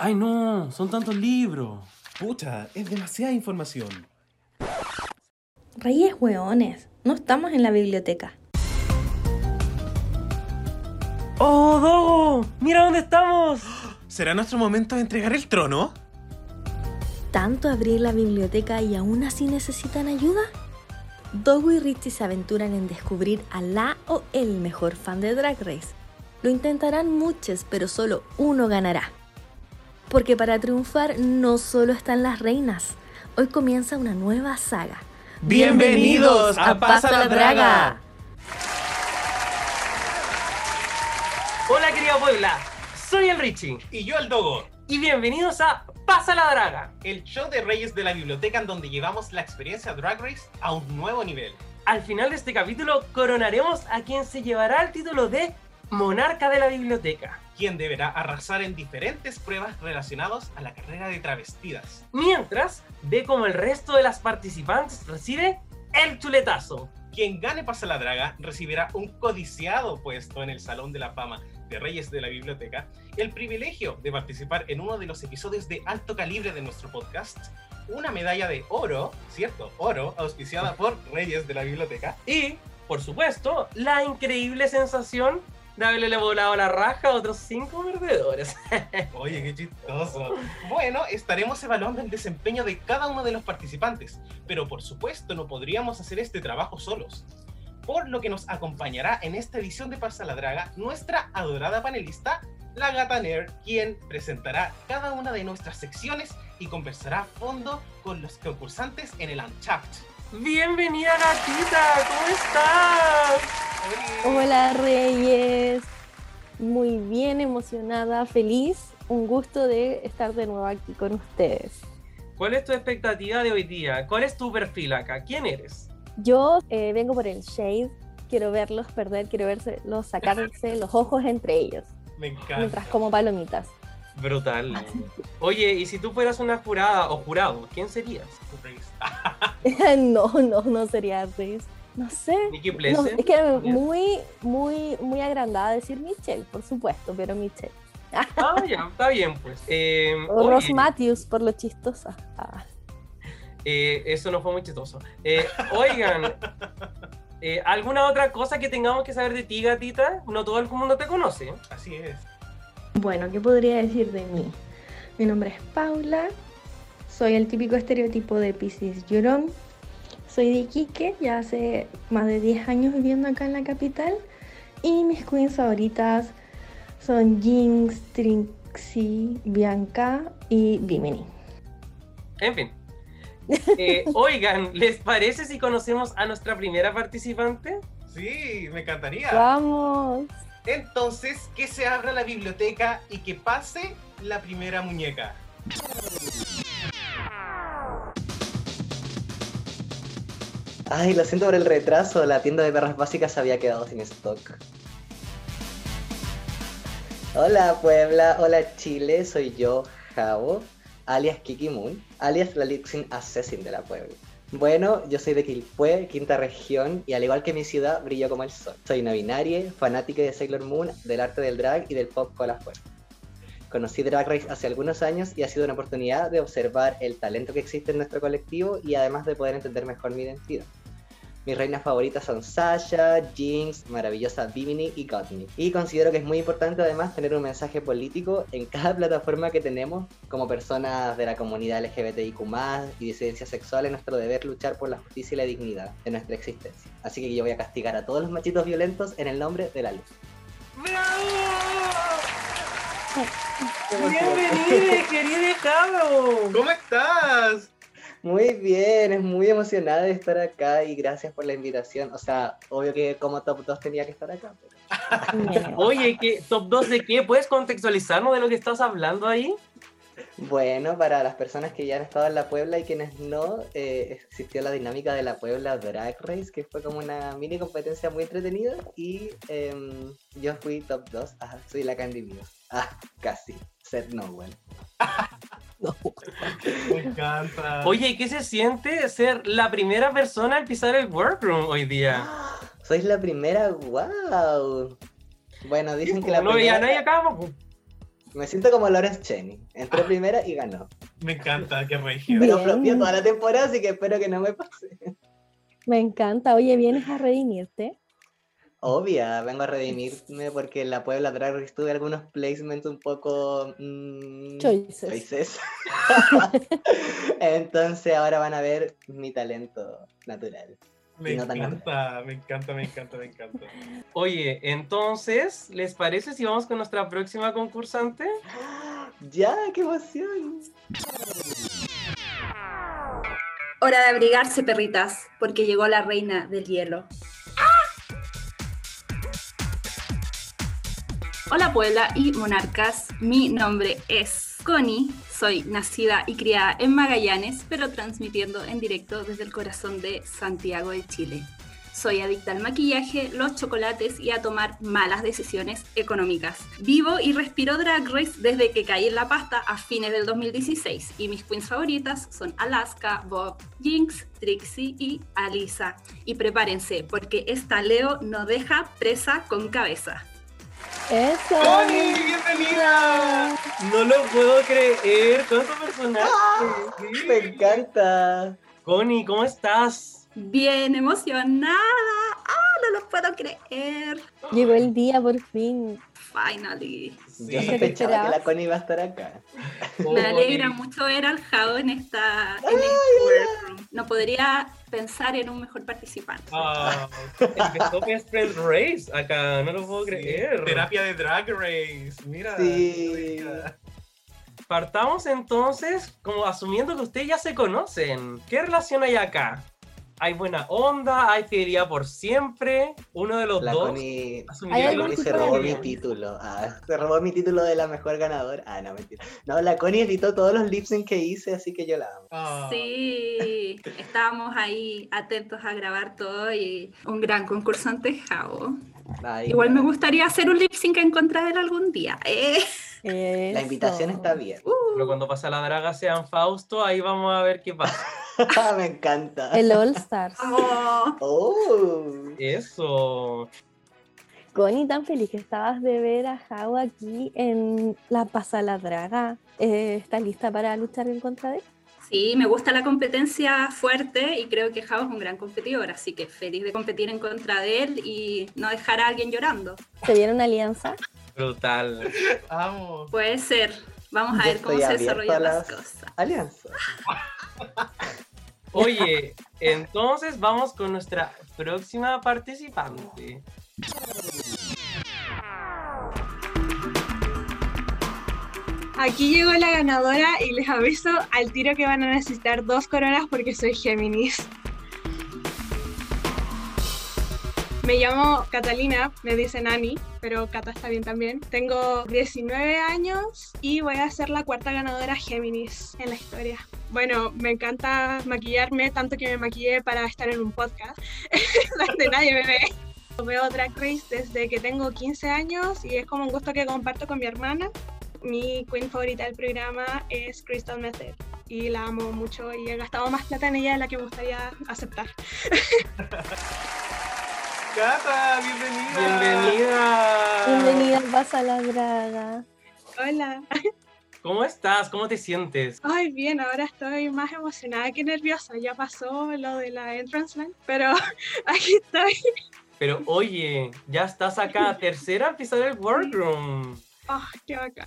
Ay, no, son tantos libros. Pucha, es demasiada información. Reyes hueones, no estamos en la biblioteca. ¡Oh, Dogo! ¡Mira dónde estamos! ¿Será nuestro momento de entregar el trono? ¿Tanto abrir la biblioteca y aún así necesitan ayuda? Dogo y Richie se aventuran en descubrir a la o el mejor fan de Drag Race. Lo intentarán muchos, pero solo uno ganará. Porque para triunfar no solo están las reinas. Hoy comienza una nueva saga. ¡Bienvenidos a Pasa la Draga! Hola, querida Puebla. Soy el Richie. Y yo el Dogo, Y bienvenidos a Pasa la Draga. el show de Reyes de la Biblioteca en donde llevamos la experiencia Drag Race a un nuevo nivel. Al final de este capítulo coronaremos a quien se llevará el título de Monarca de la Biblioteca. Quien deberá arrasar en diferentes pruebas relacionadas a la carrera de travestidas. Mientras, ve como el resto de las participantes recibe el chuletazo. Quien gane Pasa la Draga recibirá un codiciado puesto en el Salón de la Fama de Reyes de la Biblioteca, el privilegio de participar en uno de los episodios de alto calibre de nuestro podcast, una medalla de oro, ¿cierto? Oro, auspiciada por Reyes de la Biblioteca, Y, por supuesto, la increíble sensación de haberle volado la raja a otros cinco perdedores. Oye, qué chistoso. Bueno, estaremos evaluando el desempeño de cada uno de los participantes, pero por supuesto no podríamos hacer este trabajo solos. Por lo que nos acompañará en esta edición de Pasa la Draga nuestra adorada panelista, la Gata Nerd, quien presentará cada una de nuestras secciones y conversará a fondo con los concursantes en el Unchapped. Bienvenida gatita, ¿cómo estás? Hola Reyes, muy bien emocionada, feliz, un gusto de estar de nuevo aquí con ustedes. ¿Cuál es tu expectativa de hoy día? ¿Cuál es tu perfil acá? ¿Quién eres? Yo eh, vengo por el shade, quiero verlos perder, quiero verlos sacarse los ojos entre ellos, Me encanta. mientras como palomitas. Brutal. Oye, y si tú fueras una jurada o jurado, ¿quién serías? no, no, no sería Reyes. No sé. Nicky No, es que muy, muy, muy agrandada decir Michelle, por supuesto, pero Michelle. Ah, ya, está bien, pues. Eh, O Ross Matthews, por lo chistosa. Ah. eh, eso no fue muy chistoso. Eh, oigan, eh, ¿alguna otra cosa que tengamos que saber de ti, gatita? No todo el mundo te conoce. Así es. Bueno, ¿qué podría decir de mí? Mi nombre es Paula, soy el típico estereotipo de Pisces llorón, soy de Iquique, ya hace más de 10 años viviendo acá en la capital y mis queens favoritas son Jinx, Trixie, Bianca y Bimini. En fin. Eh, oigan, ¿les parece si conocemos a nuestra primera participante? Sí, me encantaría. ¡Vamos! Entonces, que se abra la biblioteca y que pase la primera muñeca. Ay, lo siento por el retraso, la tienda de perras básicas había quedado sin stock. Hola Puebla, hola Chile, soy yo, Javo, alias Kiki Moon, alias la Lixin Assassin de la Puebla. Bueno, yo soy de Quilpué, quinta región, y al igual que mi ciudad, brillo como el sol. Soy no binaria, fanática de Sailor Moon, del arte del drag y del pop con la fuerza. Conocí Drag Race hace algunos años y ha sido una oportunidad de observar el talento que existe en nuestro colectivo y además de poder entender mejor mi identidad. Mis reinas favoritas son Sasha, Jinx, maravillosa Bimini y Gottmik. Y considero que es muy importante además tener un mensaje político en cada plataforma que tenemos como personas de la comunidad LGBTIQ y disidencia sexual. Es nuestro deber luchar por la justicia y la dignidad de nuestra existencia. Así que yo voy a castigar a todos los machitos violentos en el nombre de la luz. ¡Bravo! ¡Bienvenida, querida Javo! ¿Cómo estás? Muy bien, es muy emocionada de estar acá y gracias por la invitación. O sea, obvio que como top 2 tenía que estar acá. pero- Oye, ¿qué, ¿top 2 de qué? ¿Puedes contextualizarnos de lo que estás hablando ahí? Bueno, para las personas que ya han estado en la Puebla y quienes no, eh, existió la dinámica de la Puebla Drag Race, que fue como una mini competencia muy entretenida y em, yo fui top 2. Ajá, soy la Candy Mio. Ah, casi. Said no one. Me encanta. Oye, ¿qué se siente ser la primera persona en pisar el workroom hoy día? Sois la primera, wow. Bueno, dicen que la no primera... nadie acá, pues. Me siento como Lawrence Cheney. Entró primera y ganó. Me encanta, qué regio. Pero flopeó toda la temporada, así que espero que no me pase. Me encanta. Oye, ¿vienes a redimirte? Obvia, vengo a redimirme porque en la Puebla Drag Race tuve algunos placements un poco... mm, Choices. choices. Entonces ahora van a ver mi talento natural. Me no encanta, me encanta, me encanta, me encanta. Oye, entonces, ¿les parece si vamos con nuestra próxima concursante? ¡Ya! ¡Qué emoción! Hora de abrigarse, perritas, porque llegó la reina del hielo. Hola Puebla y monarcas, mi nombre es Connie, soy nacida y criada en Magallanes, pero transmitiendo en directo desde el corazón de Santiago de Chile. Soy adicta al maquillaje, los chocolates y a tomar malas decisiones económicas. Vivo y respiro Drag Race desde que caí en la pasta a fines del 2016 y mis queens favoritas son Alaska, Bob, Jinx, Trixie y Alisa. Y prepárense porque esta Leo no deja presa con cabeza. Eso. ¡Connie, bienvenida! No lo puedo creer. ¿Cuántos personajes? Sí. ¡Me encanta! Connie, ¿cómo estás? Bien emocionada. ¡Ah, no lo puedo creer! Llegó el día por fin. Finally. Yo Sí. ¿Qué te sospechaba que la Connie iba a estar acá. Me alegra Oye, mucho ver al Jao en esta en este workroom. No podría pensar en un mejor participante. ah, empezó Best Friend Race acá, no lo puedo creer. Terapia de Drag Race, mira. Sí. Partamos entonces como asumiendo que ustedes ya se conocen. ¿Qué relación hay acá? ¿Hay buena onda? ¿Hay fidelidad por siempre? ¿Uno de los La dos? Connie, asumiría ¿Hay que algún Connie se robó mi título. Ah, se robó mi título de la mejor ganadora. Ah, no, mentira. No, la Connie editó todos los lip sync que hice, así que yo la amo. Ah, Sí, estábamos ahí atentos a grabar todo y un gran concursante Jao. Ay, Igual me gustaría hacer un lip sync en contra de él algún día. Eh. La invitación está bien. Pero cuando pasa la draga sean Fausto, ahí vamos a ver qué pasa. me encanta. El All Stars. Oh, Oh. Eso. Connie, tan feliz que estabas de ver a Jao aquí en la Pasala Draga. Eh, ¿Estás lista para luchar en contra de él? Sí, me gusta la competencia fuerte y creo que Jao es un gran competidor, así que feliz de competir en contra de él y no dejar a alguien llorando. ¿Se viene una alianza? Brutal. Amo. Puede ser. Vamos a Yo ver cómo se desarrollan las las- cosas. Alianza. Oye, entonces vamos con nuestra próxima participante. Aquí llegó la ganadora y les aviso al tiro que van a necesitar dos coronas porque soy Géminis. Me llamo Catalina, me dicen Ani, pero Cata está bien también. Tengo 19 años y voy a ser la cuarta ganadora Géminis en la historia. Bueno, me encanta maquillarme, tanto que me maquillé para estar en un podcast donde nadie me ve. Veo Drag Race desde que tengo 15 años y es como un gusto que comparto con mi hermana. Mi queen favorita del programa es Crystal Method y la amo mucho y he gastado más plata en ella de la que me gustaría aceptar. Cata, bienvenida. Bienvenida. Bienvenida al Pasala Draga. Hola. ¿Cómo estás? ¿Cómo te sientes? Ay, bien, ahora estoy más emocionada que nerviosa. Ya pasó lo de la entrance line, pero aquí estoy. Pero oye, ya estás acá, tercera episodio del Workroom. Ah, qué bacán.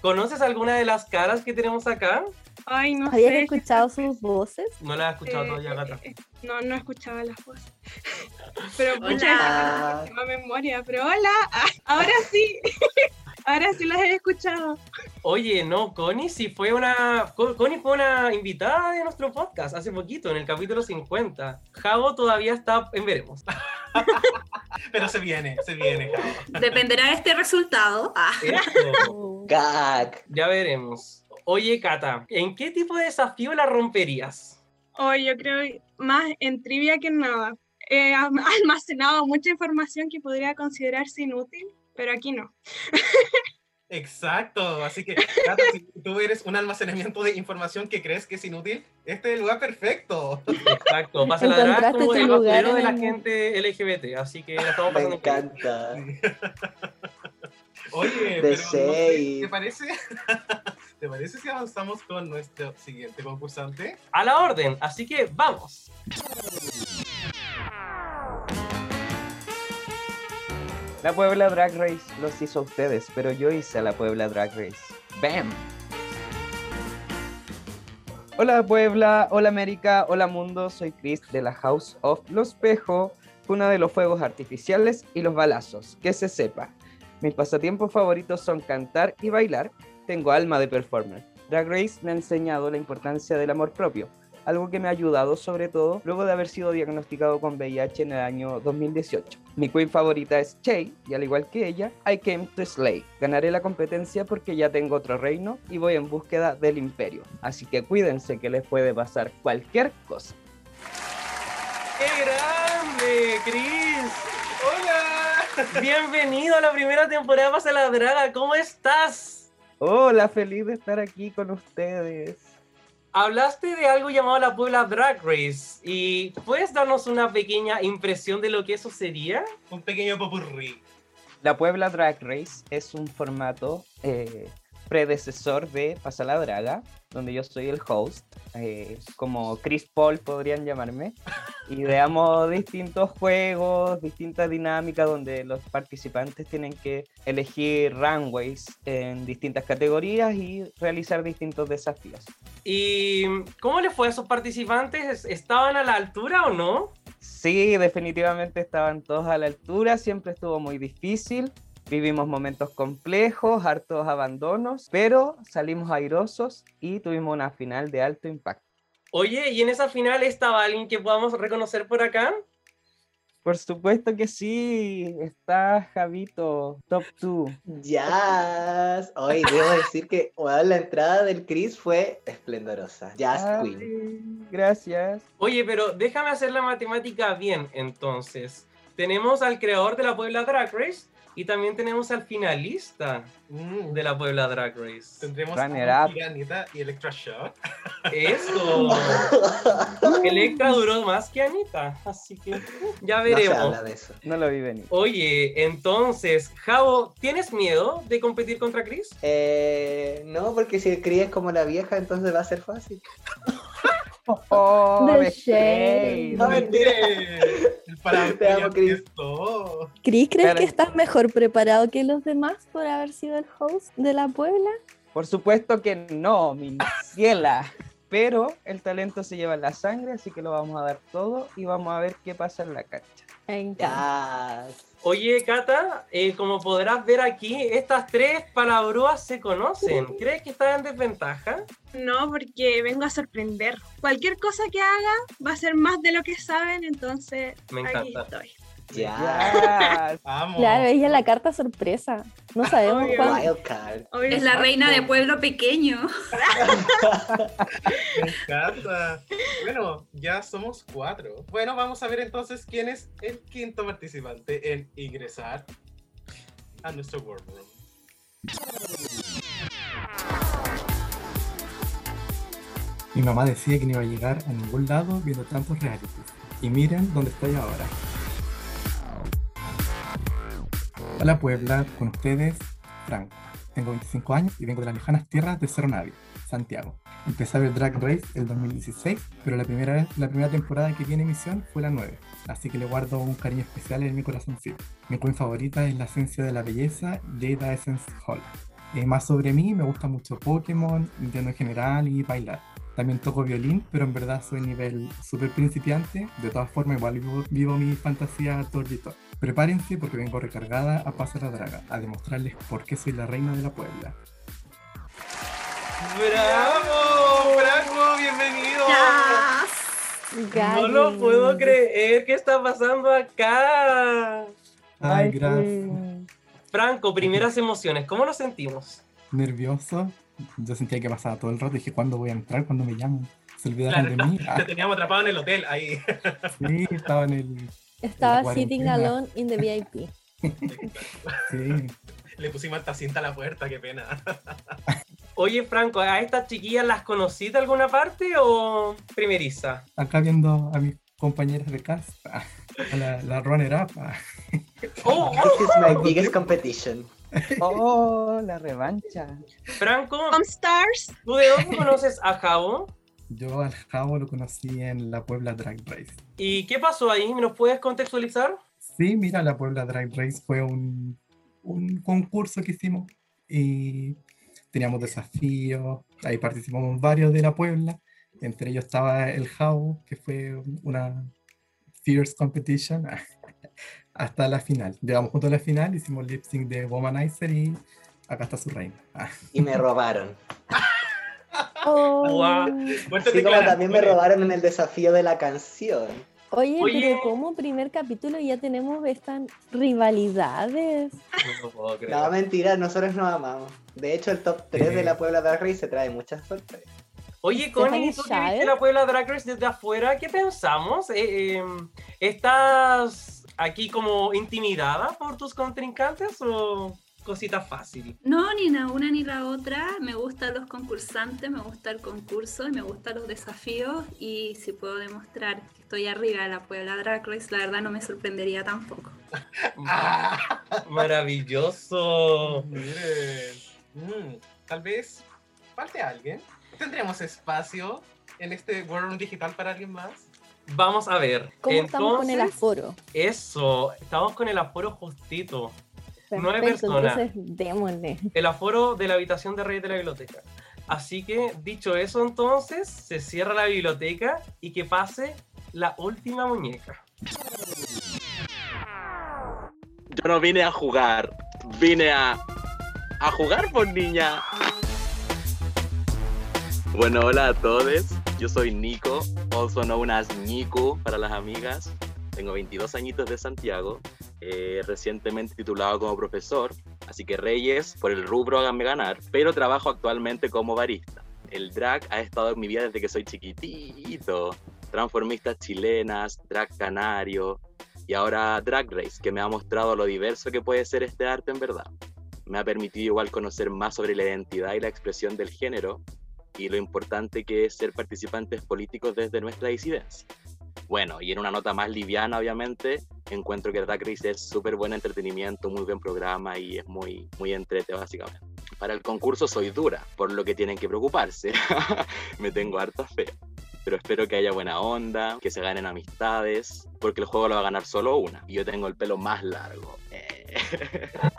¿Conoces alguna de las caras que tenemos acá? Ay, no ¿Habías sé. escuchado sus voces? No las has escuchado eh, todavía, gata. eh, No, no escuchaba las voces. Pero más memoria. Pero hola, ah, ahora sí. Ahora sí las he escuchado. Oye, no, Connie sí fue una. Co- Connie fue una invitada de nuestro podcast hace poquito, en el capítulo 50. Javo todavía está en veremos. Pero se viene, se viene. Jao. Dependerá de este resultado. Ah. Ya veremos. Oye, Cata, ¿en qué tipo de desafío la romperías? Hoy yo creo más en trivia que en nada. He almacenado mucha información que podría considerarse inútil, pero aquí no. Exacto. Así que, Cata, si tú eres un almacenamiento de información que crees que es inútil, este es el lugar perfecto. Exacto, pasa la drag Encontraste como el lugar basurero de la gente LGBT, así que la estamos Me pasando bien. encanta. Oye, De pero no sé. ¿te parece? ¿Te parece si avanzamos con nuestro siguiente concursante? A la orden, así que vamos. La Puebla Drag Race los hizo a ustedes, pero yo hice a la Puebla Drag Race. ¡Bam! Hola Puebla, hola América, hola mundo, soy Chris de la House of Los Pejo, una de los fuegos artificiales y los balazos, que se sepa. Mis pasatiempos favoritos son cantar y bailar, tengo alma de performer. Drag Race me ha enseñado la importancia del amor propio, algo que me ha ayudado sobre todo luego de haber sido diagnosticado con VIH en el año 2018. Mi queen favorita es Shay y al igual que ella, I came to slay. Ganaré la competencia porque ya tengo otro reino y voy en búsqueda del imperio. Así que cuídense que les puede pasar cualquier cosa. ¡Qué grande, Chris! ¡Hola! Bienvenido a la primera temporada de Pasa la Draga, ¿cómo estás? Hola, feliz de estar aquí con ustedes. Hablaste de algo llamado la Puebla Drag Race y ¿puedes darnos una pequeña impresión de lo que eso sería? Un pequeño popurrí. La Puebla Drag Race es un formato eh, predecesor de Pasa la Draga, donde yo soy el host, eh, como Chris Paul podrían llamarme. Ideamos distintos juegos, distintas dinámicas donde los participantes tienen que elegir runways en distintas categorías y realizar distintos desafíos. ¿Y cómo le fue a esos participantes? ¿Estaban a la altura o no? Sí, definitivamente estaban todos a la altura, siempre estuvo muy difícil. Vivimos momentos complejos, hartos abandonos, pero salimos airosos y tuvimos una final de alto impacto. Oye, ¿y en esa final estaba alguien que podamos reconocer por acá? Por supuesto que sí, está Javito, top 2. Jazz. Hoy debo decir que bueno, la entrada del Chris fue esplendorosa. Jazz Queen. Gracias. Oye, pero déjame hacer la matemática bien, entonces. Tenemos al creador de la Puebla Drag Race y también tenemos al finalista Mm, de la Puebla Drag Race. Tendremos Runner a up. Giganita y Electroshock. Eso. Electra duró más que Anita, así que ya No se veremos. habla de eso. No lo vi venir. Oye, entonces, Javo, ¿tienes miedo de competir contra Chris? Eh, no, porque si el Chris es como la vieja, entonces va a ser fácil. Oh, The me shade. No, mentira. El para Te amo, Chris. Cris, ¿crees Claro. que estás mejor preparado que los demás por haber sido el host de la Puebla? Por supuesto que no, mi ciela. Pero el talento se lleva en la sangre, así que lo vamos a dar todo y vamos a ver qué pasa en la cancha. Me encanta. Oye, Cata, eh, como podrás ver aquí, estas tres palabrúas se conocen. ¿Crees que están en desventaja? No, porque vengo a sorprender. Cualquier cosa que haga va a ser más de lo que saben, entonces Me aquí encanta. estoy. Yes. Vamos. Claro, ella es la carta sorpresa. No sabemos Obvio. Obvio, Es la reina de pueblo pequeño. Me encanta. Bueno, ya somos cuatro. Bueno, vamos a ver entonces quién es el quinto participante en ingresar a nuestro World Room. Mi mamá decía que no iba a llegar a ningún lado viendo tantos realities. Y miren dónde estoy ahora. Hola Puebla, con ustedes, Franco. Tengo 25 años y vengo de las lejanas tierras de Cerro Navia, Santiago. Empecé a ver Drag Race el 2016, pero la primera, vez- la primera temporada que vi en emisión fue la 9, así que le guardo un cariño especial en mi corazoncito. Mi queen favorita es la esencia de la belleza, Jada Essence Hall. Eh, más sobre mí, me gusta mucho Pokémon, Nintendo en general y bailar. También toco violín, pero en verdad soy nivel súper principiante. De todas formas, igual vivo, vivo mi fantasía torrito. Prepárense porque vengo recargada a pasar a Draga, a demostrarles por qué soy la reina de la Puebla. ¡Bravo! ¡Bravo! ¡Bienvenido! No lo puedo creer. ¿Qué está pasando acá? Ay, gracias. Franco, primeras emociones. ¿Cómo nos sentimos? Nervioso. Yo sentía que pasaba todo el rato. Dije, ¿cuándo voy a entrar? ¿Cuándo me llaman? ¿Se olvidaron de mí? Te teníamos atrapado en el hotel ahí. sí, estaba en el... Estaba sitting alone in the VIP. Sí. Le pusimos esta cinta a la puerta, qué pena. Oye, Franco, ¿a estas chiquillas las conocí de alguna parte o primeriza? Acá viendo a mis compañeras de casa. A la, la runner up. ah. ¡Oh! This is my biggest competition. Oh, la revancha. Franco. ¿tú de dónde conoces a Javo? Yo al Javo lo conocí en la Puebla Drag Race. ¿Y qué pasó ahí? ¿Nos puedes contextualizar? Sí, mira, la Puebla Drag Race fue un, un concurso que hicimos y teníamos desafíos, ahí participamos varios de la Puebla, entre ellos estaba el Javo, que fue una fierce competition hasta la final. Llegamos juntos a la final, hicimos lip sync de Womanizer y acá está su reina. Y me robaron. Oh. Así como también me robaron en el desafío de la canción. Oye, Oye. pero como primer capítulo ya tenemos estas rivalidades. No puedo creer. No, mentira, nosotros nos amamos. De hecho, el top 3 de la Puebla Drag Race se trae muchas sorpresas. Oye, Connie, tú que viste la Puebla Drag Race desde afuera, ¿qué pensamos? Eh, eh, ¿Estás aquí como intimidada por tus contrincantes o cosita fácil? No, ni la una ni la otra. Me gustan los concursantes, me gusta el concurso y me gustan los desafíos. Y si puedo demostrar que estoy arriba de la Puebla Drag Race, la verdad no me sorprendería tampoco. Ah, Maravilloso. miren. Mm, tal vez falte alguien. ¿Tendremos espacio en este World Digital para alguien más? Vamos a ver. ¿Cómo estamos con el aforo? Eso, estamos con el aforo justito. Nueve personas. entonces démosle. El aforo de la habitación de Reyes de la biblioteca. Así que, dicho eso, entonces, se cierra la biblioteca y que pase la última muñeca. Yo no vine a jugar, vine a. a jugar por niña. Bueno, hola a todos. Yo soy Nico, also known as Nico para las amigas. Tengo 22 añitos de Santiago, eh, recientemente titulado como profesor, así que Reyes, por el rubro háganme ganar, pero trabajo actualmente como barista. El drag ha estado en mi vida desde que soy chiquitito. Transformistas chilenas, drag canario, y ahora Drag Race, que me ha mostrado lo diverso que puede ser este arte en verdad. Me ha permitido igual conocer más sobre la identidad y la expresión del género y lo importante que es ser participantes políticos desde nuestra disidencia. Bueno, y en una nota más liviana, obviamente, encuentro que Drag Race es súper buen entretenimiento, muy buen programa y es muy, muy entrete, básicamente. Para el concurso soy dura, por lo que tienen que preocuparse. Me tengo harta fe pero espero que haya buena onda, que se ganen amistades, porque el juego lo va a ganar solo una, y yo tengo el pelo más largo. Eh.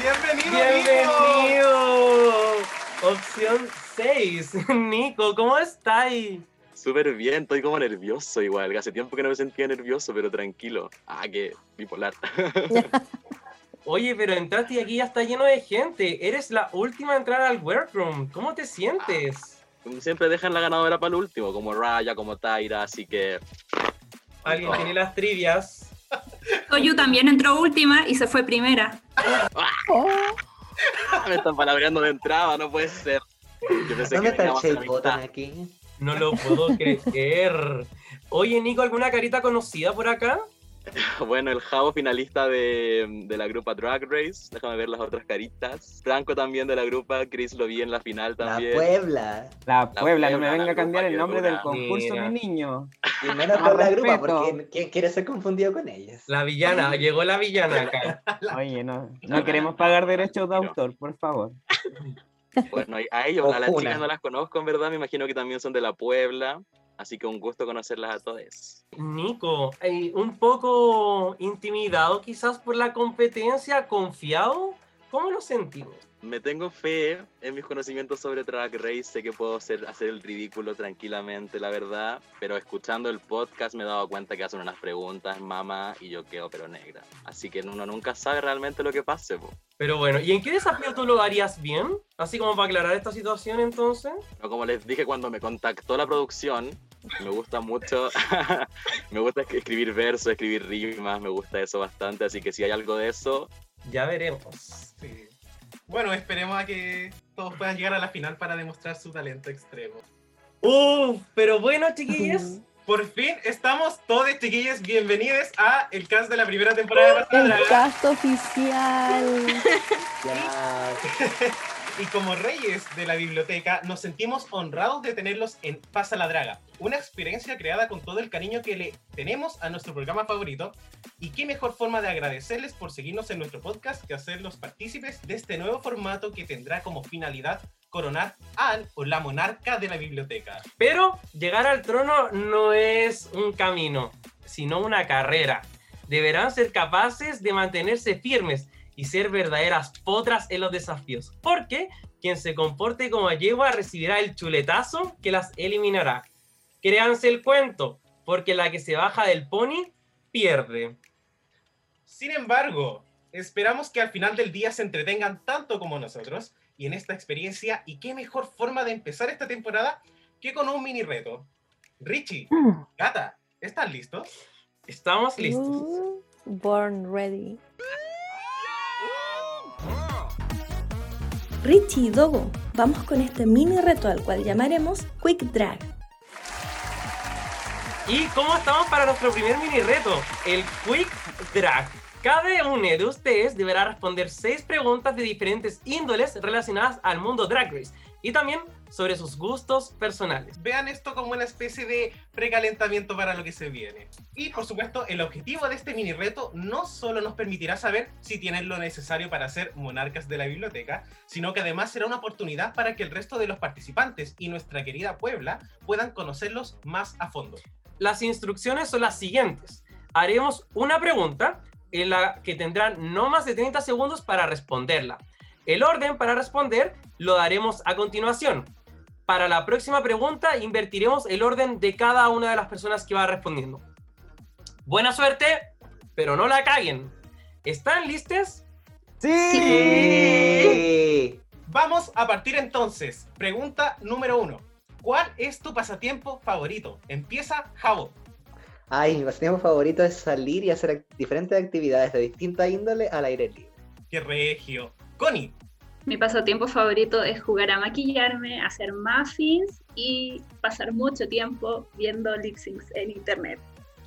¡Bienvenido, Nico! ¡Bienvenido! Opción 6. Nico, ¿cómo estás? Súper bien, estoy como nervioso igual, hace tiempo que no me sentía nervioso, pero tranquilo. Ah, que bipolar. Oye, pero entraste y aquí ya está lleno de gente. Eres la última a entrar al workroom. ¿Cómo te sientes? Como Siempre dejan la ganadora para el último, como Raya, como Tyra, así que Alguien tiene las trivias. Toyu también entró última y se fue primera. Oh, ah, me están palabreando de entrada, no puede ser. Yo pensé ¿Dónde que está el aquí? No lo puedo creer. Oye, Nico, ¿alguna carita conocida por acá? Bueno, el Javo finalista de, de la grupa Drag Race. Déjame ver las otras caritas. Franco también de la grupa. Chris lo vi en la final La también. Puebla. La Puebla, no me venga la a cambiar el nombre del concurso, Mira. mi niño. Y menos por la grupa, porque ¿quién quiere ser confundido con ellas? La villana, llegó la villana acá. Oye, no, no queremos pagar derechos de autor, por favor. Bueno, a ellos, a las chicas no las conozco en verdad. Me imagino que también son de la Puebla. Así que un gusto conocerlas a todos. Nico, eh, un poco intimidado quizás por la competencia, confiado. ¿Cómo lo sentimos? Me tengo fe en mis conocimientos sobre Drag Race. Sé que puedo hacer, hacer el ridículo tranquilamente, la verdad. Pero escuchando el podcast me he dado cuenta que hacen unas preguntas, mamá, y yo quedo pero negra. Así que uno nunca sabe realmente lo que pase. po. Pero bueno, ¿y en qué desafío tú lo harías bien? Así como para aclarar esta situación entonces. Pero como les dije cuando me contactó la producción, me gusta mucho, me gusta escribir versos, escribir rimas, me gusta eso bastante, así que si hay algo de eso, Ya veremos. Sí. Bueno, esperemos a que todos puedan llegar a la final para demostrar su talento extremo. Uf, pero bueno, chiquillos. Por fin estamos todos, chiquillos, bienvenidos a el cast de la primera temporada de el Drag. cast oficial. Y como reyes de la biblioteca, nos sentimos honrados de tenerlos en Pasa la Draga, una experiencia creada con todo el cariño que le tenemos a nuestro programa favorito. Y qué mejor forma de agradecerles por seguirnos en nuestro podcast que hacerlos partícipes de este nuevo formato que tendrá como finalidad coronar al o la monarca de la biblioteca. Pero llegar al trono no es un camino, sino una carrera. Deberán ser capaces de mantenerse firmes y ser verdaderas potras en los desafíos, porque quien se comporte como yegua recibirá el chuletazo que las eliminará. Créanse el cuento, porque la que se baja del pony pierde. Sin embargo, esperamos que al final del día se entretengan tanto como nosotros y en esta experiencia, y qué mejor forma de empezar esta temporada que con un mini reto. Richie, Gata, ¿están listos? Estamos listos. Born ready. Richie y Dogo, vamos con este mini reto al cual llamaremos Quick Drag. ¿Y cómo estamos para nuestro primer mini reto? El Quick Drag. Cada uno de ustedes deberá responder seis preguntas de diferentes índoles relacionadas al mundo Drag Race y también sobre sus gustos personales. Vean esto como una especie de precalentamiento para lo que se viene. Y por supuesto, el objetivo de este mini reto no solo nos permitirá saber si tienen lo necesario para ser monarcas de la biblioteca, sino que además será una oportunidad para que el resto de los participantes y nuestra querida Puebla puedan conocerlos más a fondo. Las instrucciones son las siguientes. Haremos una pregunta en la que tendrán no más de 30 segundos para responderla. El orden para responder lo daremos a continuación. Para la próxima pregunta invertiremos el orden de cada una de las personas que va respondiendo. Buena suerte, pero no la caguen. ¿Están listos? Sí. Vamos a partir entonces. Pregunta número uno. ¿Cuál es tu pasatiempo favorito? Empieza Javo. Ay, mi pasatiempo favorito es salir y hacer ac- diferentes actividades de distinta índole al aire libre. ¡Qué regio! Connie. Mi pasatiempo favorito es jugar a maquillarme, hacer muffins y pasar mucho tiempo viendo lip syncs en internet.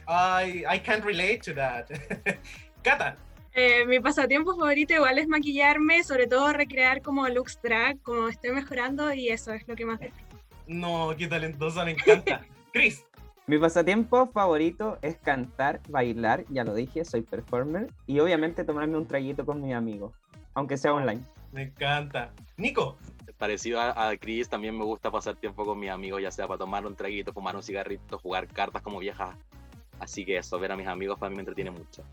I, I can't relate to that. Cata. Eh, mi pasatiempo favorito igual es maquillarme, sobre todo recrear como looks drag, como estoy mejorando y eso es lo que más disfruto. No, qué talentosa, me encanta. Chris. Mi pasatiempo favorito es cantar, bailar, ya lo dije, soy performer, y obviamente tomarme un traguito con mis amigos, aunque sea online. Me encanta. Nico. Parecido a, a Chris, también me gusta pasar tiempo con mis amigos, ya sea para tomar un traguito, fumar un cigarrito, jugar cartas como viejas. Así que eso, ver a mis amigos para mí me entretiene mucho.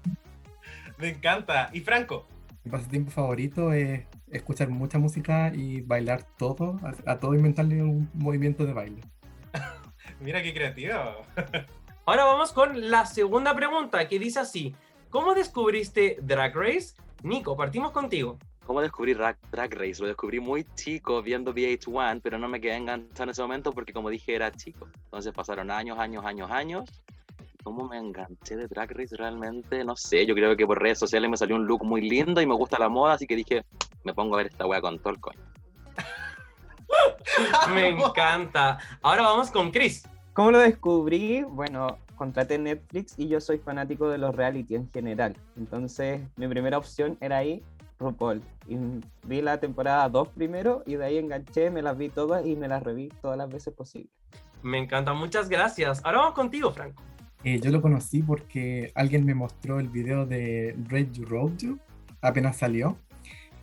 Me encanta. ¿Y Franco? Mi pasatiempo favorito es escuchar mucha música y bailar todo, a, a todo inventarle un movimiento de baile. Mira qué creativo. Ahora vamos con la segunda pregunta que dice así. ¿Cómo descubriste Drag Race? Nico, partimos contigo. ¿Cómo descubrí Drag, Drag Race? Lo descubrí muy chico viendo VH1, pero no me quedé enganchado en ese momento porque como dije era chico. Entonces pasaron años, años, años, años. ¿Cómo me enganché de Drag Race realmente? No sé, yo creo que por redes sociales me salió un look muy lindo y me gusta la moda, así que dije, me pongo a ver esta wea con todo el coño. Me encanta. Ahora vamos con Chris. ¿Cómo lo descubrí? Bueno, contraté Netflix y yo soy fanático de los reality en general. Entonces, mi primera opción era ahí, RuPaul. Y vi la temporada 2 primero y de ahí enganché, me las vi todas y me las reví todas las veces posible. Me encanta, muchas gracias. Ahora vamos contigo, Franco. Eh, yo lo conocí porque alguien me mostró el video de Red You Road You, apenas salió,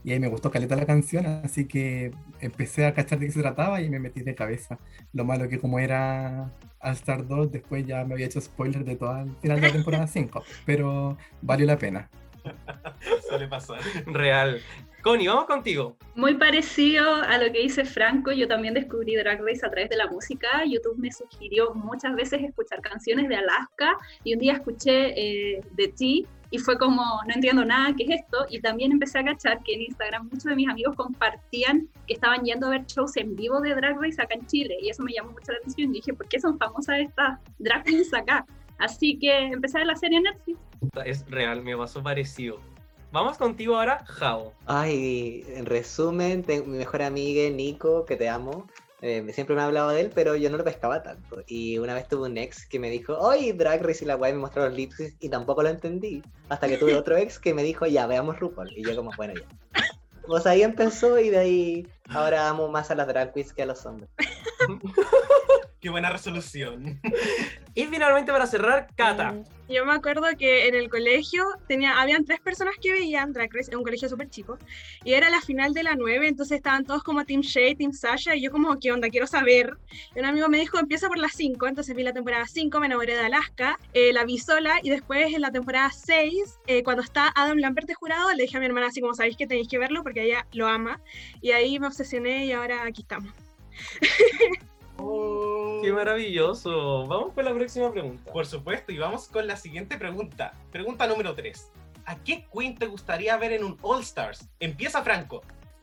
y ahí me gustó caleta la canción, así que empecé a cachar de qué se trataba y me metí de cabeza. Lo malo que como era All Star 2, después ya me había hecho spoiler de todo el final de la temporada 5, pero valió la pena. Suele pasar. Real. Connie, vamos contigo. Muy parecido a lo que dice Franco, yo también descubrí Drag Race a través de la música. YouTube me sugirió muchas veces escuchar canciones de Alaska y un día escuché eh, The Tea y fue como, no entiendo nada, ¿qué es esto? Y también empecé a cachar que en Instagram muchos de mis amigos compartían que estaban yendo a ver shows en vivo de Drag Race acá en Chile y eso me llamó mucho la atención y dije, ¿por qué son famosas estas drag queens acá? Así que empecé la serie en Netflix. Es real, me pasó parecido. Vamos contigo ahora, Jao. Ay, en resumen, tengo mi mejor amiga Nico, que te amo. eh, siempre me ha hablado de él, pero yo no lo pescaba tanto. Y una vez tuve un ex que me dijo, oye, Drag Race y la guay me mostró los lip syncs", y tampoco lo entendí. Hasta que tuve otro ex que me dijo, ya, veamos RuPaul. Y yo como, bueno, ya. Pues ahí empezó y de ahí ahora amo más a las drag queens que a los hombres. Qué buena resolución. Y finalmente para cerrar, Cata. Yo me acuerdo que en el colegio tenía, habían tres personas que veían Drag Race, en un colegio súper chico, y era la final de la 9, entonces estaban todos como Team Shay, Team Sasha, y yo como, ¿qué onda? Quiero saber. Y un amigo me dijo, empieza por la 5, entonces vi la temporada 5, me enamoré de Alaska, eh, la vi sola, y después en la temporada 6, eh, cuando está Adam Lambert de jurado, le dije a mi hermana así como, sabéis que tenéis que verlo porque ella lo ama, y ahí me obsesioné y ahora aquí estamos. Qué maravilloso. Vamos con la próxima pregunta. Por supuesto, y vamos con la siguiente pregunta. Pregunta número 3. ¿A qué queen te gustaría ver en un All Stars? Empieza Franco.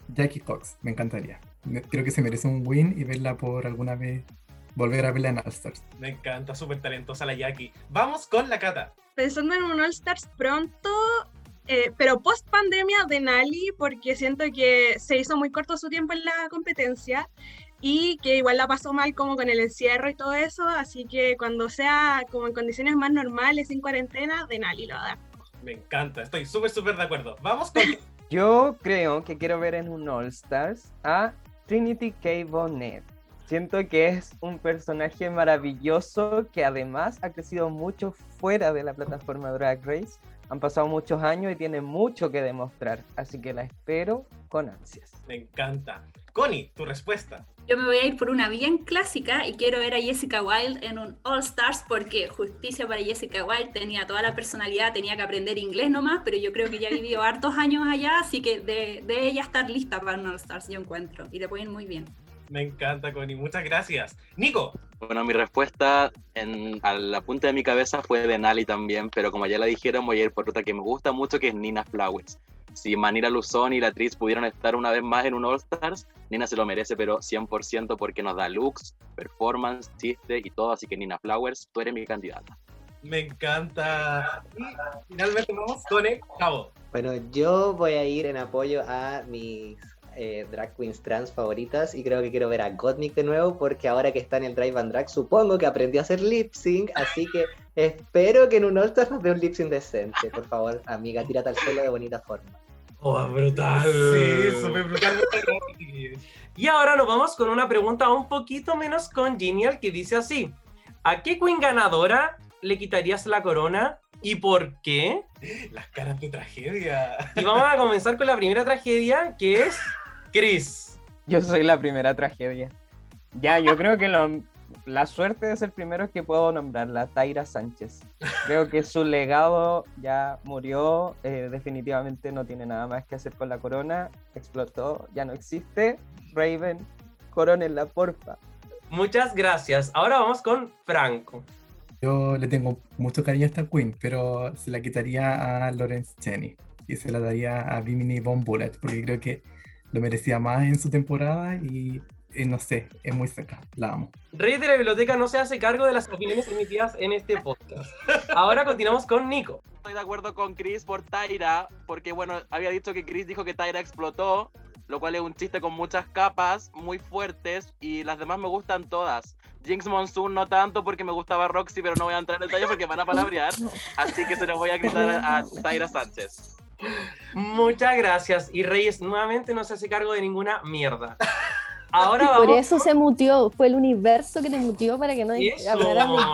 Jackie Cox, me encantaría. Creo que se merece un win y verla por alguna vez, volver a verla en All Stars. Me encanta, súper talentosa la Jackie. Vamos con la Cata. pensando en un All Stars pronto, eh, pero post pandemia de Nali, porque siento que se hizo muy corto su tiempo en la competencia y que igual la pasó mal como con el encierro y todo eso, así que cuando sea como en condiciones más normales, sin cuarentena, de Nali lo va a dar. Me encanta, estoy súper, súper de acuerdo. Vamos con... Yo creo que quiero ver en un All Stars a Trinity K. Bonnet. Siento que es un personaje maravilloso que además ha crecido mucho fuera de la plataforma Drag Race. Han pasado muchos años y tiene mucho que demostrar, así que la espero con ansias. Me encanta. Connie, tu respuesta. Yo me voy a ir por una bien clásica y quiero ver a Jessica Wilde en un All Stars porque justicia para Jessica Wilde tenía toda la personalidad, tenía que aprender inglés nomás, pero yo creo que ya vivió hartos años allá, así que de, de ella estar lista para un All Stars, yo encuentro, y le pueden muy bien. Me encanta, Connie. Muchas gracias. Nico. Bueno, mi respuesta en, a la punta de mi cabeza fue de Nali también, pero como ya la dijeron, voy a ir por otra que me gusta mucho, que es Nina Flowers. Si Manira Luzón y la actriz pudieron estar una vez más en un All Stars, Nina se lo merece, pero 100% porque nos da looks, performance, chiste y todo, así que Nina Flowers, tú eres mi candidata. Me encanta. Y finalmente vamos con el cabo. Bueno, yo voy a ir en apoyo a mis eh, drag queens trans favoritas y creo que quiero ver a Gottmik de nuevo porque ahora que está en el Drive and Drag supongo que aprendió a hacer lip sync, así que espero que en un All Stars nos dé un lip sync decente. Por favor, amiga, tírate al suelo de bonita forma. Oh, brutal. Sí, súper brutal. Y ahora nos vamos con una pregunta un poquito menos congenial que dice así. ¿A qué queen ganadora le quitarías la corona y por qué? Las caras de tragedia. Y vamos a comenzar con la primera tragedia que es Chris. Yo soy la primera tragedia. Ya, yo creo que lo- la suerte de ser primero es que puedo nombrarla, Taira Sánchez. Creo que su legado ya murió, eh, definitivamente no tiene nada más que hacer con la corona, explotó, ya no existe. Raven, corónenla, porfa. Muchas gracias. Ahora vamos con Franco. Yo le tengo mucho cariño a esta queen, pero se la quitaría a Lawrence Cheney y se la daría a Bimini Von Bullet, porque creo que lo merecía más en su temporada y eh, no sé, es muy seca, la amo. Rey de la biblioteca no se hace cargo de las opiniones emitidas en este podcast. Ahora continuamos con Nico. Estoy de acuerdo con Chris por Tyra, porque bueno, había dicho que Chris dijo que Tyra explotó, lo cual es un chiste con muchas capas muy fuertes y las demás me gustan todas. Jinx Monsoon no tanto porque me gustaba Roxy, pero no voy a entrar en detalle porque van a palabrear, así que se los voy a gritar a, a Tyra Sánchez. Muchas gracias. Y Reyes nuevamente no se hace cargo de ninguna mierda. Ahora Por vamos. eso se mutió, fue el universo que te mutió para que no Eso, ti.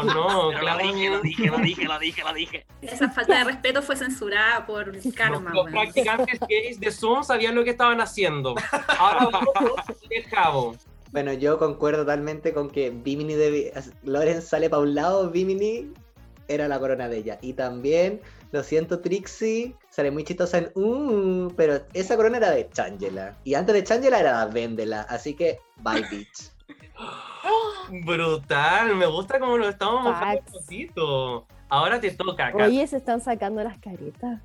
no, Pero lo dije, lo dije, lo dije, lo dije, lo dije. Esa falta de respeto fue censurada por Karma. Los weón. practicantes gays de Zoom sabían lo que estaban haciendo. Ahora vamos el cabo. Bueno, yo concuerdo totalmente con que Bimini de Lorenz sale para un lado, Bimini era la corona de ella. Y también, lo siento, Trixie sale muy chistosa en uh, pero esa corona era de Changela. Y antes de Changela era Vendela. Así que, bye, bitch. Brutal, me gusta como lo estamos mojando un poquito. Ahora te toca, Kat. Oye, se están sacando las caretas.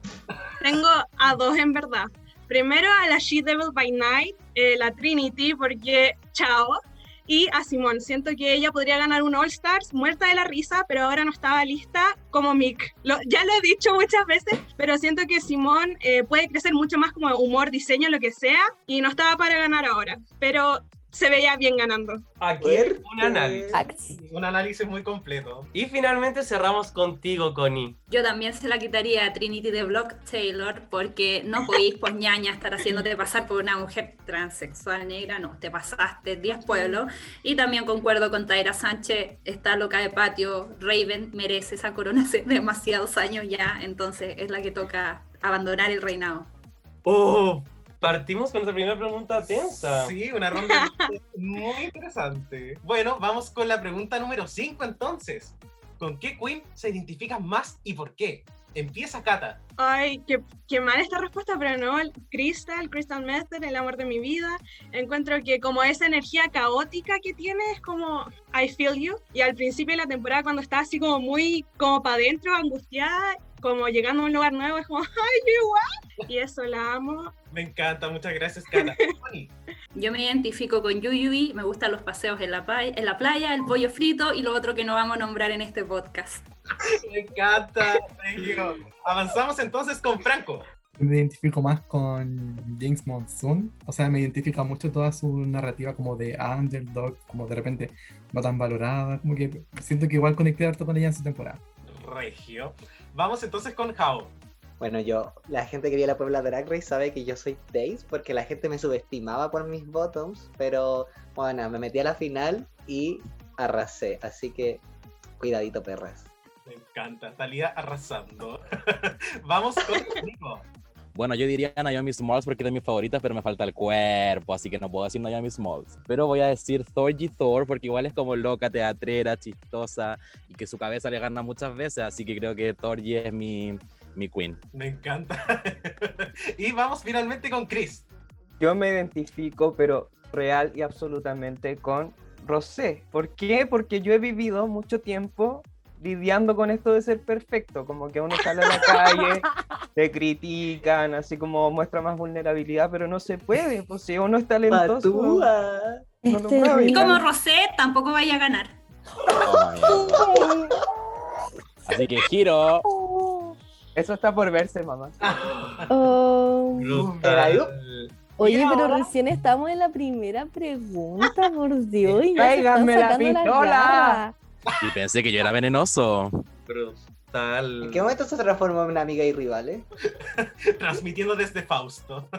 Tengo a dos en verdad. Primero a la She Devil by Night, eh, la Trinity, porque chao. Y a Simón, siento que ella podría ganar un All Stars muerta de la risa, pero ahora no estaba lista como Mick. Lo- ya lo he dicho muchas veces, pero siento que Simón eh, puede crecer mucho más como humor, diseño, lo que sea, y no estaba para ganar ahora. Pero se veía bien ganando. Aquí un análisis. Facts. Un análisis muy completo. Y finalmente cerramos contigo, Connie. Yo también se la quitaría a Trinity de Block Taylor porque no podéis, pues ñaña, estar haciéndote pasar por una mujer transexual negra. No, te pasaste 10 pueblos. Y también concuerdo con Taira Sánchez, está loca de patio. Raven merece esa corona hace demasiados años ya, entonces es la que toca abandonar el reinado. Oh, partimos con nuestra primera pregunta tensa. Sí, una ronda muy interesante. Bueno, vamos con la pregunta número 5 entonces. ¿Con qué queen se identifica más y por qué? Empieza Kata. Ay, qué, qué mal esta respuesta, pero no, el Crystal, Crystal Method, el amor de mi vida. Encuentro que como esa energía caótica que tiene es como I feel you. Y al principio de la temporada cuando está así como muy como para adentro, angustiada, como llegando a un lugar nuevo, es como, ay, yo igual. Y eso la amo. Me encanta, muchas gracias Kata. Connie. Yo me identifico con Yuyui, me gustan los paseos en la, en la playa, el pollo frito y lo otro que no vamos a nombrar en este podcast. Me encanta. Sergio. Avanzamos entonces con Franco. Me identifico más con James Monsoon, o sea, me identifica mucho toda su narrativa como de underdog, como de repente no tan valorada, como que siento que igual conecté harto con ella en su temporada. Regio. Vamos entonces con Jao. Bueno, yo, la gente que vio la Puebla Drag Race sabe que yo soy Days porque la gente me subestimaba por mis bottoms, pero bueno, me metí a la final y arrasé, así que cuidadito perras. Me encanta. Talía arrasando. Vamos con Nico. Bueno, yo diría Naomi Smalls porque es de mis favoritas, pero me falta el cuerpo, así que no puedo decir Naomi Smalls. Pero voy a decir Thorgy Thor porque igual es como loca, teatrera, chistosa y que su cabeza le gana muchas veces, así que creo que Thorgy es mi, mi queen. Me encanta. y vamos finalmente con Chris. Yo me identifico, pero real y absolutamente con Rosé. ¿Por qué? Porque yo he vivido mucho tiempo lidiando con esto de ser perfecto, como que uno sale a la calle, te critican, así como muestra más vulnerabilidad, pero no se puede, pues si uno es talentoso, Patúa. no lo puede Y como Rosé tampoco vaya a ganar. Oh, Así que giro. Eso está por verse, mamá. Oh. Oye, pero ahora- recién estamos en la primera pregunta, por Dios. y ya se están Tráiganme la pistola. Y pensé que yo era venenoso. Brutal. ¿En qué momento se transformó en una amiga y rival, eh? Transmitiendo desde Fausto.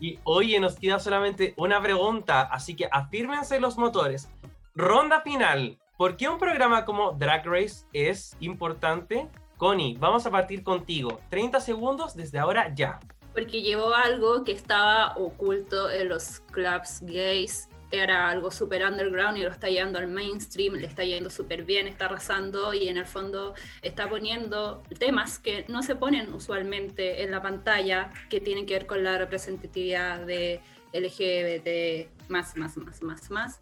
Y oye, nos queda solamente una pregunta, así que afírmense los motores. Ronda final. ¿Por qué un programa como Drag Race es importante? Connie, vamos a partir contigo. 30 segundos desde ahora ya. Porque llevó algo que estaba oculto en los clubs gays. Era algo súper underground y lo está llevando al mainstream, le está yendo súper bien, está arrasando y en el fondo está poniendo temas que no se ponen usualmente en la pantalla, que tienen que ver con la representatividad de LGBT, más, más, más, más, más.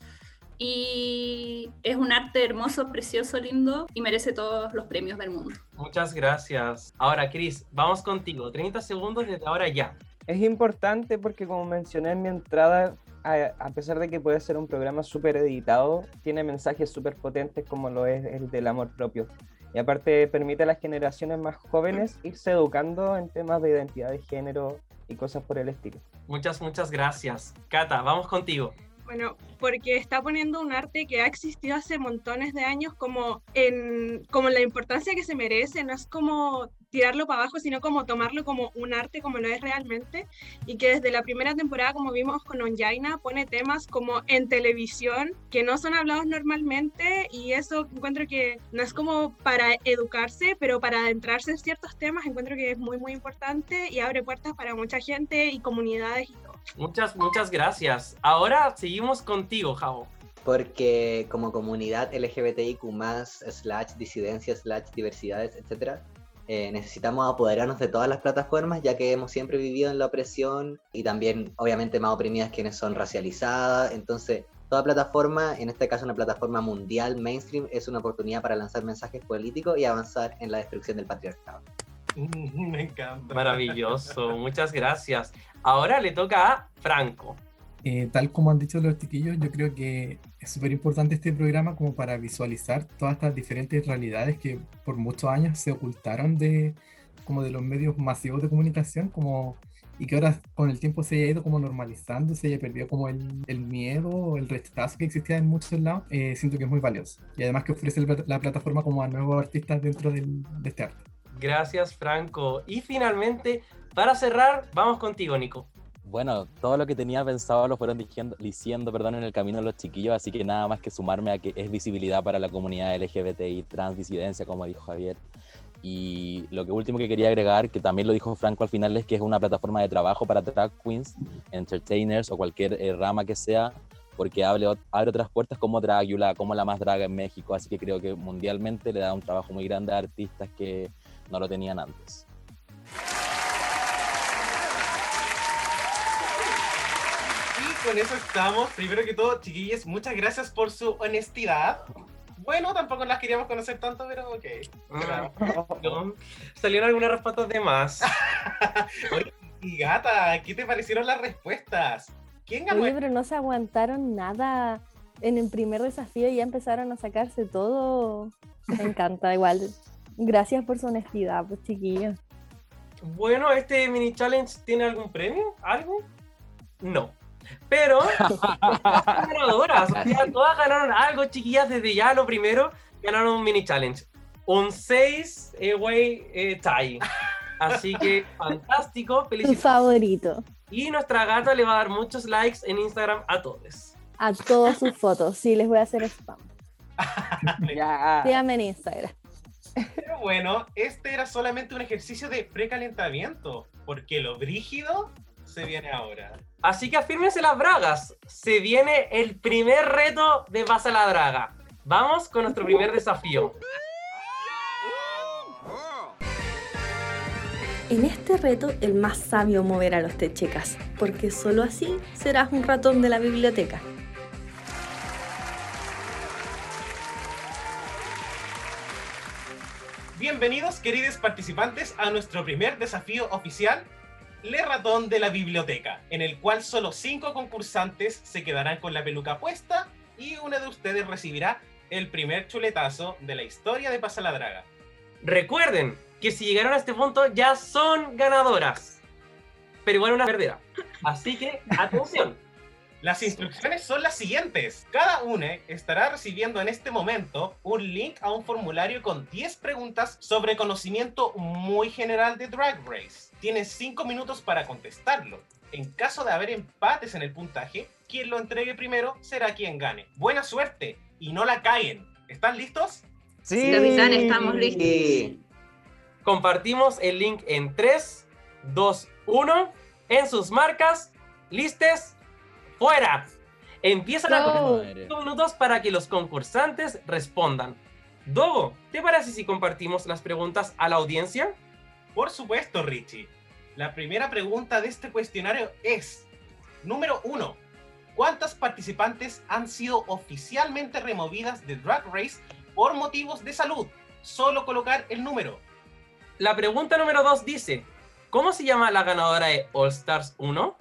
Y es un arte hermoso, precioso, lindo y merece todos los premios del mundo. Muchas gracias. Ahora, Chris, vamos contigo. 30 segundos desde ahora ya. Es importante porque como mencioné en mi entrada, a, pesar de que puede ser un programa súper editado, tiene mensajes súper potentes como lo es el del amor propio. Y aparte permite a las generaciones más jóvenes irse educando en temas de identidad de género y cosas por el estilo. Muchas, muchas gracias. Cata, vamos contigo. Bueno, porque está poniendo un arte que ha existido hace montones de años como en como la importancia que se merece, no es como tirarlo para abajo, sino como tomarlo como un arte como lo es realmente y que desde la primera temporada, como vimos con Onjaina, pone temas como en televisión que no son hablados normalmente y eso encuentro que no es como para educarse, pero para adentrarse en ciertos temas encuentro que es muy muy importante y abre puertas para mucha gente y comunidades y todo. Muchas, muchas gracias. Ahora seguimos contigo, Jao. Porque como comunidad LGBTIQ+, slash disidencia, slash diversidades, etc., eh, necesitamos apoderarnos de todas las plataformas, ya que hemos siempre vivido en la opresión y también, obviamente, más oprimidas quienes son racializadas. Entonces, toda plataforma, en este caso una plataforma mundial, mainstream, es una oportunidad para lanzar mensajes políticos y avanzar en la destrucción del patriarcado. Me encanta. Maravilloso, muchas gracias. Ahora le toca a Franco. Eh, tal como han dicho los chiquillos, yo creo que es súper importante este programa como para visualizar todas estas diferentes realidades que por muchos años se ocultaron de, como de los medios masivos de comunicación, como y que ahora con el tiempo se haya ido como normalizando, se haya perdido como el, el miedo o el rechazo que existía en muchos lados, eh, siento que es muy valioso. Y además que ofrece el- la plataforma como a nuevos artistas dentro del- de este arte. Gracias, Franco. Y finalmente, para cerrar, vamos contigo, Nico. Bueno, todo lo que tenía pensado lo fueron diciendo, diciendo perdón, en el camino de los chiquillos, así que nada más que sumarme a que es visibilidad para la comunidad LGBTI, trans, disidencia, como dijo Javier. Y lo que último que quería agregar, que también lo dijo Franco al final, es que es una plataforma de trabajo para drag queens, entertainers o cualquier eh, rama que sea, porque abre, abre otras puertas como Dragula, como la más draga en México, así que creo que mundialmente le da un trabajo muy grande a artistas que no lo tenían antes. Y con eso estamos. Primero que todo, chiquillos, muchas gracias por su honestidad. Bueno, tampoco las queríamos conocer tanto, pero ok. Claro. No, Salieron algunas respuestas de más. Oye, y gata, ¿qué te parecieron las respuestas? ¿Quién ganó? Oye, pero no se aguantaron nada en el primer desafío y ya empezaron a sacarse todo. Me encanta, igual. Gracias por su honestidad, pues chiquillos. Bueno, ¿este mini challenge tiene algún premio? ¿Algo? No. Pero ganadoras, o sea, todas ganaron algo, chiquillas, desde ya lo primero, ganaron un mini challenge. Un 6 way eh, tie. Así que fantástico, Tu felicidades. favorito. Y nuestra gata le va a dar muchos likes en Instagram a todos. A todas sus fotos. Sí, les voy a hacer spam. Síganme en Instagram. Pero bueno, este era solamente un ejercicio de precalentamiento, porque lo brígido se viene ahora. Así que afírmense las bragas. Se viene el primer reto de Pasa la Draga. Vamos con nuestro primer desafío. En este reto, el más sabio moverá los techecas, porque solo así serás un ratón de la biblioteca. Bienvenidos, queridos participantes, a nuestro primer desafío oficial, Le Ratón de la Biblioteca, en el cual solo cinco concursantes se quedarán con la peluca puesta y uno de ustedes recibirá el primer chuletazo de la historia de Pasa la Draga. Recuerden que si llegaron a este punto ya son ganadoras. Pero igual una perdera. Así que, atención. Las instrucciones son las siguientes. Cada una estará recibiendo en este momento un link a un formulario con 10 preguntas sobre conocimiento muy general de Drag Race. Tienes 5 minutos para contestarlo. En caso de haber empates en el puntaje, quien lo entregue primero será quien gane. Buena suerte y no la caguen. ¿Están listos? Sí. Capitán, estamos listos. Compartimos el link en 3, 2, 1. En sus marcas, listes, fuera. Empiezan a correr 5 minutos para que los concursantes respondan. Dogo, ¿te parece si compartimos las preguntas a la audiencia? Por supuesto, Richie. La primera pregunta de este cuestionario es, número uno, ¿cuántas participantes han sido oficialmente removidas de Drag Race por motivos de salud? Solo colocar el número. La pregunta número 2 dice, ¿cómo se llama la ganadora de All Stars 1?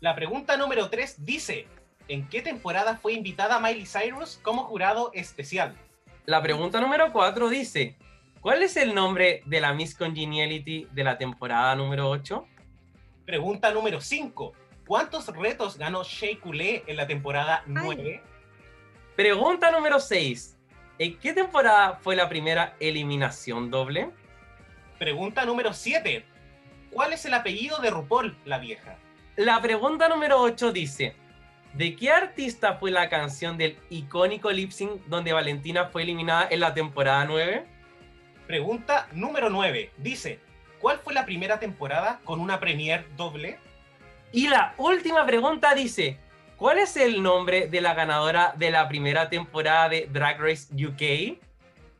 La pregunta número tres dice, ¿en qué temporada fue invitada Miley Cyrus como jurado especial? La pregunta número 4 dice, ¿cuál es el nombre de la Miss Congeniality de la temporada número 8? Pregunta número 5. ¿Cuántos retos ganó Shea Coulee en la temporada 9? Pregunta número 6, ¿en qué temporada fue la primera eliminación doble? Pregunta número 7. ¿Cuál es el apellido de RuPaul, la vieja? La pregunta número 8 dice, ¿de qué artista fue la canción del icónico lip sync donde Valentina fue eliminada en la temporada 9? Pregunta número 9. Dice, ¿cuál fue la primera temporada con una premiere doble? Y la última pregunta dice, ¿cuál es el nombre de la ganadora de la primera temporada de Drag Race UK?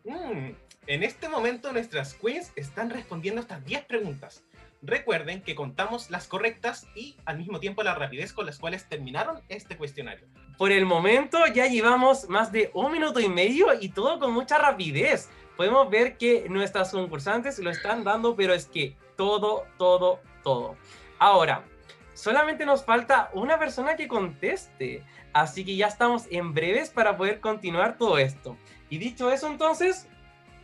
Mm, en este momento nuestras queens están respondiendo estas 10 preguntas. Recuerden que contamos las correctas y al mismo tiempo la rapidez con las cuales terminaron este cuestionario. Por el momento ya llevamos más de un minuto y medio y todo con mucha rapidez. Podemos ver que nuestras concursantes lo están dando, pero es que todo, todo, todo. Ahora, solamente nos falta una persona que conteste. Así que ya estamos en breves para poder continuar todo esto. Y dicho eso, entonces,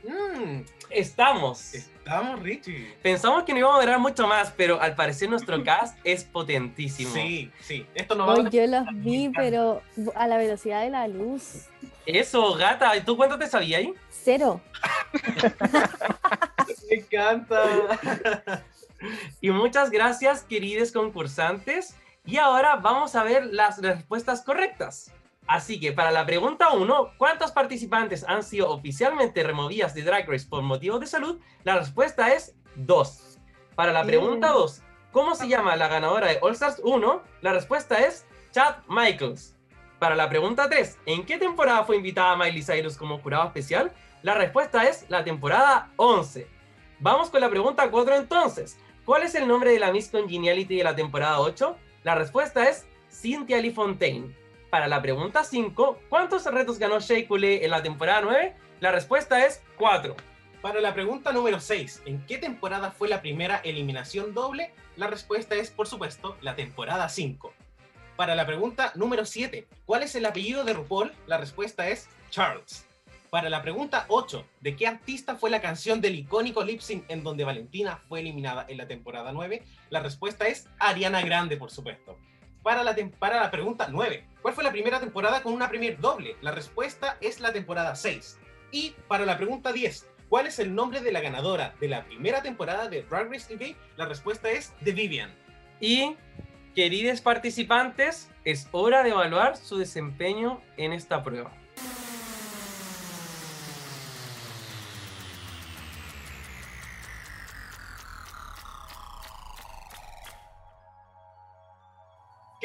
Mm, Estamos. estamos, Richie. Pensamos que no íbamos a durar mucho más, pero al parecer nuestro cast es potentísimo. Sí, sí. Esto no va a yo los vi, pero a la velocidad de la luz. Eso, gata. ¿Y tú cuánto te sabías ahí? Cero. Me encanta. Y muchas gracias, queridos concursantes. Y ahora vamos a ver las respuestas correctas. Así que para la pregunta 1, ¿cuántos participantes han sido oficialmente removidas de Drag Race por motivos de salud? La respuesta es 2. Para la pregunta 2, ¿cómo se llama la ganadora de All Stars 1? La respuesta es Chad Michaels. Para la pregunta 3, ¿en qué temporada fue invitada Miley Cyrus como jurado especial? La respuesta es la temporada 11. Vamos con la pregunta 4 entonces. ¿Cuál es el nombre de la Miss Congeniality de la temporada 8? La respuesta es Cynthia Lee Fontaine. Para la pregunta 5, ¿cuántos retos ganó Shea en la temporada 9? La respuesta es 4. Para la pregunta número 6, ¿en qué temporada fue la primera eliminación doble? La respuesta es, por supuesto, la temporada 5. Para la pregunta número 7, ¿cuál es el apellido de RuPaul? La respuesta es Charles. Para la pregunta 8, ¿de qué artista fue la canción del icónico lip sync en donde Valentina fue eliminada en la temporada 9? La respuesta es Ariana Grande, por supuesto. Para la, para la pregunta 9, ¿cuál fue la primera temporada con una premier doble? La respuesta es la temporada 6. Y para la pregunta 10, ¿cuál es el nombre de la ganadora de la primera temporada de Drag Race UK? La respuesta es The Vivian. Y, queridos participantes, es hora de evaluar su desempeño en esta prueba.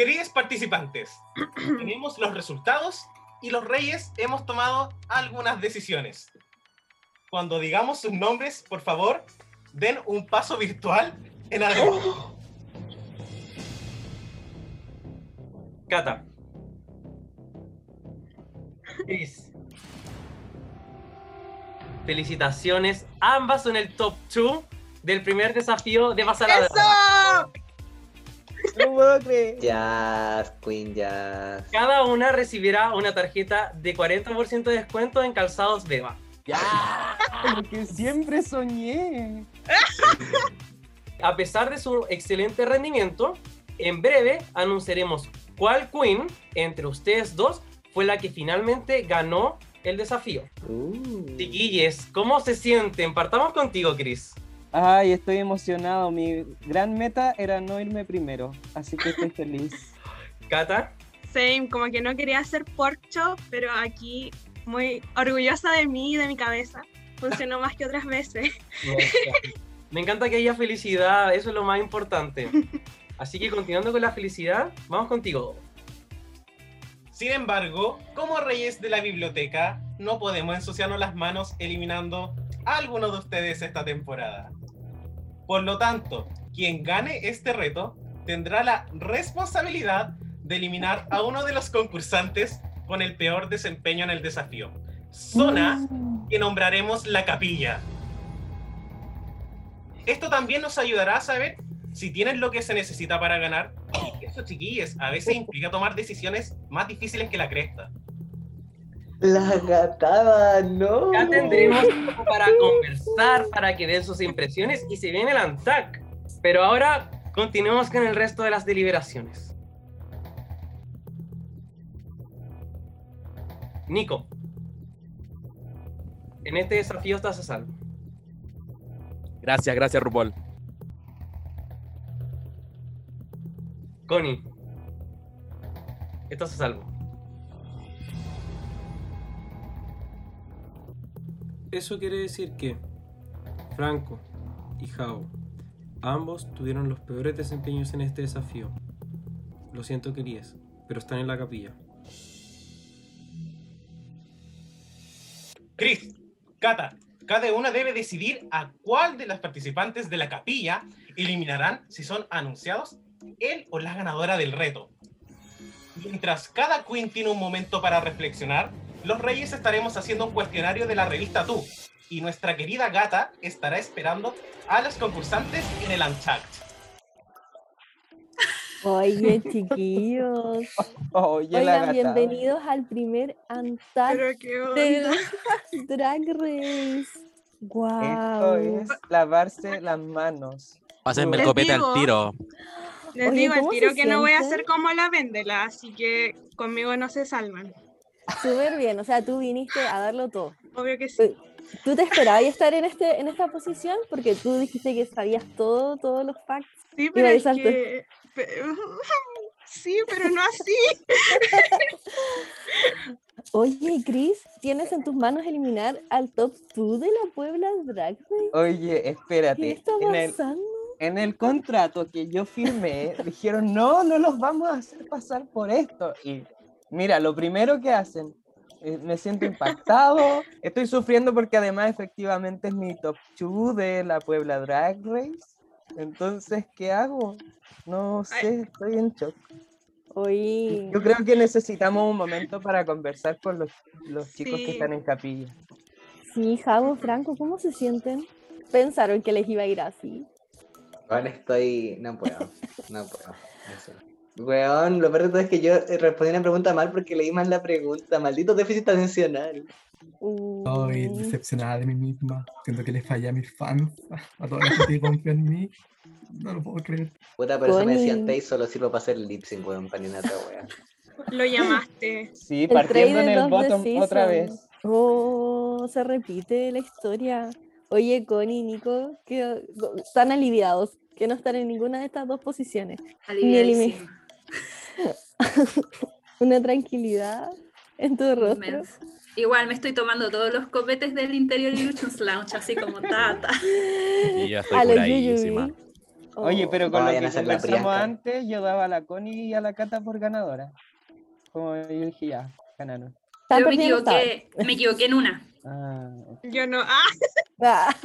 Queridos participantes, tenemos los resultados y los reyes hemos tomado algunas decisiones. Cuando digamos sus nombres, por favor, den un paso virtual en algo. Cata. Chris. Felicitaciones. Ambas son el top 2 del primer desafío de Pasarada. No puedo creer. Jazz, Queen Jazz. Cada una recibirá una tarjeta de 40% de descuento en calzados Beba. Ya. Lo que siempre soñé. A pesar de su excelente rendimiento, en breve anunciaremos cuál Queen entre ustedes dos fue la que finalmente ganó el desafío. Uh. Chiquilles, ¿cómo se sienten? Partamos contigo, Chris. Ay, estoy emocionado. Mi gran meta era no irme primero, así que estoy feliz. Cata. Same, como que no quería hacer pork chop, pero aquí muy orgullosa de mí y de mi cabeza. Funcionó más que otras veces. Me encanta que haya felicidad, eso es lo más importante. Así que continuando con la felicidad, vamos contigo. Sin embargo, como reyes de la biblioteca, no podemos ensuciarnos las manos eliminando a alguno de ustedes esta temporada. Por lo tanto, quien gane este reto tendrá la responsabilidad de eliminar a uno de los concursantes con el peor desempeño en el desafío. Zona que nombraremos la capilla. Esto también nos ayudará a saber si tienen lo que se necesita para ganar. Y eso, chiquillos, a veces implica tomar decisiones más difíciles que la cresta. La gatada, no. Ya tendremos tiempo para conversar, para que den sus impresiones y se viene el ANTAC. Pero ahora continuemos con el resto de las deliberaciones. Nico, en este desafío estás a salvo. Gracias, gracias, RuPaul. Connie, estás a salvo. Eso quiere decir que Franco y Jao ambos tuvieron los peores desempeños en este desafío. Lo siento, querías, pero están en la capilla. Chris, Cata, cada una debe decidir a cuál de las participantes de la capilla eliminarán si son anunciados él o la ganadora del reto. Mientras cada queen tiene un momento para reflexionar, los reyes estaremos haciendo un cuestionario de la revista Tú y nuestra querida gata estará esperando a los concursantes en el Unchacked. Oye, chiquillos. Oye, Oigan, bienvenidos al primer qué de. Drag Race. Esto Guau. es lavarse las manos. Pásenme el copete al tiro. Les Oye, digo al ¿cómo tiro que no voy a ser como la Vendela, así que conmigo no se salvan. Súper bien, o sea, tú viniste a darlo todo. Obvio que sí. ¿Tú te esperabas estar en, este, en esta posición? Porque tú dijiste que sabías todo, todos los facts. Sí, pero es que... Sí, pero no así. Oye, Chris, ¿tienes en tus manos eliminar al top 2 de la Puebla Drag Race? Oye, ¿Qué espérate. está En el, pasando? en el contrato que yo firmé, dijeron, no, no los vamos a hacer pasar por esto. Y mira, lo primero que hacen, eh, me siento impactado, estoy sufriendo porque además efectivamente es mi top 2 de la Puebla Drag Race. Entonces, ¿qué hago? No sé, estoy en shock. Oye, Yo creo que necesitamos un momento para conversar con los, los chicos que están en capilla. sí, Javo, Franco, ¿cómo se sienten? ¿Pensaron que les iba a ir así? Bueno, estoy. No puedo. No puedo. no sé. Weón, lo peor de todo es que yo eh, respondí una pregunta mal porque leí mal la pregunta. Maldito déficit atencional. Estoy Uy, decepcionada de mí misma. Siento que le fallé a mis fans, a toda la gente que confía en mí. No lo puedo creer. Puta, por eso me decían. Tay, solo sirvo para hacer lip sync, weón, para ni una otra wea. Lo llamaste. Sí, el partiendo en el bottom otra vez. Oh, se repite la historia. Oye, Connie y Nico, que están aliviados, que no están en ninguna de estas dos posiciones. Ni. Una tranquilidad en tu rostro. Inmenso. Igual me estoy tomando todos los copetes del Interior Illusions Lounge, así como tata. Y ya estoy A. Yuyuy. Oye, Oh. pero con lo que conversamos antes, yo daba a la Connie y a la Cata por ganadora. Como yo dije, ya, ganaron. Yo me equivoqué, me equivoqué en una. Ah, Yo no. ¡Ah!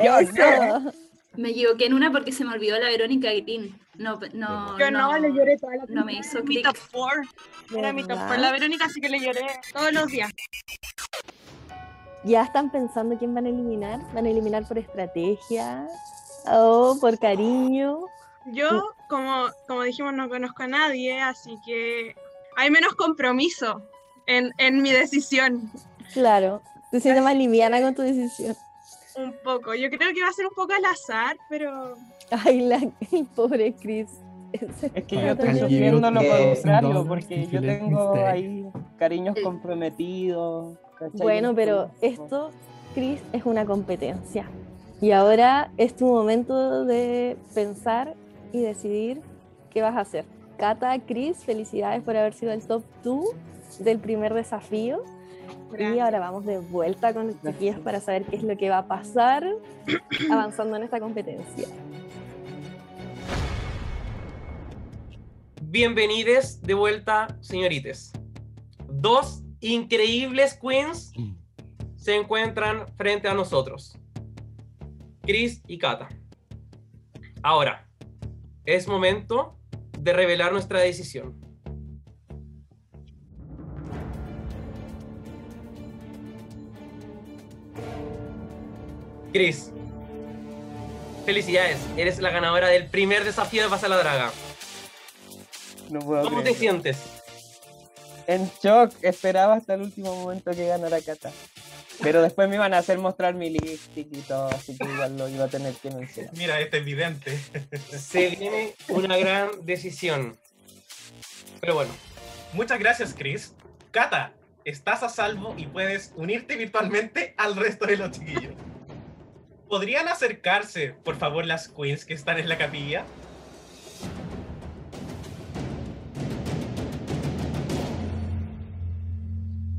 Ay, eso. Me equivoqué en una porque se me olvidó la Verónica Green. No, no, Yo no, le lloré toda la no me hizo Mi clic. top 4. Era mi top 4. La Verónica, así que le lloré todos los días. ¿Ya están pensando quién van a eliminar? ¿Van a eliminar por estrategia? ¿O por cariño? Yo, como, como dijimos, no conozco a nadie, así que hay menos compromiso en, en mi decisión. Claro, te sientes más liviana con tu decisión. Un poco. Yo creo que va a ser un poco al azar, pero Ay, la, el pobre Chris. es que yo estoy sufriendo lo Eh, contrario, porque yo tengo ahí cariños comprometidos. ¿cachai? Bueno, pero esto, Chris, es una competencia. Y ahora es tu momento de pensar y decidir qué vas a hacer. Cata, Chris, felicidades por haber sido el top 2 del primer desafío. Y Gracias. ahora vamos de vuelta con los chiquillos para saber qué es lo que va a pasar avanzando en esta competencia. Bienvenidos de vuelta, señorites. Dos increíbles queens se encuentran frente a nosotros. Chris y Kata. Ahora, es momento de revelar nuestra decisión. Chris, felicidades, eres la ganadora del primer desafío de Pasa la Draga. no puedo ¿Cómo te sientes? En shock, esperaba hasta el último momento que ganara Cata. Pero después me iban a hacer mostrar mi lipstick y todo, así que igual lo iba a tener que mencionar. Mira, este es evidente. Se viene una gran decisión. Pero bueno, Muchas gracias, Chris. Cata, estás a salvo y puedes unirte virtualmente al resto de los chiquillos. ¿Podrían acercarse, por favor, las queens que están en la capilla?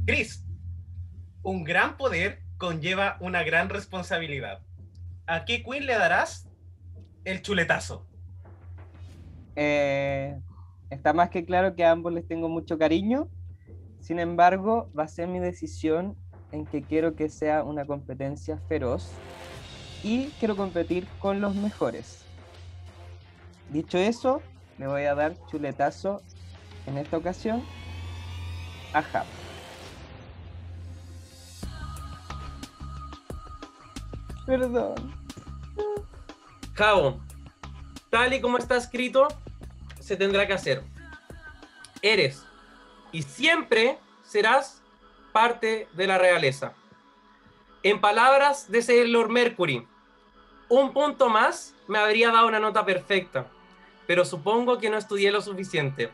Chris, un gran poder conlleva una gran responsabilidad. ¿A qué queen le darás el chuletazo? Eh, está más que claro que a ambos les tengo mucho cariño. Sin embargo, va a ser mi decisión en que quiero que sea una competencia feroz y quiero competir con los mejores. Dicho eso, le voy a dar chuletazo en esta ocasión a Jap. Perdón. Javo, tal y como está escrito, se tendrá que hacer. Eres y siempre serás parte de la realeza. En palabras de Sailor Mercury, un punto más me habría dado una nota perfecta, pero supongo que no estudié lo suficiente.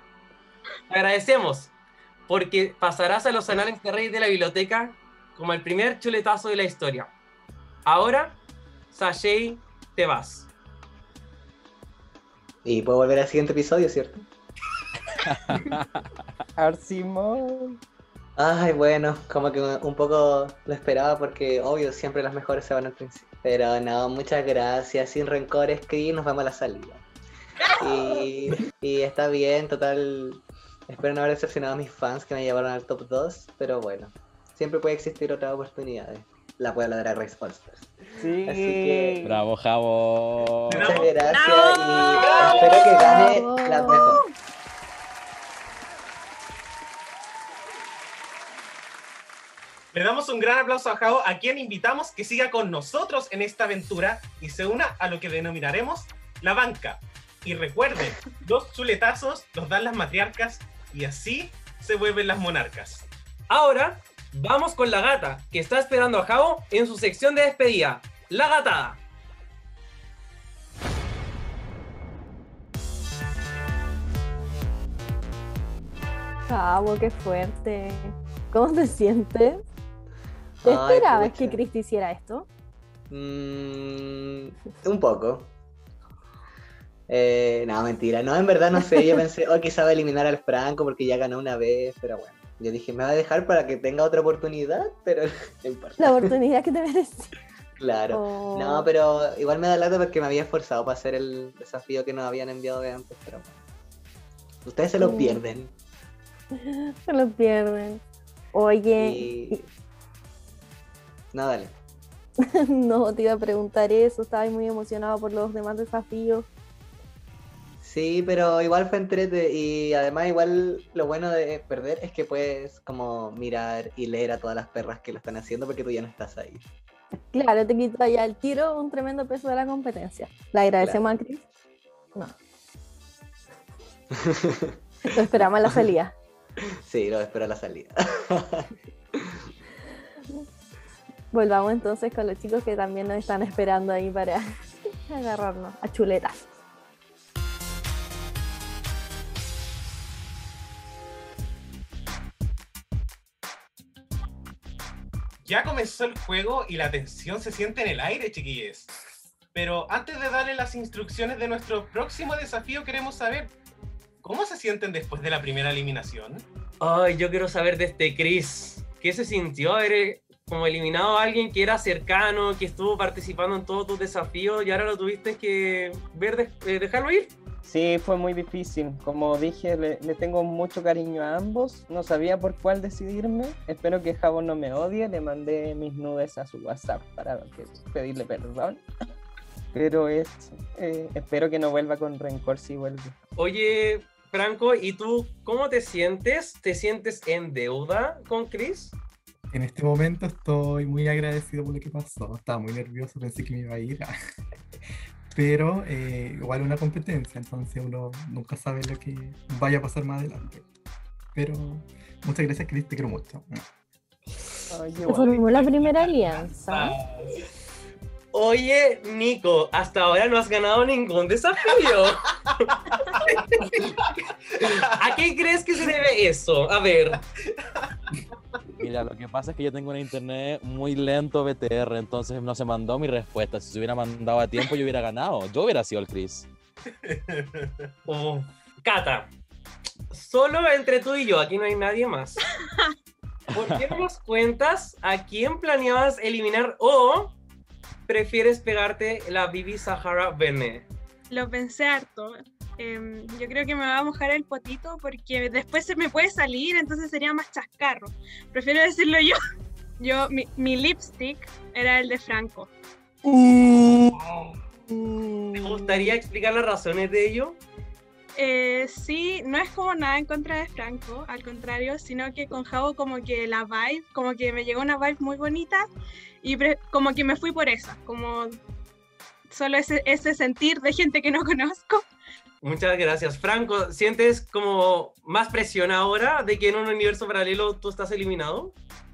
Agradecemos, porque pasarás a los anales de Rey de la Biblioteca como el primer chuletazo de la historia. Ahora, Sashay, te vas. Y puedo volver al siguiente episodio, ¿cierto? Arsimón. Ay, bueno, como que un poco lo esperaba porque, obvio, siempre las mejores se van al principio. Pero no, muchas gracias. Sin rencores, Cris, nos vamos a la salida. Y, y está bien, total. Espero no haber decepcionado a mis fans que me llevaron al top 2, pero bueno, siempre puede existir otras oportunidades. La puebla de Race All Stars. Sí. Así que Bravo, Javo. muchas gracias y espero que gane la mejor. Le damos un gran aplauso a Jao, a quien invitamos que siga con nosotros en esta aventura y se una a lo que denominaremos la banca. Y recuerden, los chuletazos los dan las matriarcas y así se vuelven las monarcas. Ahora, vamos con la gata, que está esperando a Jao en su sección de despedida. La gatada. Cabo, qué fuerte. ¿Cómo te sientes? ¿Te Ay, esperabas que Cristi hiciera esto? Mm, un poco. Eh, no, mentira. No, en verdad no sé. Yo pensé, oh, quizá va a eliminar al Franco porque ya ganó una vez, pero bueno. Yo dije, me va a dejar para que tenga otra oportunidad, pero. La oportunidad que te mereces. Claro. Oh. No, pero igual me da lata porque me había esforzado para hacer el desafío que nos habían enviado de antes, pero bueno. Ustedes se lo Mm. pierden. Se lo pierden. Oye, Y... No, dale. no te iba a preguntar eso. Estaba muy emocionado por los demás desafíos. Sí, pero igual fue entrete y además igual lo bueno de perder es que puedes como mirar y leer a todas las perras que lo están haciendo porque tú ya no estás ahí. Claro, te quita ya el tiro un tremendo peso de la competencia. Le agradecemos a Cris. No. Lo esperamos la salida. Sí, lo espero a la salida. Volvamos entonces con los chicos que también nos están esperando ahí para agarrarnos a chuletas. Ya comenzó el juego y la tensión se siente en el aire, chiquillos. Pero antes de darle las instrucciones de nuestro próximo desafío, queremos saber cómo se sienten después de la primera eliminación. Ay, yo quiero saber de este Chris. ¿Qué se sintió haber eh, como eliminado a alguien que era cercano, que estuvo participando en todos tus desafíos y ahora lo tuviste que ver, de- eh, dejarlo ir? Sí, fue muy difícil. Como dije, le, le tengo mucho cariño a ambos. No sabía por cuál decidirme. Espero que Jabo no me odie. Le mandé mis nudes a su WhatsApp para que- pedirle perdón. Pero es, eh, espero que no vuelva con rencor si vuelve. Oye, Franco, ¿y tú cómo te sientes? ¿Te sientes en deuda con Chris? En este momento estoy muy agradecido por lo que pasó. Estaba muy nervioso, pensé que me iba a ir. Pero eh, igual una competencia, entonces uno nunca sabe lo que vaya a pasar más adelante. Pero muchas gracias, Cris, te quiero mucho. Se formó la primera alianza. Oye, Nico, hasta ahora no has ganado ningún desafío. ¿A qué crees que se debe eso? A ver. Mira, lo que pasa es que yo tengo un internet muy lento BTR, entonces no se mandó mi respuesta. Si se hubiera mandado a tiempo, yo hubiera ganado. Yo hubiera sido el Chris. Oh, Cata, solo entre tú y yo, aquí no hay nadie más. ¿Por qué no nos cuentas a quién planeabas eliminar o prefieres pegarte la Bibi Sahara Bene? Lo pensé harto. Em, yo creo que me va a mojar el potito porque después se me puede salir, entonces sería más chascarro. Prefiero decirlo yo. Yo, mi, mi lipstick era el de Franco. ¿Te gustaría explicar las razones de ello? Eh, sí, no es como nada en contra de Franco, al contrario, sino que con Javo como que la vibe, como que me llegó una vibe muy bonita y como que me fui por esa, como solo ese, ese sentir de gente que no conozco. Muchas gracias. Franco, ¿sientes como más presión ahora de que en un universo paralelo tú estás eliminado?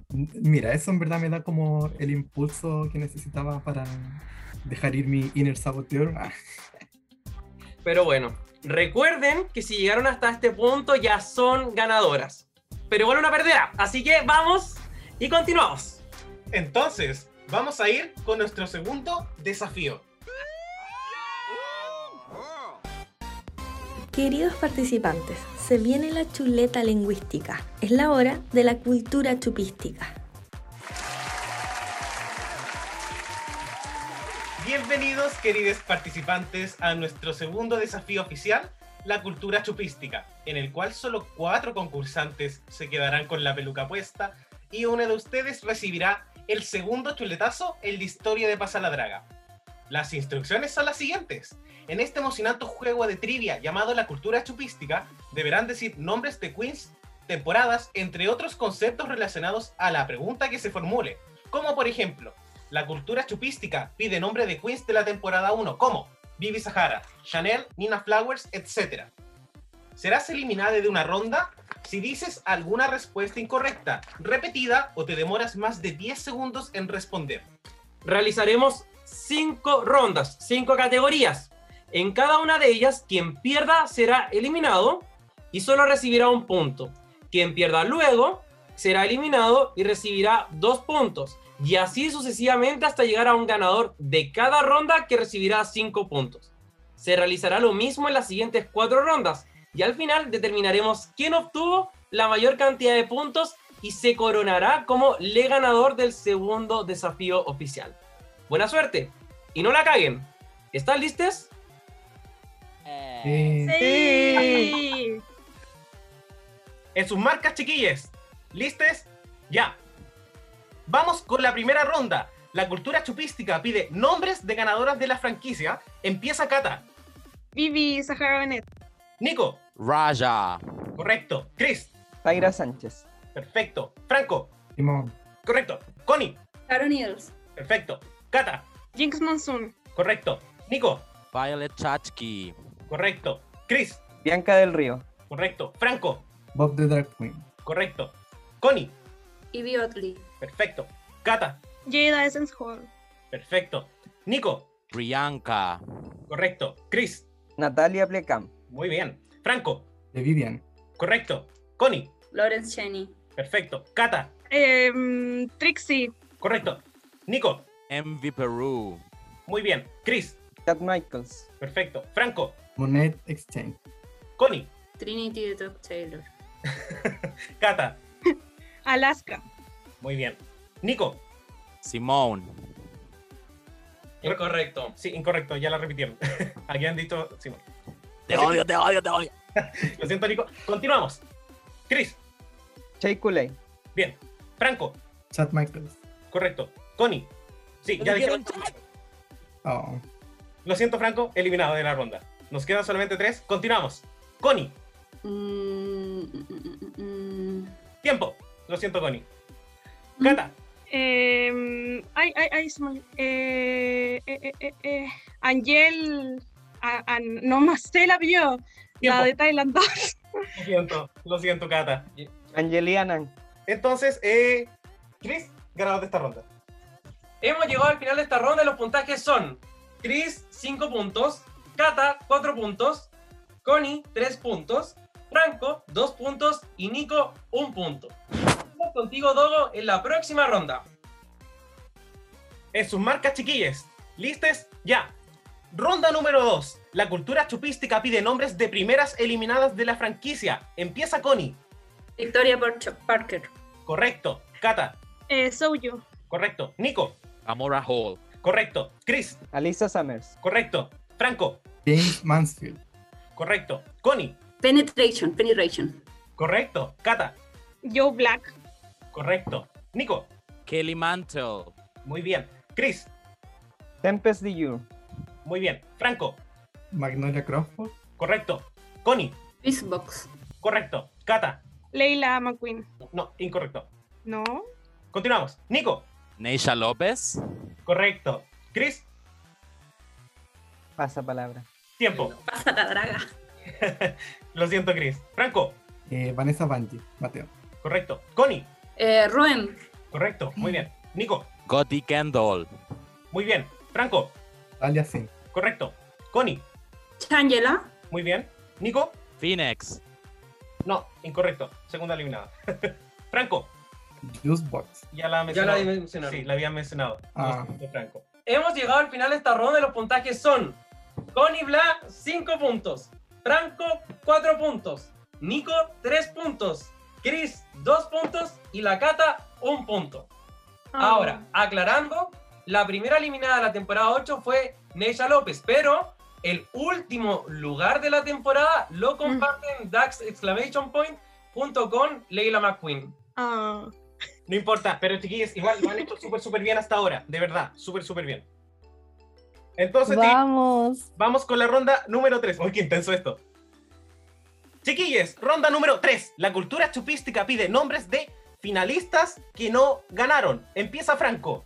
Mira, eso en verdad me da como el impulso que necesitaba para dejar ir mi inner saboteur. Ah, Pero bueno, recuerden que si llegaron hasta este punto ya son ganadoras. Pero igual una perdera. Así que vamos y continuamos. Entonces, vamos a ir con nuestro segundo desafío. Queridos participantes, se viene la chuleta lingüística. Es la hora de la cultura chupística. Bienvenidos, queridos participantes, a nuestro segundo desafío oficial, la cultura chupística, en el cual solo cuatro concursantes se quedarán con la peluca puesta y uno de ustedes recibirá el segundo chuletazo en la historia de Pasa la Draga. Las instrucciones son las siguientes. En este emocionante juego de trivia llamado la cultura chupística, deberán decir nombres de queens, temporadas, entre otros conceptos relacionados a la pregunta que se formule. Como por ejemplo, la cultura chupística pide nombre de queens de la temporada 1, como Vivi Sahara, Chanel, Nina Flowers, etc. Serás eliminada de una ronda si dices alguna respuesta incorrecta, repetida o te demoras más de 10 segundos en responder. Realizaremos cinco rondas, cinco categorías. En cada una de ellas, quien pierda será eliminado y solo recibirá un punto. Quien pierda luego será eliminado y recibirá dos puntos. Y así sucesivamente hasta llegar a un ganador de cada ronda que recibirá cinco puntos. Se realizará lo mismo en las siguientes cuatro rondas y al final determinaremos quién obtuvo la mayor cantidad de puntos y se coronará como le ganador del segundo desafío oficial. Buena suerte y no la caguen. ¿Están listos? Eh, Sí. En sus marcas, chiquilles. ¿Listes? Ya. Vamos con la primera ronda. La cultura chupística pide nombres de ganadoras de la franquicia. Empieza Kata. Vivi Sahara Bennett. Nico. Raya. Correcto. Chris. Zaira Sánchez. Perfecto. Franco. Simón, Correcto. Connie. Caro Needles. Perfecto. Kata. Jinx Monsoon. Correcto. Nico. Violet Chachki. Correcto. Chris. Bianca del Río. Correcto. Franco. Bob the Dark Queen. Correcto. Connie. Ivy Otley. Perfecto. Kata. Jada Essence Hall. Perfecto. Nico. Priyanka. Correcto. Chris. Natalia Plecam. Muy bien. Franco. De Vivian. Correcto. Connie. Lawrence Cheney. Perfecto. Kata. Em, Trixie. Correcto. Nico. Envy Peru. Muy bien. Chris. Chad Michaels. Perfecto. Franco. Monet Exchange. Connie. Trinity de Top Taylor. Kata. Alaska. Muy bien. Nico. Simone. Incorrecto. Sí, incorrecto, ya la repitieron. Aquí han dicho Simón. Te odio, te odio, te odio. Lo siento, Nico. Continuamos. Chris. Coulee. Bien. Franco. Chad Michaels. Correcto. Connie. Sí, ya dijeron. Oh, Lo siento, Franco. Eliminado de la ronda. Nos quedan solamente tres. Continuamos. Connie. Mm, mm, mm, mm. Tiempo. Lo siento, Connie. Cata. Em, ay, ay, ay, se me olvidó. Eh, eh, eh, eh, Angel. a- a- no más sé la vio. La de Thailand 2. Lo siento. Lo siento, Cata. Angeliana. Entonces, eh. Chris, ganador de esta ronda. Hemos llegado al final de esta ronda y los puntajes son Chris 5 puntos, Kata 4 puntos, Connie 3 puntos, Franco 2 puntos y Nico 1 punto. Vamos contigo, Dogo, en la próxima ronda. En sus marcas, chiquilles. ¿Listes? Ya. Ronda número 2. La cultura chupística pide nombres de primeras eliminadas de la franquicia. Empieza Connie. Victoria Parker. Correcto. Cata. Eh, Soju. Correcto. Nico. Amora Hall. Correcto. Chris. Alisa Summers. Correcto. Franco. James Mansfield. Correcto. Connie. Penetration. Penetration. Correcto. Cata. Joe Black. Correcto. Nico. Kelly Mantle. Muy bien. Chris. Tempest DU. Muy bien. Franco. Magnolia Crawford. Correcto. Connie. Peacebox. Correcto. Cata. Leila McQueen. No, incorrecto. No. Continuamos. Nico. Neisha López. Correcto. Chris. Pasa palabra. Tiempo. Pasa la draga. Lo siento, Chris. Franco. Eh, Vanessa Banji. Mateo. Correcto. Connie. Eh, Ruen. Correcto, muy bien. Nico, Gotti Kendall. muy bien. Franco, Alias sí. correcto. Connie, Changela. muy bien. Nico, Phoenix. no, incorrecto. Segunda eliminada. Franco, Juicebox. ya la Ya mencionaron. la mencionaron. Sí, la habían mencionado. Ah. Franco. Hemos llegado al final de esta ronda y los puntajes son Connie Bla, 5 puntos. Franco, 4 puntos. Nico, 3 puntos. Chris, 2 puntos. Y la Cata, 1 punto. Ah. Ahora, aclarando, la primera eliminada de la temporada 8 fue Neisha López, pero el último lugar de la temporada lo comparten Dax Exclamation Point junto con Leila McQueen. Ah. No importa, pero chiquillos, igual lo han hecho súper, súper bien hasta ahora. De verdad, súper, súper bien. Entonces, chiquillos, Vamos. vamos con la ronda número 3. Uy, qué intenso esto. Chiquillos, ronda número 3. La cultura chupística pide nombres de finalistas que no ganaron. Empieza Franco.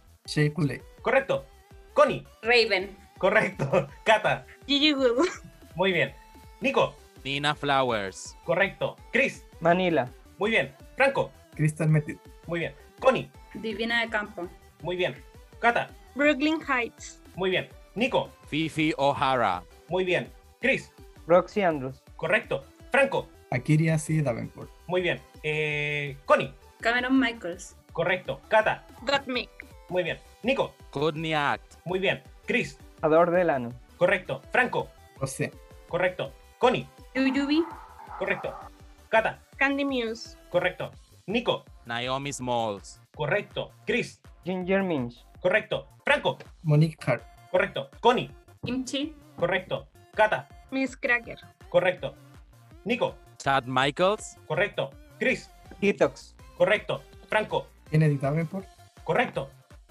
Coulee. Correcto. Connie. Raven. Correcto. Cata. Gigi Good. Muy bien. Nico. Nina Flowers. Correcto. Chris. Manila. Muy bien. Franco. Crystal Method. Muy bien. Connie. Divina de Campo. Muy bien. Cata. Brooklyn Heights. Muy bien. Nico. Fifi O'Hara. Muy bien. Chris. Roxy Andrews. Correcto. Franco. Akira C. Davenport. Muy bien. Eh, Connie. Cameron Michaels. Correcto. Cata. Gottmik. Muy bien. Nico. Courtney Act. Muy bien. Chris. Ador Delano. Correcto. Franco. José. Correcto. Connie. Yuyubi. Correcto. Cata. Candy Muse. Correcto. Nico. Naomi Smalls. Correcto. Chris. Ginger Minch. Correcto. Franco. Monique Hart. Correcto. Connie. Kimchi. Correcto. Cata. Miss Cracker. Correcto. Nico. Chad Michaels. Correcto. Chris. Detox. Correcto. Franco. Kennedy Davenport. Correcto.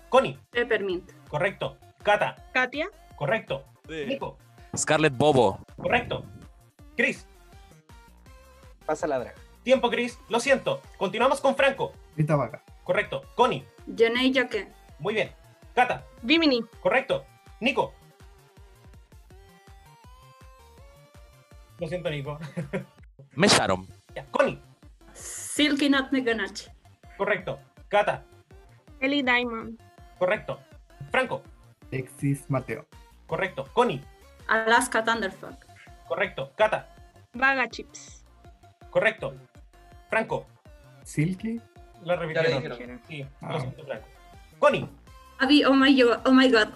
Connie. Peppermint. Correcto. Cata. Katia. Correcto. Nico. Scarlett Bobo. Correcto. Chris. Pasa la draga. Tiempo, Chris. Lo siento. Continuamos con Franco. Rita Vaga. Correcto. Connie. Jonei Joke. Muy bien. Cata. Bimini. Correcto. Nico. Lo siento, Nico. Me Sharon. Ya. Connie. Silky Not Meganachi. Correcto. Cata. Ellie Diamond. Correcto. Franco. Alexis Mateo. Correcto. Connie. Alaska Thunderfuck. Correcto. Cata. Vaga Chips. Correcto. Franco. Silky. La Ya repitieron. dijeron. Sí, lo Ah. siento, Franco. Connie. Abby, oh my, yo- oh my god.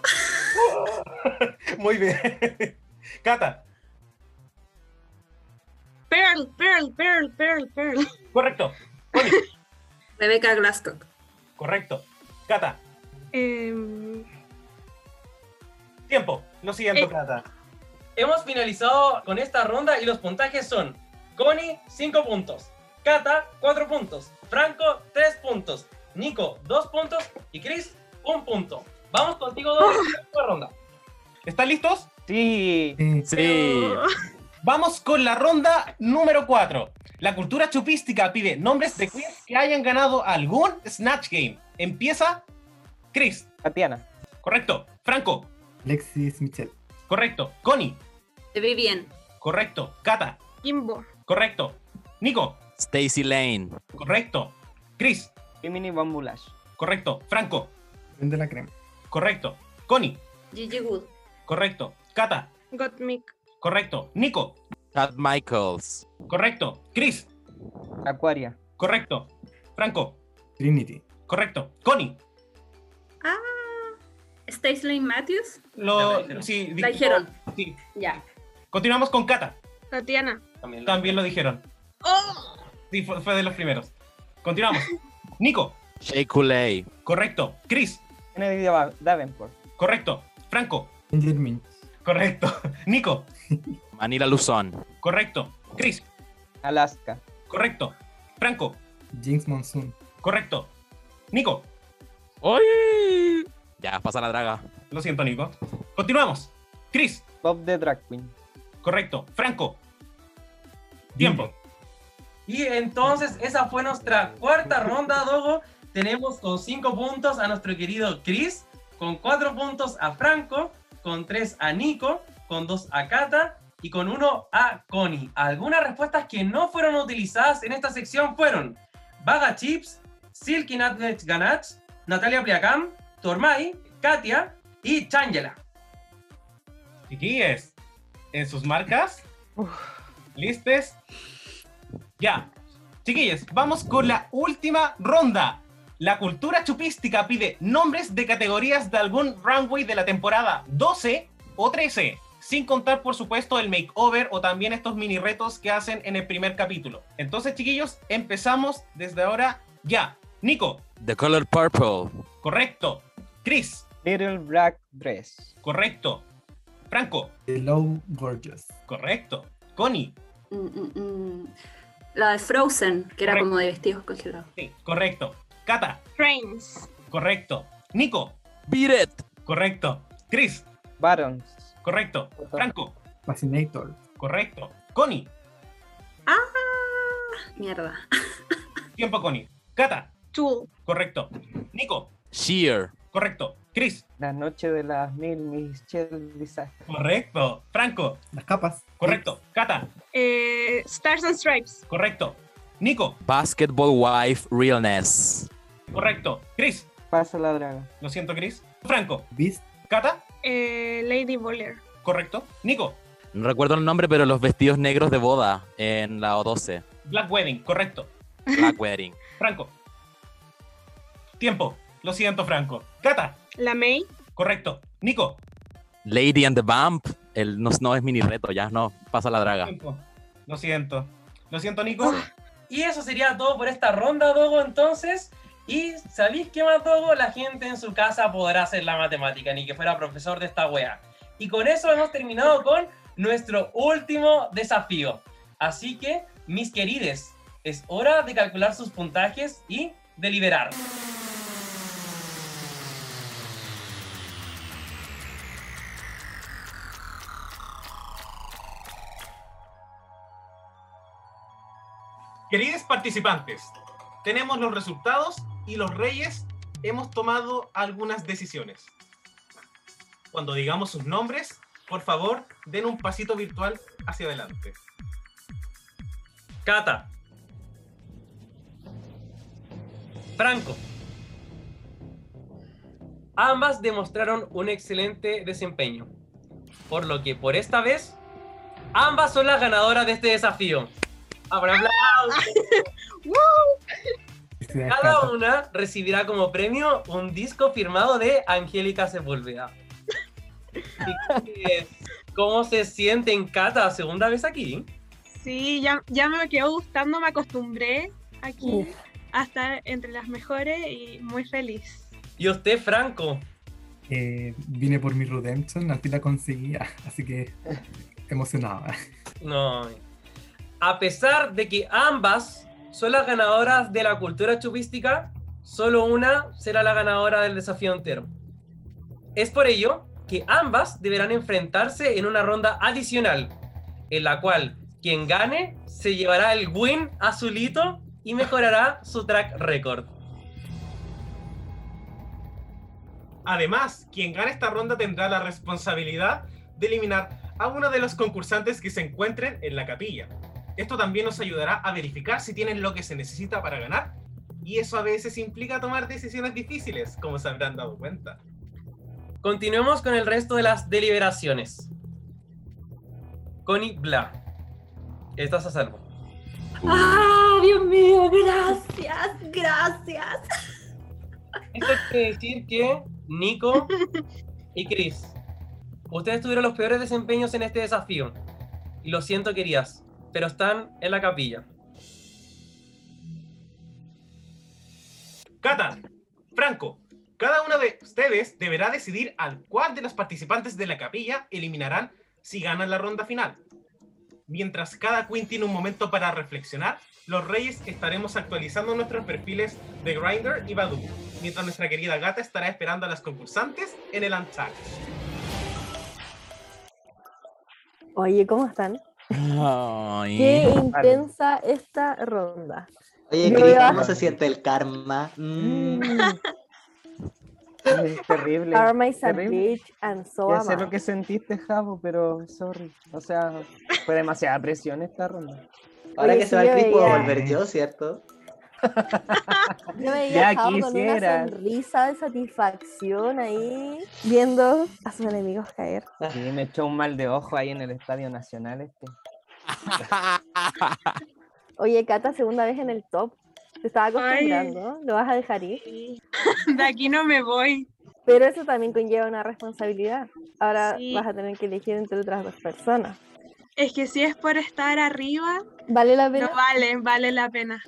Muy bien. Cata. Pearl, Pearl, Pearl, Pearl, Pearl. Correcto. Connie. Rebecca Glasscock. Correcto. Cata. Em, Tiempo. Lo siento, Eh. Cata. Hemos finalizado con esta ronda y los puntajes son Connie, 5 puntos. Cata, 4 puntos. Franco, 3 puntos. Nico, 2 puntos. Y Chris, 1 punto. Vamos contigo, dos la ronda. ¿Están listos? Sí. Sí. Vamos con la ronda número 4. La cultura chupística pide nombres de queens que hayan ganado algún Snatch Game. Empieza Chris. Tatiana. Correcto. Franco. Alexis Michel. Correcto. Connie. Te vi bien. Correcto. Cata. Kimbo. Correcto. Nico. Stacy Lane. Correcto. Chris. Jiminy Bambulash. Correcto. Franco. Vende la crema. Correcto. Connie. Gigi Good. Correcto. Cata. Gottmik. Correcto. Nico. Chad Michaels. Correcto. Chris. Aquaria. Correcto. Franco. Trinity. Correcto. Connie. Ah. Stacy Lane Matthews. Lo, la dijeron. sí, La dijeron. sí. Ya. Continuamos con Cata. Tatiana. También. También lo dijeron. ¡Oh! Sí, fue, fue de los primeros. Continuamos. Nico. Shea Coulee. Correcto. Chris. Kennedy Davenport. Correcto. Franco. Minch. Correcto. Nico. Manila Luzon. Correcto. Chris. Alaska. Correcto. Franco. Jinx Monsoon. Correcto. Nico. ¡Ay! Ya, pasa la draga. Lo siento, Nico. Continuamos. Chris. Bob the Drag Queen. Correcto. Franco. Tiempo. Y entonces esa fue nuestra cuarta ronda, Dogo. Tenemos con 5 puntos a nuestro querido Chris, con 4 puntos a Franco, con 3 a Nico, con 2 a Cata y con 1 a Connie. Algunas respuestas que no fueron utilizadas en esta sección fueron Vaga Chips, Silky Natnet Ganach, Natalia Pliacam, Tormai, Katia y Changela. Chiquillos, en sus marcas, listes, ya. Chiquillos, vamos con la última ronda. La cultura chupística pide nombres de categorías de algún runway de la temporada 12 o 13, sin contar por supuesto el makeover o también estos mini retos que hacen en el primer capítulo. Entonces, chiquillos, empezamos desde ahora ya. Nico, The Color Purple. correcto. Chris, Little Black Dress. correcto. Franco, Hello, gorgeous. correcto. Connie, Mm, mm, mm. La de Frozen, que era Correcto. como de vestidos congelados. sí, correcto. Cata, Trains. correcto. Nico, It. correcto. Chris, Barons. correcto. Franco, Fascinator. correcto. Connie, Ah, mierda. tiempo Connie. Cata, Tool. correcto. Nico, Sheer. Correcto. Chris, La noche de las mil Michelle Visage. correcto. Franco, Las capas. correcto. Cata, Eh, Stars and Stripes. correcto. Nico, Basketball Wife Realness. correcto. Chris, Pasa la draga. lo siento Chris. Franco, Beast. Cata, Eh, Lady Bowler. correcto. Nico, No recuerdo el nombre, pero los vestidos negros de boda en la O12. Black Wedding, correcto. Black Wedding. Franco. Tiempo. Lo siento, Franco. Cata, La May. correcto. Nico, Lady and the Vamp. El, no, no es mini reto, ya no. Pasa la draga. Lo siento. Lo siento, Nico. Y eso sería todo por esta ronda, Dogo, entonces. Y ¿sabéis qué más, Dogo? La gente en su casa podrá hacer la matemática, ni que fuera profesor de esta wea. Y con eso hemos terminado con nuestro último desafío. Así que, mis querides, es hora de calcular sus puntajes y deliberar. Queridos participantes, tenemos los resultados y los reyes hemos tomado algunas decisiones. Cuando digamos sus nombres, por favor, den un pasito virtual hacia adelante. Cata. Franco. Ambas demostraron un excelente desempeño, por lo que por esta vez, ambas son las ganadoras de este desafío. Habrá aplausos. Felicidades, Cada una recibirá como premio un disco firmado de Angélica Sepúlveda. Así que, ¿Cómo se siente en Cata? ¿Segunda vez aquí? Sí, ya, ya me quedó gustando, me acostumbré aquí a estar entre las mejores y muy feliz. ¿Y usted, Franco? Eh, vine por mi Redemption, al fin la conseguí, así que emocionada. No. A pesar de que ambas son las ganadoras de la cultura chupística, solo una será la ganadora del desafío entero. Es por ello que ambas deberán enfrentarse en una ronda adicional, en la cual quien gane se llevará el win azulito y mejorará su track record. Además, quien gane esta ronda tendrá la responsabilidad de eliminar a uno de los concursantes que se encuentren en la capilla. Esto también nos ayudará a verificar si tienen lo que se necesita para ganar, y eso a veces implica tomar decisiones difíciles, como se habrán dado cuenta. Continuemos con el resto de las deliberaciones. Connie Bla, estás a salvo. ¡Ah, Dios mío! Gracias, gracias. Esto quiere decir que Nico y Chris, ustedes tuvieron los peores desempeños en este desafío. Y lo siento, queridas, pero están en la capilla. Cata, Franco, cada uno de ustedes deberá decidir al cuál de los participantes de la capilla eliminarán si ganan la ronda final. Mientras cada queen tiene un momento para reflexionar, los reyes estaremos actualizando nuestros perfiles de Grindr y Badoo, mientras nuestra querida gata estará esperando a las concursantes en el Untagged. Oye, ¿cómo están? Ay. Qué intensa esta ronda. Oye, Cris, ¿cómo se siente el karma? Mm. Es terrible. Karma is a bitch and so Ya sé I. lo que sentiste, Javo, pero sorry. O sea, fue demasiada presión esta ronda. Ahora Oye, que se va el yo Chris, puedo volver yo, ¿cierto? Yo veía Ya a Jao con una sonrisa de satisfacción ahí, viendo a sus enemigos caer. Sí, me echó un mal de ojo ahí en el Estadio Nacional este. Oye, Cata, segunda vez en el top. Te estaba Ay. acostumbrando, lo vas a dejar ir. De aquí no me voy. Pero eso también conlleva una responsabilidad. Ahora Sí. vas a tener que elegir entre otras dos personas. Es que si es por estar arriba, ¿Vale la pena? no vale, vale la pena.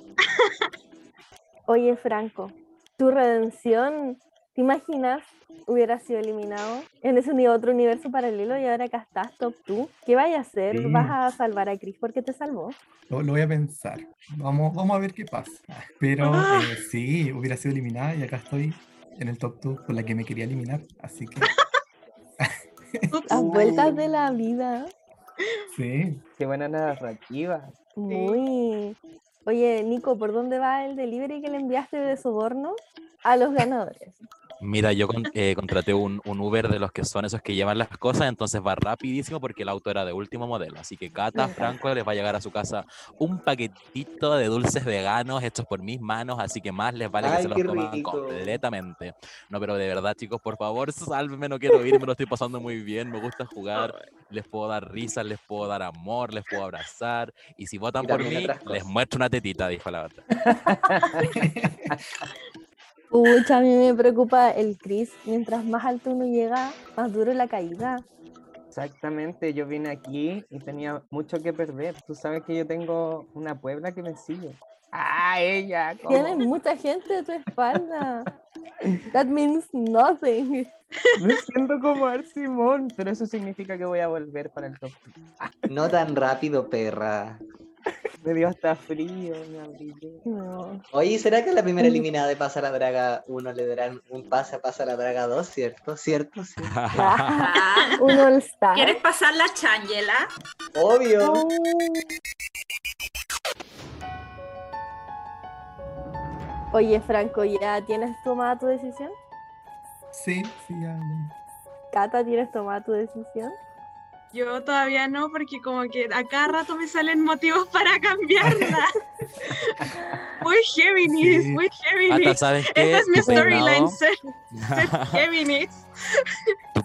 Oye, Franco, tu redención, ¿te imaginas hubiera sido eliminado en ese otro universo paralelo y ahora acá estás, top 2? ¿Qué vayas a hacer? Sí. ¿Vas a salvar a Chris porque te salvó? Lo, lo voy a pensar. Vamos, vamos a ver qué pasa. Pero Ah. eh, sí, hubiera sido eliminada y acá estoy en el top 2 con la que me quería eliminar. Así que Las vueltas de la vida. sí. Qué buena narrativa. Muy. Oye, Nico, ¿por dónde va el delivery que le enviaste de soborno a los ganadores? Mira, yo con- eh, contraté un, un Uber de los que son esos que llevan las cosas, entonces va rapidísimo porque el auto era de último modelo. Así que Cata, Franco, les va a llegar a su casa un paquetito de dulces veganos hechos por mis manos, así que más les vale que Ay, se los coman rico. completamente. No, pero de verdad, chicos, por favor, sálvenme, no quiero ir, me lo estoy pasando muy bien, me gusta jugar, les puedo dar risas, les puedo dar amor, les puedo abrazar, y si votan Y por mí, les muestro una tetita, dijo la verdad. Pucha, a mí me preocupa el Chris. Mientras más alto uno llega, más duro la caída. Exactamente, yo vine aquí y tenía mucho que perder. Tú sabes que yo tengo una Puebla que me sigue. Ah, ella. ¿cómo? Tienes mucha gente a tu espalda. That means nothing. Me siento como Ar Simón, pero eso significa que voy a volver para el top. No tan rápido, perra. Me dio hasta frío, me abrigué. No. Oye, ¿será que a la primera eliminada de Pasa la Draga 1 le darán un pase a Pasa la Draga 2, cierto? ¿Cierto? Sí. Ah, Un all star. ¿Quieres pasar la changela? Obvio. Oye, Franco, ¿ya tienes tomada tu decisión? Sí, sí, ya. ya. Cata, ¿tienes tomada tu decisión? Yo todavía no, porque como que a cada rato me salen motivos para cambiarla. muy Géminis, Sí. muy Géminis. Esta es mi storyline, ser, ser Géminis.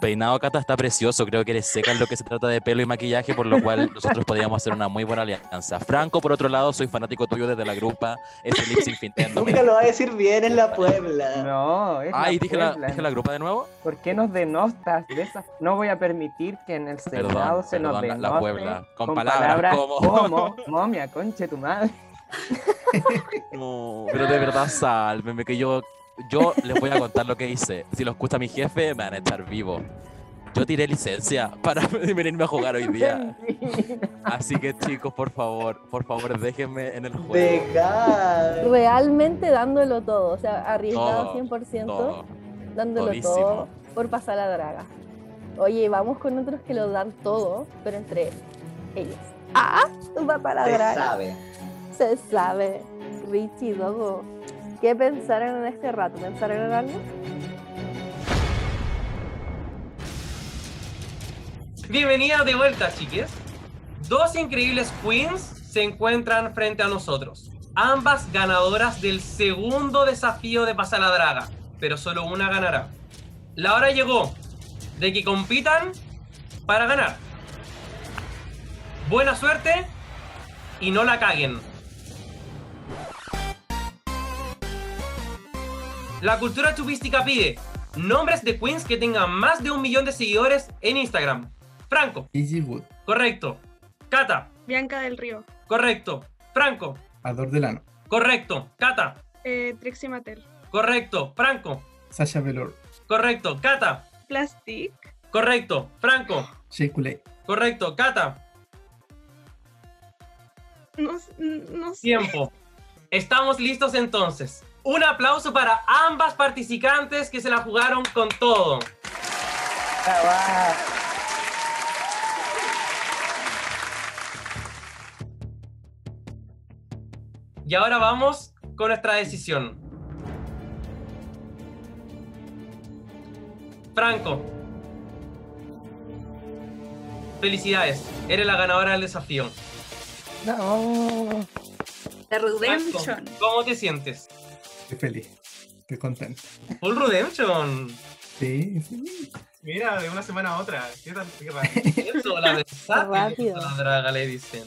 Peinado, Cata, está precioso. Creo que eres seca en lo que se trata de pelo y maquillaje, por lo cual nosotros podríamos hacer una muy buena alianza. Franco, por otro lado, soy fanático tuyo desde la grupa. Lip sync Nintendo. Nunca lo va a decir bien en la Puebla. No, es Ay, la dije la, Puebla, dije la grupa de nuevo. ¿Por qué nos denostas de esa? No voy a permitir que en el Perdón, Senado se nos perdón, la- la Puebla. Con palabras como- como momia, conche tu madre. No, pero de verdad, sálveme, que yo, yo les voy a contar lo que hice. Si lo escucha mi jefe, me van a echar vivo. Yo tiré licencia para venirme a jugar hoy día. Así que chicos, por favor, por favor, déjenme en el juego. Dejar. Realmente dándolo todo, o sea, arriesgado Todo, 100%, Todo. dándolo todísimo. todo por pasar la draga. Oye, vamos con otros que lo dan todo, pero entre ellos. Ah, va para la Se draga. sabe. Se sabe. Richie, Dogo. ¿Qué pensaron en este rato? ¿Pensaron en algo? Bienvenidas de vuelta, chiques. Dos increíbles queens se encuentran frente a nosotros. Ambas ganadoras del segundo desafío de Pasar la Draga, pero solo una ganará. La hora llegó de que compitan para ganar. Buena suerte y no la caguen. La cultura chupística pide nombres de queens que tengan más de un millón de seguidores en Instagram. Franco, Gigi Wood, correcto. Cata, Bianca del Río, correcto. Franco, Ador Delano, correcto. Cata, eh, Trixie Mattel, correcto. Franco, Sasha Velour, correcto. Cata, Plastic, correcto. Franco, Shea correcto. Cata, no, s- no sé. tiempo. Estamos listos entonces. Un aplauso para ambas participantes que se la jugaron con todo. Y ahora vamos con nuestra decisión. Franco. Felicidades, eres la ganadora del desafío. No. The Redemption. ¿Cómo te sientes? Estoy feliz. Estoy contento. Full Redemption. Sí, sí. Mira, de una semana a otra. ¿Qué tal? Qué. Eso, la versátil, la draga le dicen.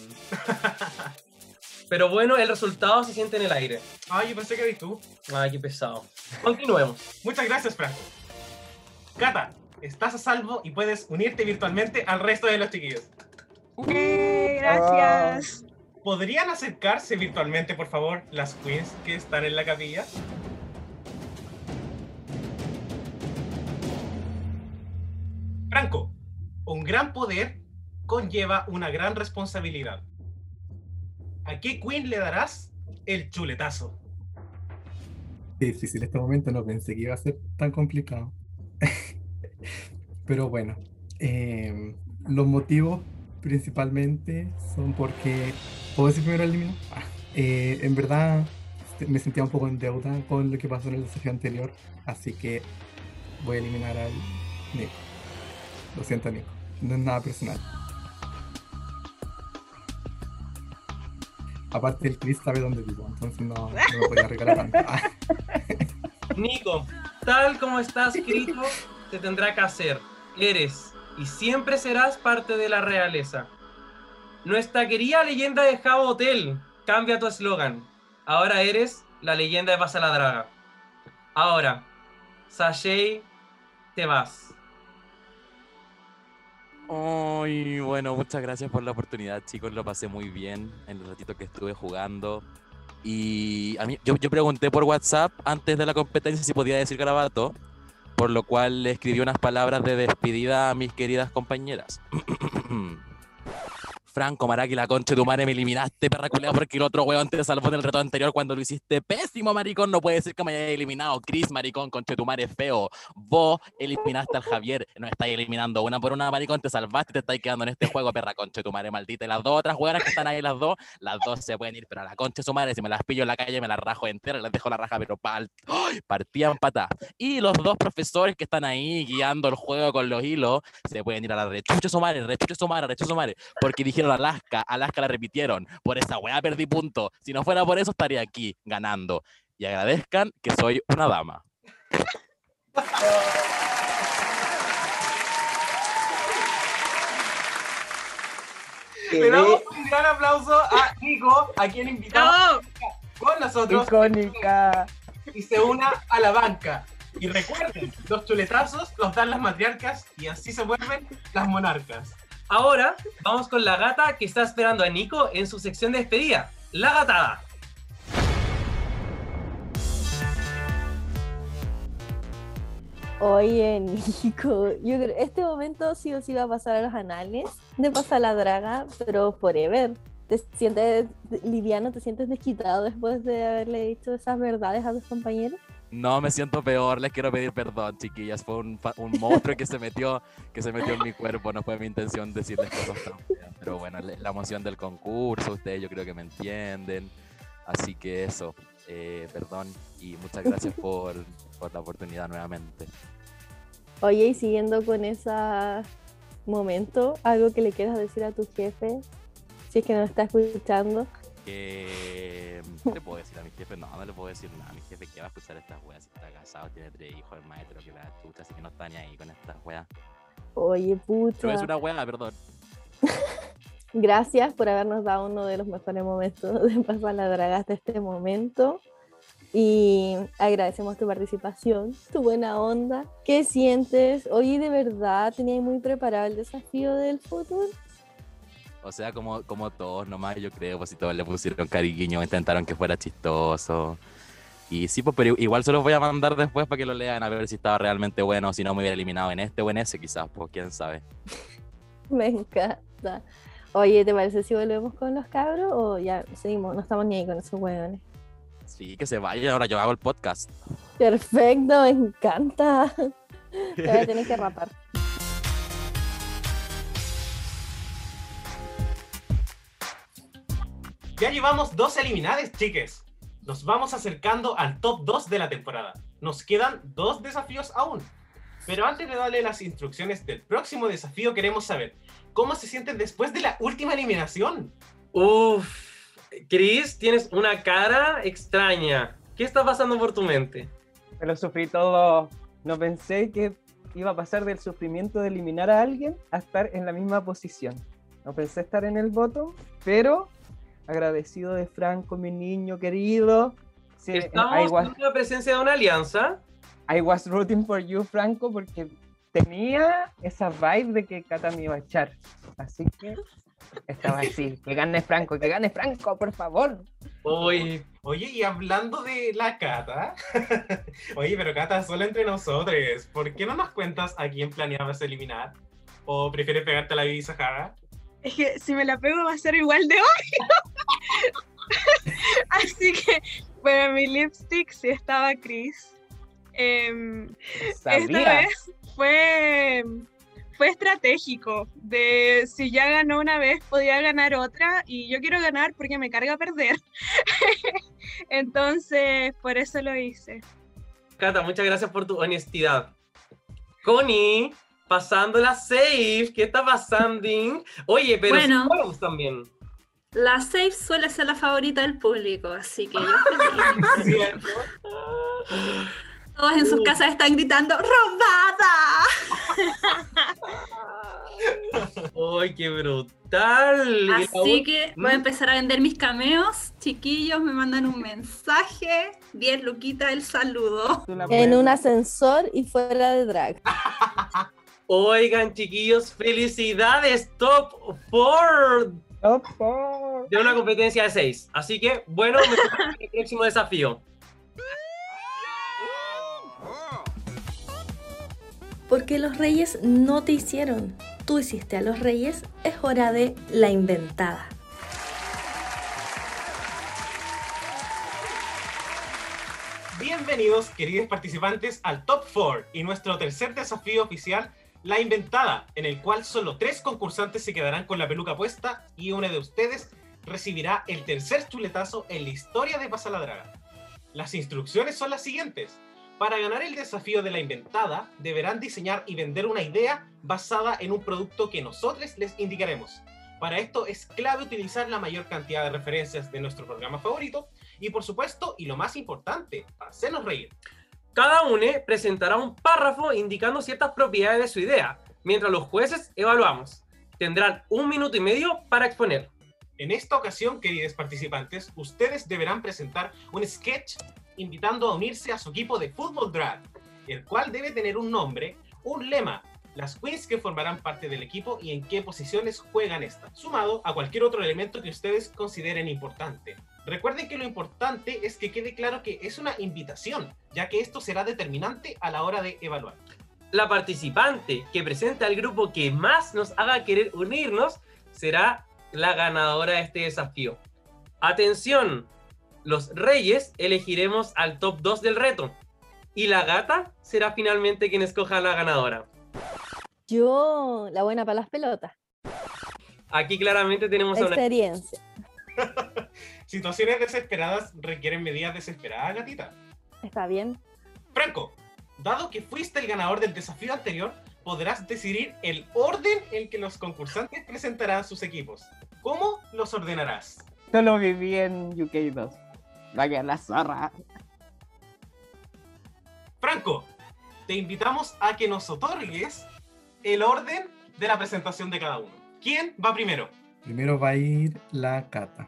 Pero bueno, el resultado se siente en el aire. Ay, yo pensé que eres tú. Ay, qué pesado. Continuemos. Muchas gracias, Franco. Cata, estás a salvo y puedes unirte virtualmente al resto de los chiquillos. Eh, gracias. ¿Podrían acercarse virtualmente, por favor, las queens que están en la capilla? Franco, un gran poder conlleva una gran responsabilidad. ¿A qué queen le darás el chuletazo? Difícil este momento, no pensé que iba a ser tan complicado. Pero bueno, em, los motivos principalmente son porque. ¿Puedo decir primero el elimino? Ah, eh, en verdad este, me sentía un poco en deuda con lo que pasó en el desafío anterior, así que voy a eliminar al Nico. Lo siento, Nico. No es nada personal. Aparte, el Chris sabe dónde vivo, entonces no, no me podía regalar tanto. Ah. Nico, tal como está escrito, se tendrá que hacer. Eres y siempre serás parte de la realeza. Nuestra querida leyenda de Java Hotel cambia tu eslogan. Ahora eres la leyenda de Pasa la Draga. Ahora, Sashay, te vas. Ay, bueno, muchas gracias por la oportunidad, chicos. Lo pasé muy bien en el ratito que estuve jugando. Y a mí, yo, yo pregunté por WhatsApp antes de la competencia si podía decir garabato, por lo cual le escribí unas palabras de despedida a mis queridas compañeras. Franco Maraki, la concha de tu madre, me eliminaste, perra culiao, porque el otro weón te salvó en el reto anterior cuando lo hiciste pésimo, maricón. No puede ser que me hayas eliminado. Chris, maricón, concha de tu madre, feo. Vos eliminaste al Javier, no estáis eliminando una por una, maricón. Te salvaste, te estáis quedando en este juego, perra concha de tu madre, maldita. Y las dos otras weonas que están ahí, las dos, las dos se pueden ir, pero a la concha de su madre, si me las pillo en la calle, me las rajo entera, les dejo la raja, pero pal. ¡Ay! Partían patá. Y los dos profesores que están ahí guiando el juego con los hilos, se pueden ir a la rechucha su madre, rechucha su madre, rechucha su madre, porque dijeron Alaska, Alaska la repitieron. Por esa weá perdí punto. Si no fuera por eso, estaría aquí ganando. Y agradezcan que soy una dama. Le damos un gran aplauso a Nico, a quien invitamos con nosotros Icónica. y se una a la banca. Y recuerden, los chuletazos los dan las matriarcas y así se vuelven las monarcas. Ahora vamos con la gata que está esperando a Nico en su sección de despedida. La gatada. Oye, Nico, yo creo este momento sí o sí va a pasar a los anales de pasar la draga, pero forever. ¿Te sientes liviano, te sientes desquitado después de haberle dicho esas verdades a tus compañeros? No me siento peor, les quiero pedir perdón, chiquillas. Fue un, un monstruo que se metió, que se metió en mi cuerpo. No fue mi intención decirles cosas tan feas. Pero bueno, la emoción del concurso, ustedes yo creo que me entienden. Así que eso, eh, perdón y muchas gracias por, por la oportunidad nuevamente. Oye, y siguiendo con ese momento, algo que le quieras decir a tu jefe, si es que nos está escuchando. Eh, ¿Qué le puedo decir a mi jefe? No, no le puedo decir nada. Mi jefe que va a escuchar estas weas. Si está casado, tiene tres hijos, es maestro que la chucha, así que no está ni ahí con estas weas. Oye, Yo pucha. es una wea, perdón. Gracias por habernos dado uno de los mejores momentos de Pasar la Draga hasta este momento. Y agradecemos tu participación, tu buena onda. ¿Qué sientes? Oye, ¿de verdad tenías muy preparado el desafío del futuro? O sea, como, como todos nomás, yo creo, pues si todos le pusieron cariño, intentaron que fuera chistoso. Y sí, pues, pero igual se los voy a mandar después para que lo lean a ver si estaba realmente bueno, si no me hubiera eliminado en este o en ese quizás, pues quién sabe. Me encanta. Oye, ¿te parece si volvemos con los cabros o ya seguimos? No estamos ni ahí con esos hueones. Sí, que se vaya, ahora yo hago el podcast. Perfecto, me encanta. Te voy a tener que rapar. Ya llevamos dos eliminadas, chiques. Nos vamos acercando al top 2 de la temporada. Nos quedan dos desafíos aún. Pero antes de darle las instrucciones del próximo desafío, queremos saber cómo se sienten después de la última eliminación. Uf, Chris, tienes una cara extraña. ¿Qué está pasando por tu mente? Me lo sufrí todo. No pensé que iba a pasar del sufrimiento de eliminar a alguien a estar en la misma posición. No pensé estar en el voto, pero agradecido de Franco, mi niño querido. Sí, Estamos I was, en la presencia de una alianza. I was rooting for you, Franco, porque tenía esa vibe de que Cata me iba a echar. Así que estaba así, que gane Franco, que gane Franco, por favor. Uy, Oye, y hablando de la Cata, oye, pero Cata, solo entre nosotros, ¿por qué no nos cuentas a quién planeabas eliminar? ¿O prefieres pegarte a la Vivi Sahara? Es que si me la pego va a ser igual de obvio. Así que, bueno, mi lipstick sí estaba Chris. Em, esta vez fue, fue estratégico. De si ya ganó una vez, podía ganar otra. Y yo quiero ganar porque me carga perder. Entonces, por eso lo hice. Cata, muchas gracias por tu honestidad. Connie, pasando la safe. ¿Qué está pasando? Oye, pero Bueno. También. La safe suele ser la favorita del público, así que yo. Todos en sus casas están gritando ¡Robada! ¡Ay, qué brutal! Así que voy a empezar a vender mis cameos. Chiquillos, me mandan un mensaje. 10 luquitas el saludo. En un ascensor y fuera de drag. Oigan, chiquillos, felicidades, top 4 Top four. de una competencia de 6. Así que, bueno, me toca el próximo desafío. Porque los reyes no te hicieron. Tú hiciste a los reyes. Es hora de la inventada. Bienvenidos, queridos participantes, al Top 4 y nuestro tercer desafío oficial, La Inventada, en el cual solo tres concursantes se quedarán con la peluca puesta y uno de ustedes recibirá el tercer chuletazo en la historia de Pasa la Draga. Las instrucciones son las siguientes. Para ganar el desafío de la inventada, deberán diseñar y vender una idea basada en un producto que nosotros les indicaremos. Para esto es clave utilizar la mayor cantidad de referencias de nuestro programa favorito y por supuesto, y lo más importante, hacernos reír. Cada uno presentará un párrafo indicando ciertas propiedades de su idea, mientras los jueces evaluamos. Tendrán un minuto y medio para exponer. En esta ocasión, queridos participantes, ustedes deberán presentar un sketch invitando a unirse a su equipo de fútbol drag, el cual debe tener un nombre, un lema, las queens que formarán parte del equipo y en qué posiciones juegan esta, sumado a cualquier otro elemento que ustedes consideren importante. Recuerden que lo importante es que quede claro que es una invitación, ya que esto será determinante a la hora de evaluar. La participante que presente al grupo que más nos haga querer unirnos será la ganadora de este desafío. Atención, los reyes elegiremos al top 2 del reto y la gata será finalmente quien escoja a la ganadora. Yo, la buena para las pelotas. Aquí claramente tenemos una... Experiencia. Situaciones desesperadas requieren medidas desesperadas, gatita. Está bien. Franco, dado que fuiste el ganador del desafío anterior, podrás decidir el orden en que los concursantes presentarán sus equipos. ¿Cómo los ordenarás? Lo viví en UK2. Vaya la zorra. Franco, te invitamos a que nos otorgues el orden de la presentación de cada uno. ¿Quién va primero? Primero va a ir la Cata,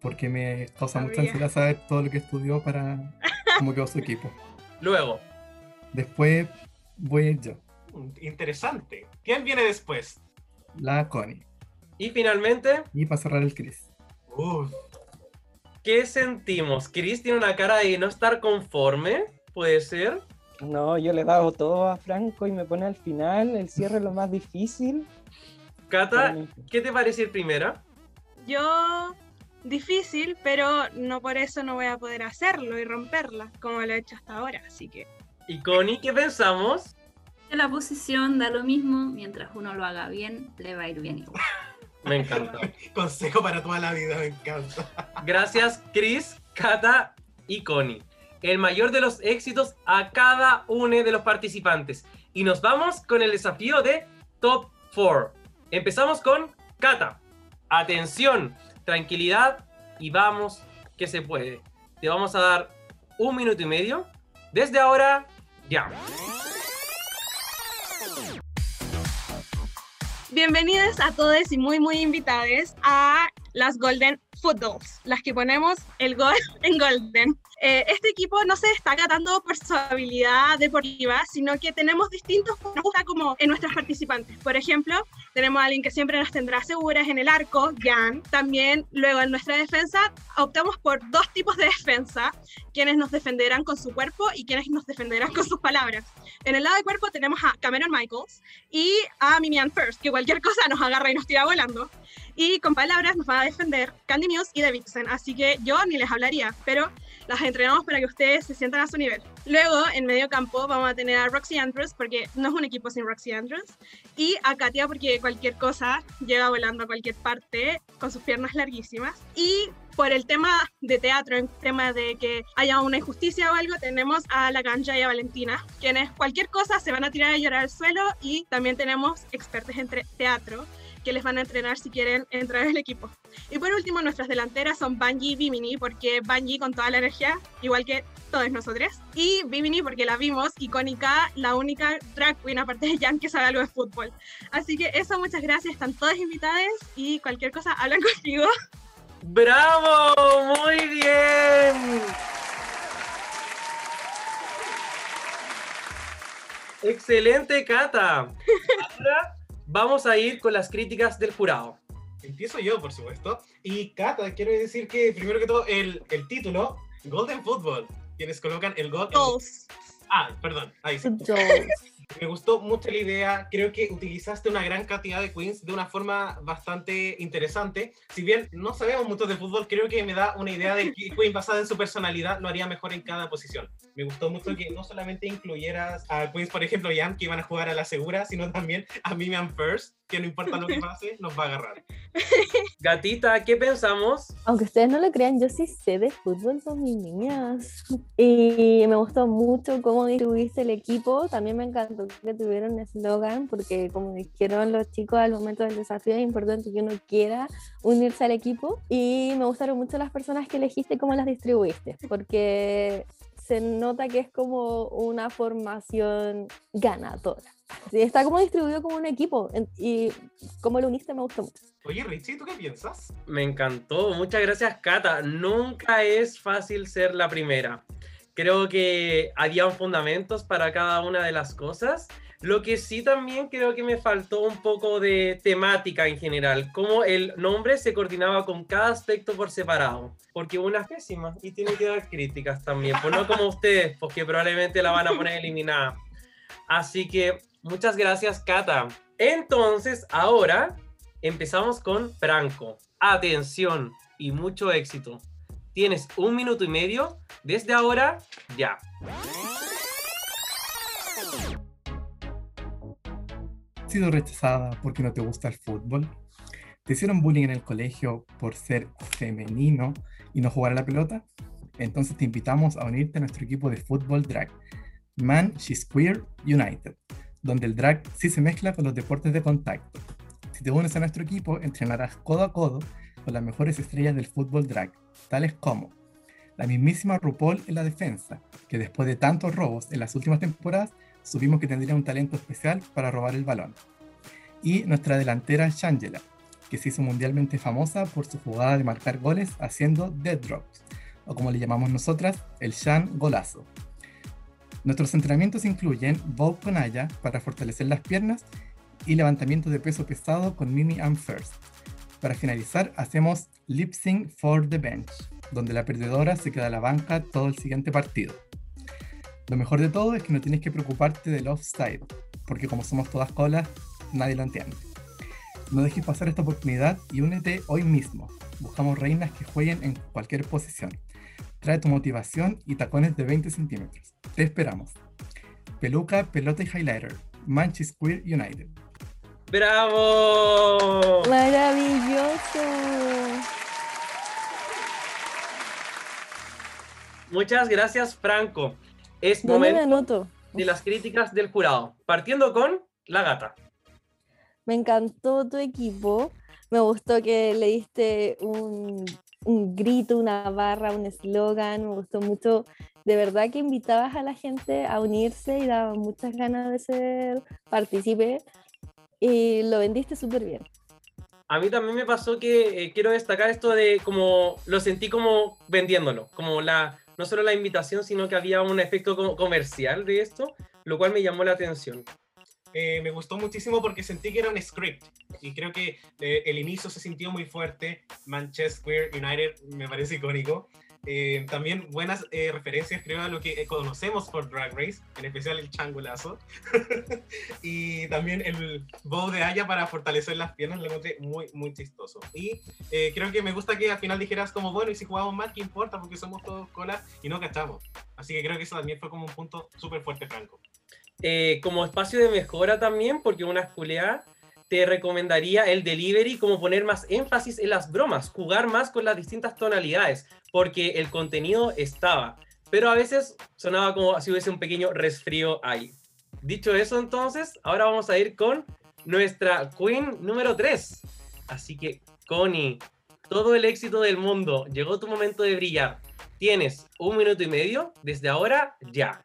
porque me causa mucha ansiedad saber todo lo que estudió para cómo quedó su equipo. Luego, Después voy a ir yo, Interesante. ¿Quién viene después? la Connie. y finalmente, Y para cerrar el Chris. Uf, ¿qué sentimos? Chris tiene una cara de no estar conforme, ¿puede ser? No, yo le he dado todo a Franco y me pone al final el cierre lo más difícil. Cata. ¿qué te parece ir primera? Yo, difícil, pero no por eso no voy a poder hacerlo y romperla, como lo he hecho hasta ahora. Así que, Y Connie, ¿qué pensamos? En la posición da lo mismo, mientras uno lo haga bien, le va a ir bien igual. Me encanta. consejo para toda la vida, me encanta. Gracias, Chris, Kata y Connie. El mayor de los éxitos a cada uno de los participantes. Y nos vamos con el desafío de Top 4. Empezamos con Kata. Atención, tranquilidad y vamos que se puede. Te vamos a dar un minuto y medio. Desde ahora, ya. Bienvenidos a todos y muy, muy invitados a las Golden Footballs, las que ponemos el gol en Golden. Eh, este equipo no se destaca tanto por su habilidad deportiva, sino que tenemos distintos gusta como en nuestras participantes. Por ejemplo, tenemos a alguien que siempre nos tendrá seguras en el arco, Jan. También luego en nuestra defensa optamos por dos tipos de defensa, quienes nos defenderán con su cuerpo y quienes nos defenderán con sus palabras. En el lado de cuerpo tenemos a Cameron Michaels y a Mimian First, que cualquier cosa nos agarra y nos tira volando. Y con palabras nos van a defender Candy Muse y Davidson, así que yo ni les hablaría, pero las entrenamos para que ustedes se sientan a su nivel. Luego, en medio campo, vamos a tener a Roxy Andrews, porque no es un equipo sin Roxy Andrews, y a Katia, porque cualquier cosa llega volando a cualquier parte con sus piernas larguísimas. Y por el tema de teatro, en tema de que haya una injusticia o algo, tenemos a la Ganja y a Valentina, quienes cualquier cosa se van a tirar a llorar al suelo, y también tenemos expertos en teatro que les van a entrenar si quieren entrar al equipo. Y por último, nuestras delanteras son Bungie y Bimini, porque Bungie con toda la energía, igual que todos nosotros, y Bimini porque la vimos, icónica, la única drag queen aparte de Jan que sabe algo de fútbol. Así que eso, muchas gracias, están todas invitadas y cualquier cosa hablan contigo. ¡Bravo! ¡Muy bien! Excelente, Cata. Ahora vamos a ir con las críticas del jurado. Empiezo yo, por supuesto. Y Cata, quiero decir que primero que todo, el, el título, Golden Football, quienes colocan el gol. Ah, perdón, ahí sí. Me gustó mucho la idea. Creo que utilizaste una gran cantidad de queens de una forma bastante interesante. Si bien no sabemos mucho de fútbol, creo que me da una idea de que queen basada en su personalidad lo haría mejor en cada posición. Me gustó mucho que no solamente incluyeras a queens, por ejemplo, Jan, que iban a jugar a la segura, sino también a Mimian First, que no importa lo que pase, nos va a agarrar. Gatita, ¿qué pensamos? Aunque ustedes no lo crean, yo sí sé de fútbol con mis niñas. Y me gustó mucho cómo distribuiste el equipo. También me encantó que tuvieron un eslogan, porque como dijeron los chicos al momento del desafío, es importante que uno quiera unirse al equipo. Y me gustaron mucho las personas que elegiste y cómo las distribuiste, porque se nota que es como una formación ganadora. Sí, está como distribuido como un equipo y como lo uniste me gustó mucho. Oye, Richie, ¿tú qué piensas? Me encantó, muchas gracias, Cata. Nunca es fácil ser la primera. Creo que había fundamentos para cada una de las cosas. Lo que sí también creo que me faltó un poco de temática en general, cómo el nombre se coordinaba con cada aspecto por separado, porque una es pésima y tiene que dar críticas también, pues no como ustedes, porque probablemente la van a poner eliminada. Así que muchas gracias, Cata. Entonces, ahora empezamos con Franco. Atención y mucho éxito. Tienes un minuto y medio desde ahora, ya. ¿Has sido rechazada porque no te gusta el fútbol? ¿Te hicieron bullying en el colegio por ser femenino y no jugar a la pelota? Entonces te invitamos a unirte a nuestro equipo de fútbol drag, Man She's Queer United, donde el drag sí se mezcla con los deportes de contacto. Si te unes a nuestro equipo, entrenarás codo a codo con las mejores estrellas del fútbol drag, tales como la mismísima RuPaul en la defensa, que después de tantos robos en las últimas temporadas, supimos que tendría un talento especial para robar el balón. Y nuestra delantera Shangela, que se hizo mundialmente famosa por su jugada de marcar goles haciendo dead drops, o como le llamamos nosotras, el Shan Golazo. Nuestros entrenamientos incluyen bow con Aya para fortalecer las piernas y levantamiento de peso pesado con Mimi and First. Para finalizar, hacemos lip for the bench, donde la perdedora se queda a la banca todo el siguiente partido. Lo mejor de todo es que no tienes que preocuparte del offside, porque como somos todas colas, nadie lo entiende. No dejes pasar esta oportunidad y únete hoy mismo. Buscamos reinas que jueguen en cualquier posición. Trae tu motivación y tacones de 20 centímetros. Te esperamos. Peluca, pelota y highlighter. Manchester Queer United. ¡Bravo! Maravilloso. Muchas gracias, Franco. Es ¿Dónde me momento anoto? de las críticas del jurado. Partiendo con la gata. Me encantó tu equipo. Me gustó que le diste un un grito, una barra, un eslogan, me gustó mucho. De verdad que invitabas a la gente a unirse y daba muchas ganas de ser partícipe y lo vendiste súper bien. A mí también me pasó que eh, quiero destacar esto de como lo sentí como vendiéndolo, como la no solo la invitación, sino que había un efecto comercial de esto, lo cual me llamó la atención. Eh, me gustó muchísimo porque sentí que era un script y creo que eh, el inicio se sintió muy fuerte. Manchester United me parece icónico. Eh, también buenas referencias, creo, a lo que conocemos por Drag Race, en especial el changulazo. y también el bow de Aya para fortalecer las piernas, lo encontré muy, muy chistoso. Y creo que me gusta que al final dijeras como, bueno, y si jugamos mal, ¿qué importa? Porque somos todos colas y no cachamos. Así que creo que eso también fue como un punto súper fuerte, Franco. Eh, como espacio de mejora también, porque una escuela te recomendaría el delivery, como poner más énfasis en las bromas, jugar más con las distintas tonalidades, porque el contenido estaba, pero a veces sonaba como si hubiese un pequeño resfrío ahí. Dicho eso, entonces, ahora vamos a ir con nuestra Queen número 3. Así que, Connie, todo el éxito del mundo, llegó tu momento de brillar. Tienes un minuto y medio desde ahora ya.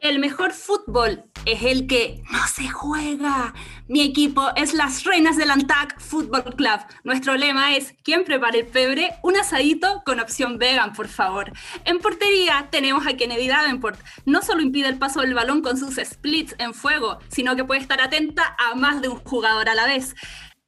El mejor fútbol es el que no se juega. Mi equipo es las Reinas del Antac Football Club. Nuestro lema es ¿Quién prepara el pebre? Un asadito con opción vegan, por favor. En portería tenemos a Kennedy Davenport. No solo impide el paso del balón con sus splits en fuego, sino que puede estar atenta a más de un jugador a la vez.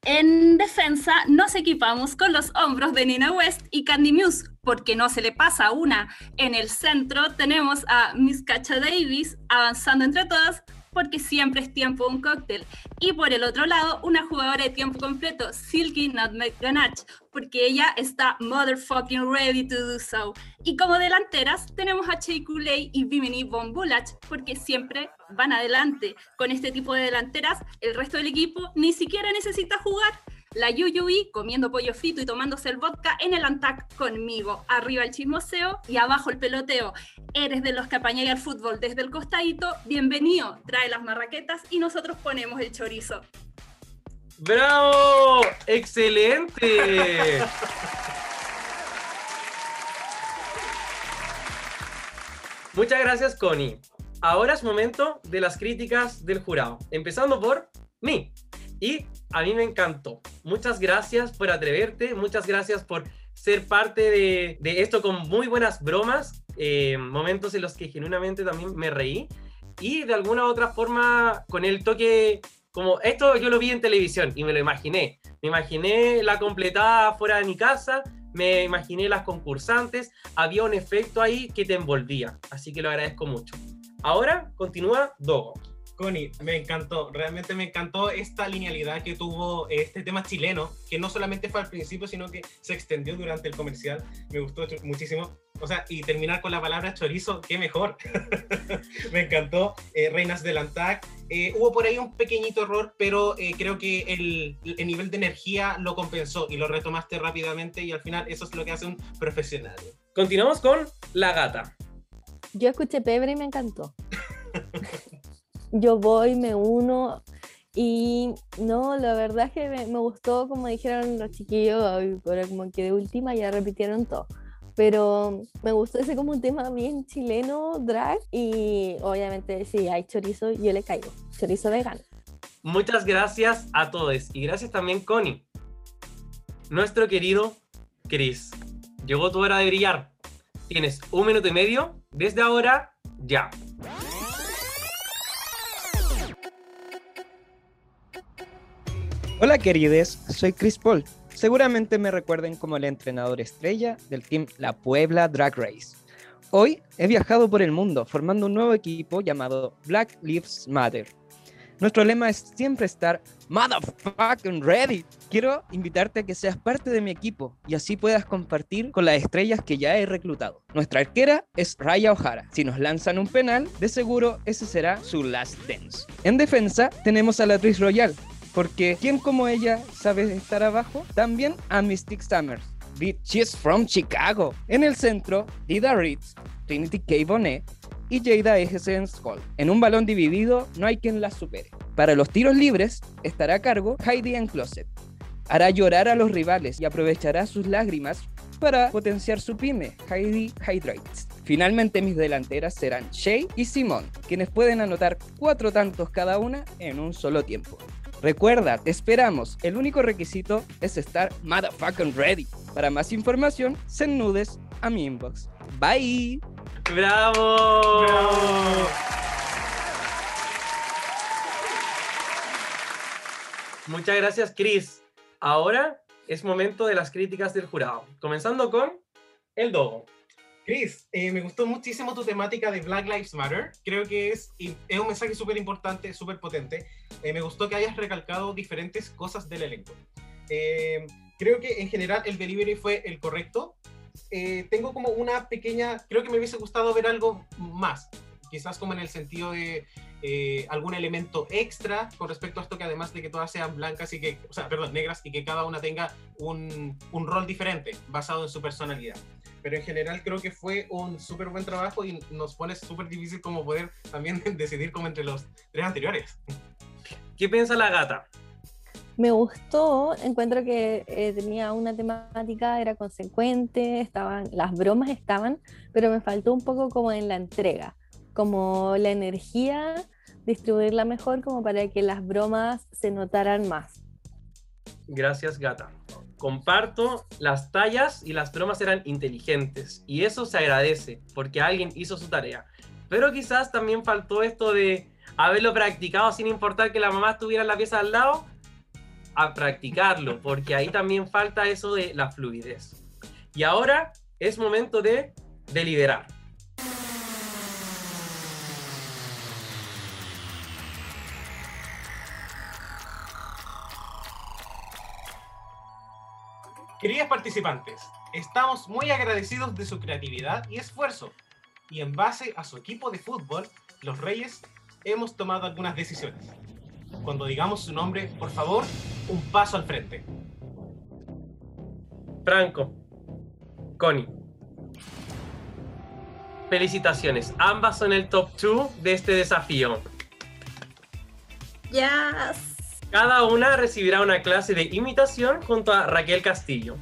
En defensa nos equipamos con los hombros de Nina West y Candy Muse, porque no se le pasa una. En el centro tenemos a Miss Cacha Davis avanzando entre todas, porque siempre es tiempo un cóctel. Y por el otro lado, una jugadora de tiempo completo, Silky Nutmeg Ganache, porque ella está motherfucking ready to do so. Y como delanteras tenemos a Chey Kool-Aid y Bimini Von Bulach, porque siempre van adelante. Con este tipo de delanteras, el resto del equipo ni siquiera necesita jugar la Yuyui comiendo pollo frito y tomándose el vodka en el Antac conmigo. Arriba el chismoseo y abajo el peloteo. Eres de los que apañáis al fútbol desde el costadito, bienvenido. Trae las marraquetas y nosotros ponemos el chorizo. ¡Bravo! ¡Excelente! Muchas gracias, Connie. Ahora es momento de las críticas del jurado, empezando por mí. Y a mí me encantó. Muchas gracias por atreverte, muchas gracias por ser parte de, esto con muy buenas bromas, eh, momentos en los que genuinamente también me reí y de alguna u otra forma con el toque, como esto yo lo vi en televisión y me lo imaginé. Me imaginé la completada fuera de mi casa, me imaginé las concursantes, había un efecto ahí que te envolvía, así que lo agradezco mucho. Ahora continúa Dogo. Connie, me encantó, realmente me encantó esta linealidad que tuvo este tema chileno, que no solamente fue al principio, sino que se extendió durante el comercial. Me gustó muchísimo. O sea, y terminar con la palabra chorizo, qué mejor. me encantó. Eh, Reinas del Antac. Eh, hubo por ahí un pequeñito error, pero eh, creo que el, el, nivel de energía lo compensó y lo retomaste rápidamente y al final eso es lo que hace un profesional. Continuamos con La Gata. Yo escuché Pebre y me encantó. yo voy, me uno y no, la verdad es que me, gustó como dijeron los chiquillos, pero como que de última ya repitieron todo. Pero me gustó ese como un tema bien chileno, drag, y obviamente si hay chorizo, yo le caigo. Chorizo vegano. Muchas gracias a todos y gracias también, Connie. Nuestro querido Chris, llegó tu hora de brillar. Tienes un minuto y medio desde ahora, ya. Hola querides, soy Chris Paul. Seguramente me recuerden como el entrenador estrella del team La Puebla Drag Race. Hoy he viajado por el mundo formando un nuevo equipo llamado Black Lives Matter. Nuestro lema es siempre estar motherfucking ready. Quiero invitarte a que seas parte de mi equipo y así puedas compartir con las estrellas que ya he reclutado. Nuestra arquera es Raya O'Hara. Si nos lanzan un penal, de seguro ese será su last dance. En defensa tenemos a la actriz royal, porque ¿quién como ella sabe estar abajo? También a Mystic Summers. She's from Chicago. En el centro, Dida Ritz, Trinity K. Bonet y Jada Egesen's Skull. En un balón dividido no hay quien la supere. Para los tiros libres estará a cargo Heidi en Closet. Hará llorar a los rivales y aprovechará sus lágrimas para potenciar su pyme, Heidi Hydrates. Finalmente mis delanteras serán Shay y Simon, quienes pueden anotar cuatro tantos cada una en un solo tiempo. Recuerda, te esperamos. El único requisito es estar motherfucking ready. Para más información, send nudes a mi inbox. Bye. ¡Bravo! Muchas gracias, Chris. Ahora es momento de las críticas del jurado. Comenzando con el Dogo. Chris, eh, me gustó muchísimo tu temática de Black Lives Matter. Creo que es, es un mensaje súper importante, súper potente. Eh, me gustó que hayas recalcado diferentes cosas del elenco. Eh, creo que en general el delivery fue el correcto. Tengo como una pequeña, creo que me hubiese gustado ver algo más, quizás como en el sentido de algún elemento extra con respecto a esto que además de que todas sean blancas y que, o sea, perdón, negras y que cada una tenga un, un rol diferente basado en su personalidad. Pero en general creo que fue un súper buen trabajo y nos pone súper difícil como poder también decidir como entre los tres anteriores. ¿Qué piensa la gata? Me gustó, encuentro que eh, tenía una temática, era consecuente, estaban, las bromas estaban, pero me faltó un poco como en la entrega, como la energía, distribuirla mejor como para que las bromas se notaran más. Gracias, gata. Comparto, las tallas y las bromas eran inteligentes y eso se agradece porque alguien hizo su tarea. Pero quizás también faltó esto de haberlo practicado sin importar que la mamá estuviera la pieza al lado, a practicarlo, porque ahí también falta eso de la fluidez. Y ahora es momento de deliberar. Queridas participantes, estamos muy agradecidos de su creatividad y esfuerzo. Y en base a su equipo de fútbol, los Reyes, hemos tomado algunas decisiones. Cuando digamos su nombre, por favor, un paso al frente. Franco, Connie. Felicitaciones, ambas son el top 2 de este desafío. Yes. Cada una recibirá una clase de imitación junto a Raquel Castillo.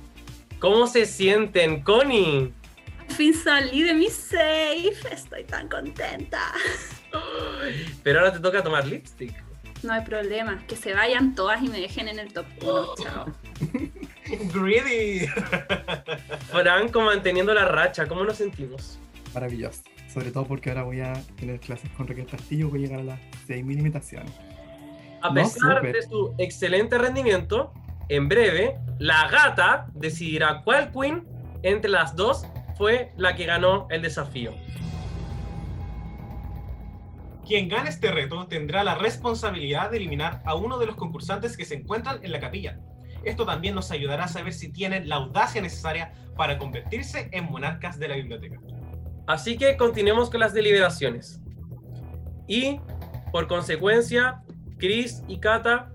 ¿Cómo se sienten, Connie? Al fin salí de mi safe. Estoy tan contenta. Pero ahora te toca tomar lipstick. No hay problema. Que se vayan todas y me dejen en el top 1. Chao. Greedy. Franco manteniendo la racha, ¿cómo nos sentimos? Maravilloso. Sobre todo porque ahora voy a tener clases con Raquel Castillo, voy a llegar a las 6.000 imitaciones. A pesar de su excelente rendimiento, en breve, la gata decidirá cuál queen entre las dos fue la que ganó el desafío. Quien gane este reto tendrá la responsabilidad de eliminar a uno de los concursantes que se encuentran en la capilla. Esto también nos ayudará a saber si tienen la audacia necesaria para convertirse en monarcas de la biblioteca. Así que continuemos con las deliberaciones. Y, por consecuencia, Chris y Kata,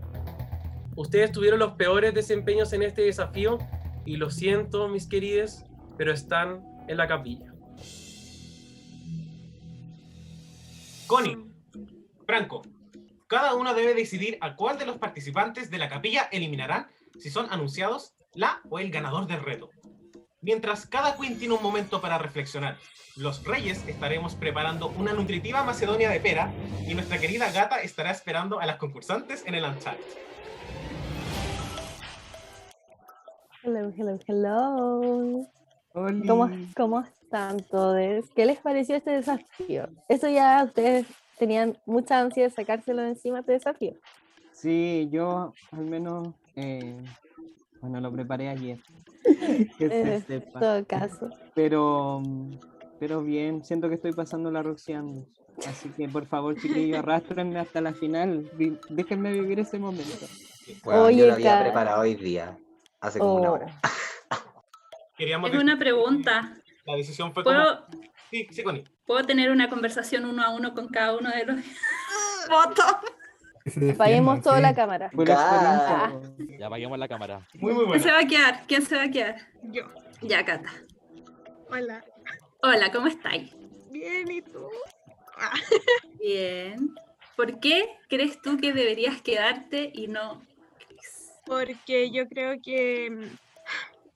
ustedes tuvieron los peores desempeños en este desafío y lo siento, mis queridos, pero están en la capilla. Connie, Franco, cada uno debe decidir a cuál de los participantes de la capilla eliminarán si son anunciados la o el ganador del reto. Mientras cada queen tiene un momento para reflexionar, los reyes estaremos preparando una nutritiva macedonia de pera y nuestra querida gata estará esperando a las concursantes en el Uncharted. Hello, hello, hello. ¿Cómo, ¿Cómo están todos? ¿Qué les pareció este desafío? Eso ya ustedes tenían mucha ansia de sacárselo de encima este desafío. Sí, yo al menos, eh, bueno, lo preparé ayer. Que se sepa. todo caso. Pero, pero bien, siento que estoy pasando la roxeando. Así que por favor, chiquillos, arrastrenme hasta la final. Déjenme vivir ese momento. Bueno, Oye, yo lo había preparado hoy día, hace como una Oh. hora. Queríamos Tengo una pregunta. La decisión fue como... ¿Puedo, Sí, sí, Connie. ¿Puedo tener una conversación uno a uno con cada uno de los votos? Apaguemos toda la cámara. Ya apaguemos la cámara. Muy, muy ¿Quién buena. se va a quedar? ¿Quién se va a quedar? Yo. Ya, Cata. Hola. Hola, ¿cómo estáis? Bien, ¿y tú? Bien. ¿Por qué crees tú que deberías quedarte y no Chris? Porque yo creo que,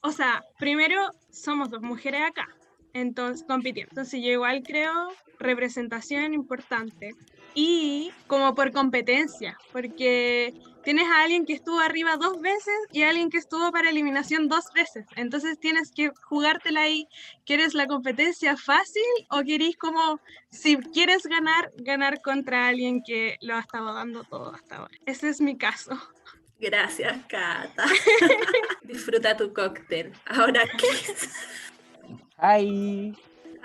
o sea, primero somos dos mujeres acá, entonces compitiendo. Entonces yo igual creo representación importante y como por competencia, porque tienes a alguien que estuvo arriba dos veces y a alguien que estuvo para eliminación dos veces. Entonces tienes que jugártela ahí. ¿Quieres la competencia fácil o querés como, si quieres ganar, ganar contra alguien que lo ha estado dando todo hasta ahora? Ese es mi caso. Gracias, Cata. Disfruta tu cóctel. Ahora, Chris. Ay.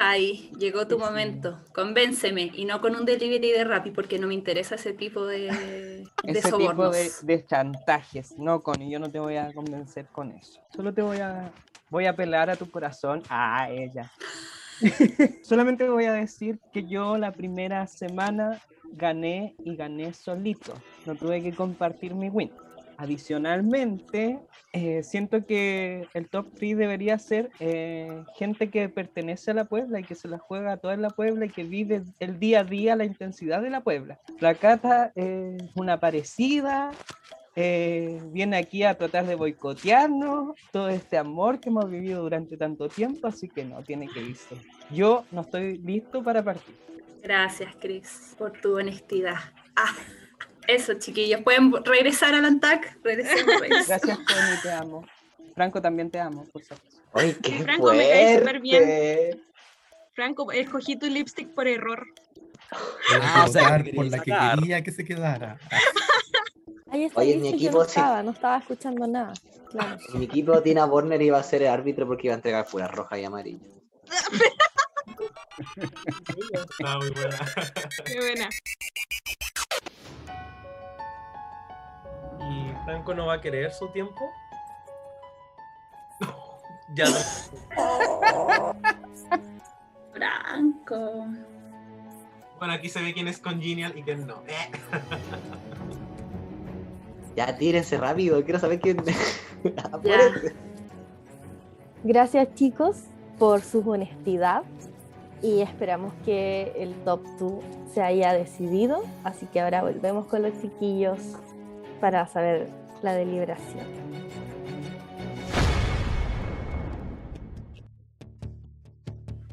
Ay, llegó tu momento. Convénceme y no con un delivery de Rappi porque no me interesa ese tipo de, de Ese tipo sobornos. de, de chantajes. No, Connie, yo no te voy a convencer con eso. Solo te voy a, voy a apelar a tu corazón. A ella. Solamente voy a decir que yo la primera semana gané y gané solito. No tuve que compartir mi win. Adicionalmente, eh, siento que el top 3 debería ser eh, gente que pertenece a la Puebla y que se la juega toda en la Puebla y que vive el día a día la intensidad de la Puebla. La Cata es una parecida, eh, viene aquí a tratar de boicotearnos todo este amor que hemos vivido durante tanto tiempo, así que no, tiene que irse. Yo no estoy listo para partir. Gracias, Chris, por tu honestidad. Ah, eso, chiquillos. ¿Pueden regresar al ANTAC? Gracias, Connie, te amo. Franco, también te amo, por supuesto. ¡Ay, qué Franco, me cae súper bien. Franco, escogí tu lipstick por error. Ah, o sea, Votar que por la que quería que se quedara. Ahí está, Oye, mi equipo no sí. estaba, no estaba escuchando nada. Claro. En mi equipo, Tina Warner iba a ser el árbitro porque iba a entregar pura roja y amarilla. Está muy buena. Qué buena. ¿Y Franco no va a querer su tiempo? Ya no. Franco. Bueno, aquí se ve quién es congenial y quién no. Ya, tírense rápido, quiero saber quién. Gracias chicos por su honestidad y esperamos que el top 2 se haya decidido. Así que ahora volvemos con los chiquillos para saber la deliberación.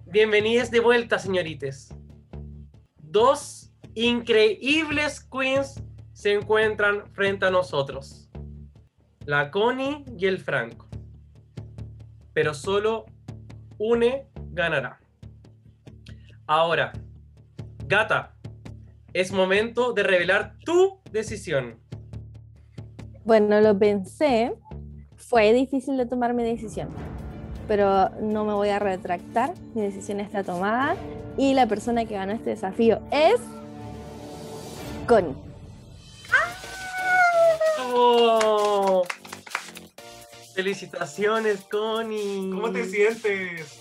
Bienvenidas de vuelta, señoritas. Dos increíbles queens se encuentran frente a nosotros. La Connie y el Franco. Pero solo une ganará. Ahora, Gata, es momento de revelar tu decisión. Bueno, lo pensé. Fue difícil de tomar mi decisión, pero no me voy a retractar. Mi decisión está tomada y la persona que ganó este desafío es Connie. ¡Oh! Felicitaciones, Connie. ¿Cómo te sientes?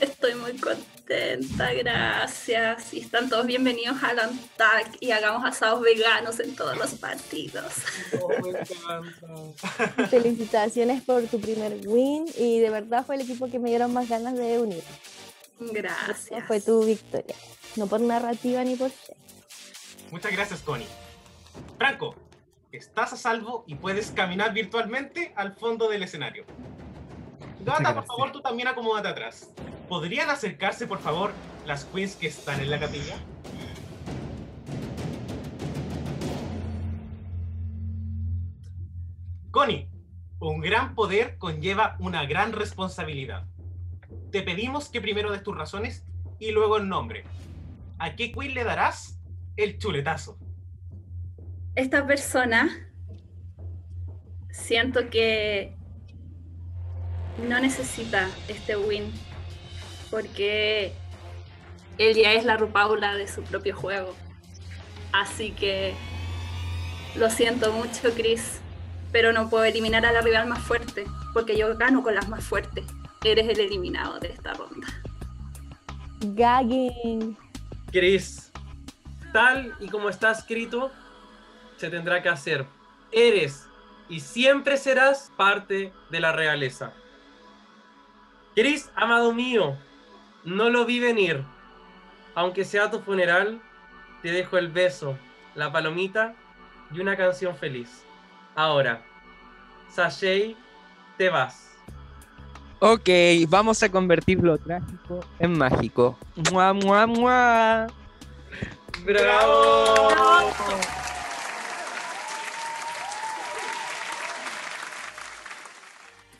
Estoy muy contenta, gracias. Y están todos bienvenidos al ANTAC y hagamos asados veganos en todos los partidos. Oh, me encanta. Felicitaciones por tu primer win y de verdad fue el equipo que me dieron más ganas de unir. Gracias. Fue tu victoria, no por narrativa ni por ser. Muchas gracias, Connie. Franco, estás a salvo y puedes caminar virtualmente al fondo del escenario. Gata, por favor, tú también acomódate atrás. ¿Podrían acercarse, por favor, las queens que están en la capilla? Connie, un gran poder conlleva una gran responsabilidad. Te pedimos que primero des tus razones y luego el nombre. ¿A qué queen le darás el chuletazo? Esta persona siento que no necesita este win porque él ya es la Rupaula de su propio juego. Así que lo siento mucho, Chris, pero no puedo eliminar a la rival más fuerte porque yo gano con las más fuertes. Eres el eliminado de esta ronda. Gagging. Chris, tal y como está escrito, se tendrá que hacer. Eres y siempre serás parte de la realeza. Chris, amado mío, no lo vi venir. Aunque sea tu funeral, te dejo el beso, la palomita y una canción feliz. Ahora, Sashay, te vas. Ok, vamos a convertir lo trágico en mágico. ¡Mua, mua, mua! ¡Bravo!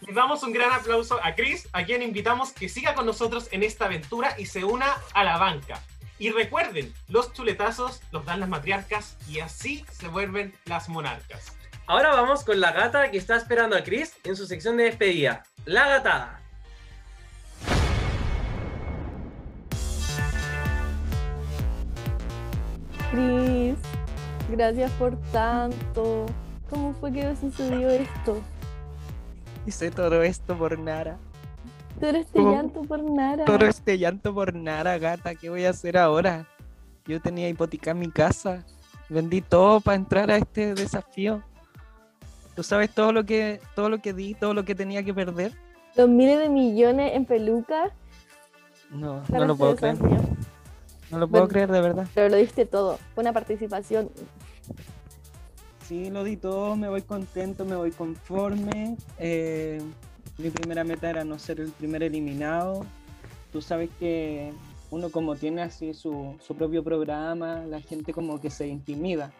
Le damos un gran aplauso a Chris, a quien invitamos que siga con nosotros en esta aventura y se una a la banca. Y recuerden, los chuletazos los dan las matriarcas y así se vuelven las monarcas. Ahora vamos con la gata que está esperando a Chris en su sección de despedida. La gatada. Cris, gracias por tanto. ¿Cómo fue que sucedió esto? Hice todo esto por Nara. Todo este ¿Cómo? llanto por nada. Todo este llanto por Nara, gata. ¿Qué voy a hacer ahora? Yo tenía hipoteca mi casa. Vendí todo para entrar a este desafío. ¿Tú sabes todo lo que todo lo que di, todo lo que tenía que perder? Los miles de millones en pelucas. No, no lo este puedo creer. No lo puedo Bueno. creer de verdad. Pero lo diste todo. Fue una participación. Sí, lo di todo, me voy contento, me voy conforme. Eh, mi primera meta era no ser el primer eliminado. Tú sabes que uno como tiene así su, su propio programa, la gente como que se intimida.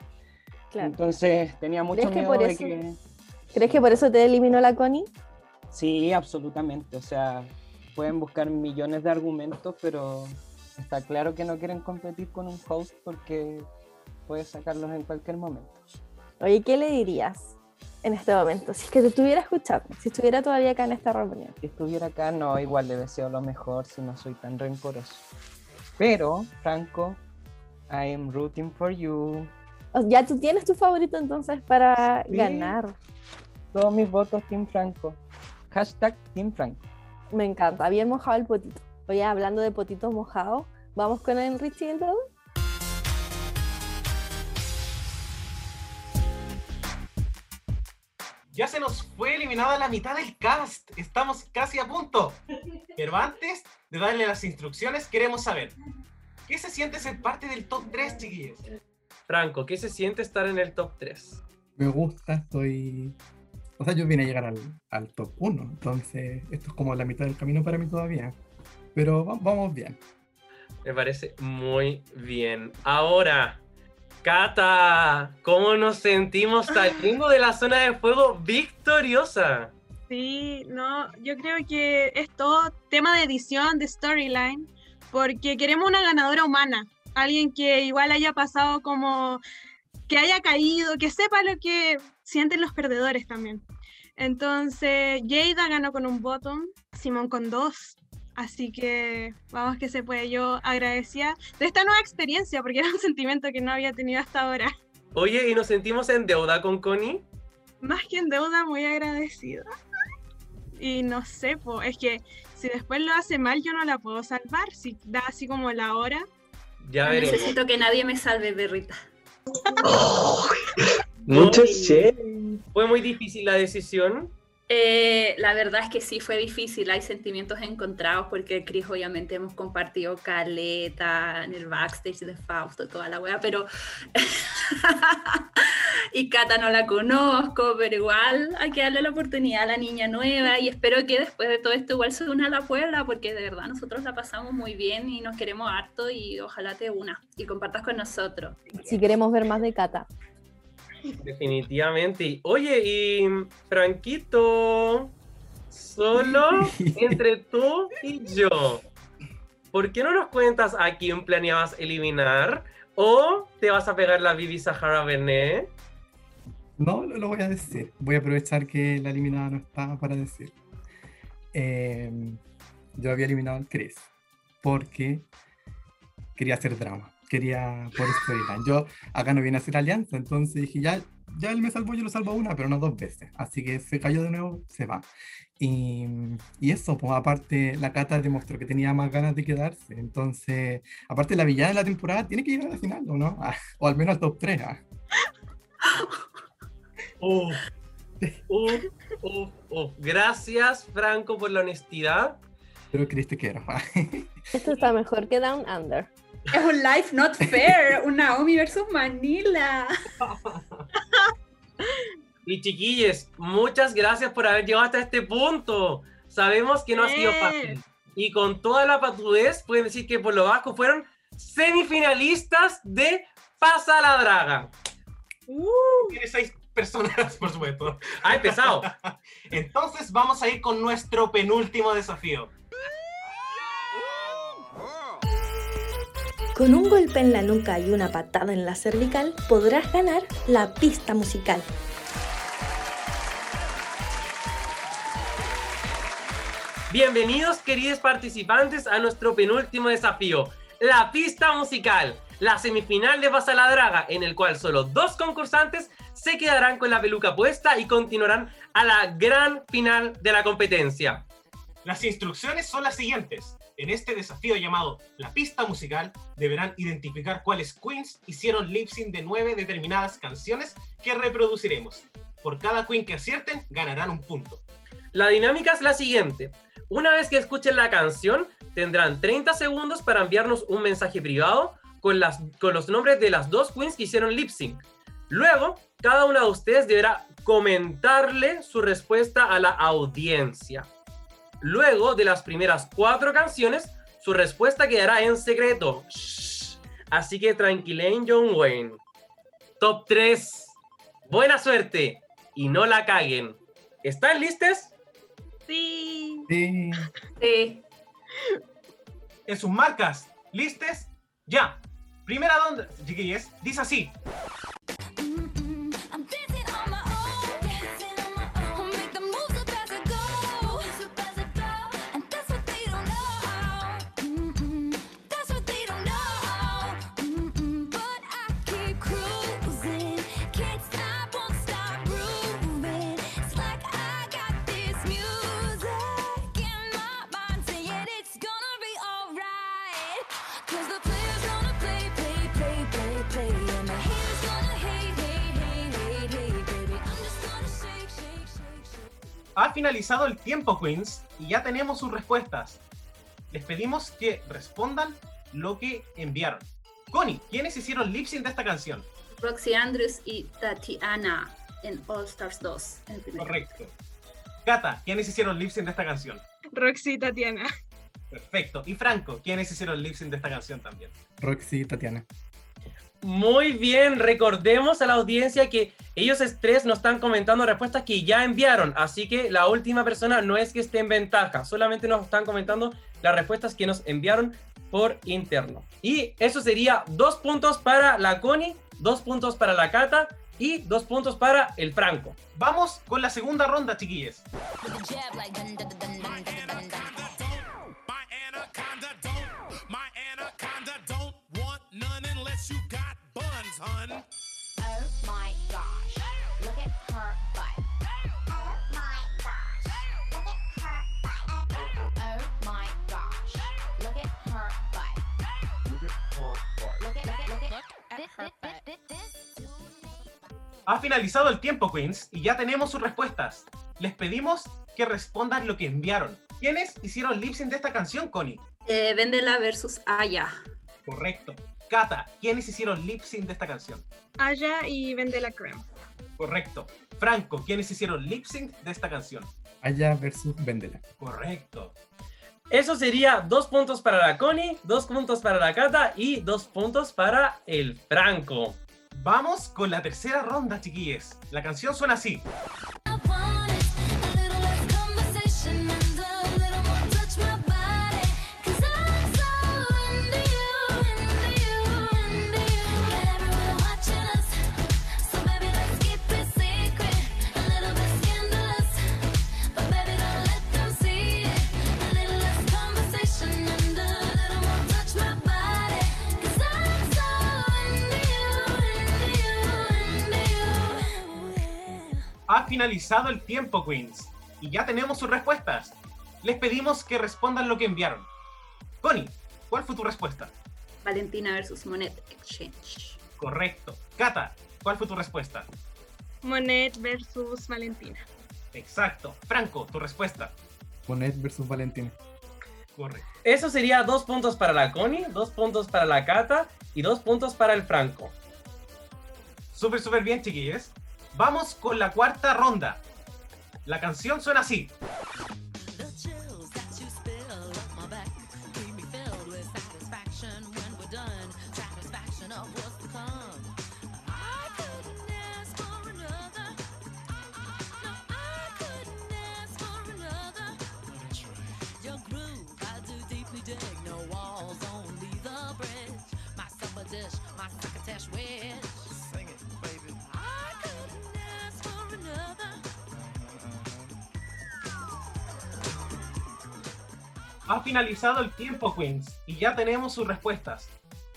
Claro. Entonces tenía mucho ¿Crees que miedo por de eso- que... ¿Crees que por eso te eliminó la Connie? Sí, absolutamente. O sea, pueden buscar millones de argumentos, pero está claro que no quieren competir con un host porque puedes sacarlos en cualquier momento. Oye, ¿qué le dirías en este momento? Si es que te estuviera escuchando, si estuviera todavía acá en esta reunión. Si estuviera acá, no, igual le deseo lo mejor si no soy tan rencoroso. Pero, Franco, I am rooting for you. Ya tú tienes tu favorito entonces para Sí. ganar. Todos mis votos, Team Franco. Hashtag Team Franco. Me encanta, bien mojado el potito. Oye, hablando de potitos mojados, vamos con el Richie y Ya se nos fue eliminada la mitad del cast. Estamos casi a punto. Pero antes de darle las instrucciones, queremos saber, ¿qué se siente ser parte del top 3, chiquillos? Franco, ¿qué se siente estar en el top 3? Me gusta, estoy... O sea, yo vine a llegar al, al top 1, entonces esto es como la mitad del camino para mí todavía. Pero va- vamos bien. Me parece muy bien. Ahora, Cata, ¿cómo nos sentimos saliendo de la zona de fuego victoriosa? Sí, no, yo creo que es todo tema de edición, de storyline, porque queremos una ganadora humana, alguien que igual haya pasado como, que haya caído, que sepa lo que sienten los perdedores también. Entonces, Jada ganó con un bottom, Simón con dos, así que vamos que se puede. Yo agradecía de esta nueva experiencia, porque era un sentimiento que no había tenido hasta ahora. Oye, ¿y nos sentimos en deuda con Connie? más que en deuda, muy agradecida. Y no sé, po, es que si después lo hace mal, yo no la puedo salvar. Si da así como la hora. Ya No veremos. necesito que nadie me salve, Berrita. Mucho Connie, shade. ¿Fue muy difícil la decisión? Eh, la verdad es que sí fue difícil, hay sentimientos encontrados porque Chris obviamente hemos compartido caleta en el backstage de Fausto, toda la wea, pero y Cata no la conozco, pero igual hay que darle la oportunidad a la niña nueva y espero que después de todo esto igual se una a la Puebla porque de verdad nosotros la pasamos muy bien y nos queremos harto y ojalá te una y compartas con nosotros. Si queremos ver más de Cata. Definitivamente. Oye, y Franquito, solo entre tú y yo, ¿por qué no nos cuentas a quién planeabas eliminar? ¿O te vas a pegar la Bibi Sahara Benet? No, lo, lo voy a decir. Voy a aprovechar que la eliminada no está para decir. Eh, yo había eliminado al Chris porque quería hacer drama. Quería por storyline. Yo acá no vine a hacer alianza, entonces dije, ya, ya él me salvó, yo lo salvo una, pero no dos veces. Así que se cayó de nuevo, se va. Y, y eso, pues aparte, la Cata demostró que tenía más ganas de quedarse. Entonces, aparte, la villana de la temporada tiene que llegar a la final, ¿o no? Ah, o al menos al top 3. ah. Uf, uf, uf, uf. Gracias, Franco, por la honestidad. Pero Chris, te quiero. Esto está mejor que Down Under. Es un life not fair. Un Naomi versus Manila. Y chiquillos, muchas gracias por haber llegado hasta este punto. Sabemos que no ha sido fácil. Y con toda la patudez, pueden decir que por lo bajo fueron semifinalistas de Pasa la Draga. Tiene seis personas, por supuesto. ¡Ay, pesado! Entonces vamos a ir con nuestro penúltimo desafío. Con un golpe en la nuca y una patada en la cervical podrás ganar la pista musical. Bienvenidos, queridos participantes, a nuestro penúltimo desafío, la pista musical, la semifinal de Pasa la Draga, en el cual solo dos concursantes se quedarán con la peluca puesta y continuarán a la gran final de la competencia. Las instrucciones son las siguientes. En este desafío llamado La pista musical, deberán identificar cuáles queens hicieron lip sync de nueve determinadas canciones que reproduciremos. Por cada queen que acierten, ganarán un punto. La dinámica es la siguiente. Una vez que escuchen la canción, tendrán 30 segundos para enviarnos un mensaje privado con, las, con los nombres de las dos queens que hicieron lip sync. Luego, cada una de ustedes deberá comentarle su respuesta a la audiencia. Luego de las primeras cuatro canciones, su respuesta quedará en secreto. Shh. Así que tranquilen, John Wayne. Top 3. Buena suerte y no la caguen. ¿Están listos? Sí. Sí. Sí. En sus marcas, listes, ya. Primera ronda, chiquillos, dice así. Ha finalizado el tiempo, Queens, y ya tenemos sus respuestas. Les pedimos que respondan lo que enviaron. Connie, ¿quiénes hicieron lip sync de esta canción? Roxy Andrews y Tatiana en All Stars 2. En el primero. Correcto. Cata, ¿quiénes hicieron lip sync de esta canción? Roxy y Tatiana. Perfecto. Y Franco, ¿quiénes hicieron lip sync de esta canción también? Roxy y Tatiana. Muy bien, recordemos a la audiencia que ellos tres nos están comentando respuestas que ya enviaron, así que la última persona no es que esté en ventaja, solamente nos están comentando las respuestas que nos enviaron por interno. Y eso sería dos puntos para la Connie, dos puntos para la Cata y dos puntos para el Franco. Vamos con la segunda ronda, chiquillos. Hun. Oh my gosh, look at her butt. Oh my gosh, look at her butt. Oh my gosh, look at her butt. Look at, look at, look at her butt. Ha finalizado el tiempo, Queens, y ya tenemos sus respuestas. Les pedimos que respondan lo que enviaron. ¿Quiénes hicieron lip sync de esta canción, Connie? Eh, Vendela versus Aya. Correcto. Cata, ¿quiénes hicieron lip sync de esta canción? Aya y Vendela Creme. Correcto. Franco, ¿quiénes hicieron lip sync de esta canción? Aya versus Vendela. Correcto. Eso sería dos puntos para la Connie, dos puntos para la Cata y dos puntos para el Franco. Vamos con la tercera ronda, chiquillos. La canción suena así. Ha finalizado el tiempo, Queens. Y ya tenemos sus respuestas. Les pedimos que respondan lo que enviaron. Connie, ¿cuál fue tu respuesta? Valentina versus Monet Exchange. Correcto. Cata, ¿cuál fue tu respuesta? Monet versus Valentina. Exacto. Franco, tu respuesta. Monet versus Valentina. Correcto. Eso sería dos puntos para la Connie, dos puntos para la Cata y dos puntos para el Franco. Súper, súper bien, chiquillos. Vamos con la cuarta ronda. La canción suena así. Ha finalizado el tiempo, Queens, y ya tenemos sus respuestas.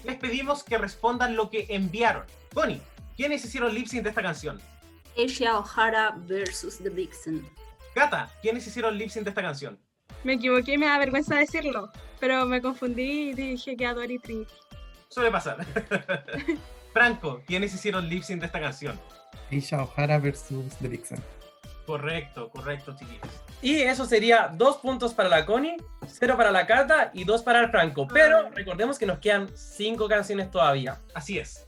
Les pedimos que respondan lo que enviaron. Connie, ¿quiénes hicieron lip sync de esta canción? Asia O'Hara versus The Vixen. Kata, ¿quiénes hicieron lip sync de esta canción? Me equivoqué y me da vergüenza decirlo, pero me confundí y dije que Adore y Trinity. Suele pasar. Franco, ¿quiénes hicieron lip sync de esta canción? Aisha O'Hara versus The Vixen. Correcto, correcto, chiquillos. Y eso sería dos puntos para la Connie, cero para la Cata y dos para el Franco. Pero recordemos que nos quedan cinco canciones todavía. Así es.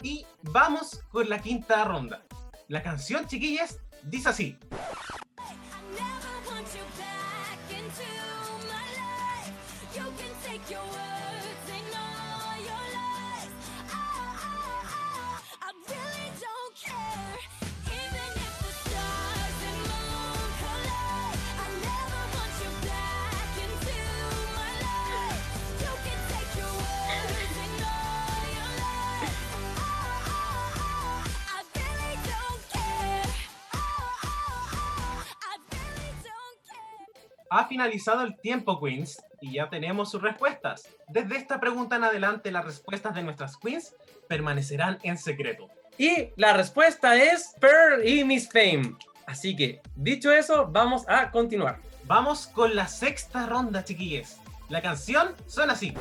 Y vamos con la quinta ronda. La canción, chiquillas, dice así. Ha finalizado el tiempo, Queens, y ya tenemos sus respuestas. Desde esta pregunta en adelante, las respuestas de nuestras Queens permanecerán en secreto. Y la respuesta es Pearl y Miss Fame. Así que, dicho eso, vamos a continuar. Vamos con la sexta ronda, chiquillos. La canción suena así.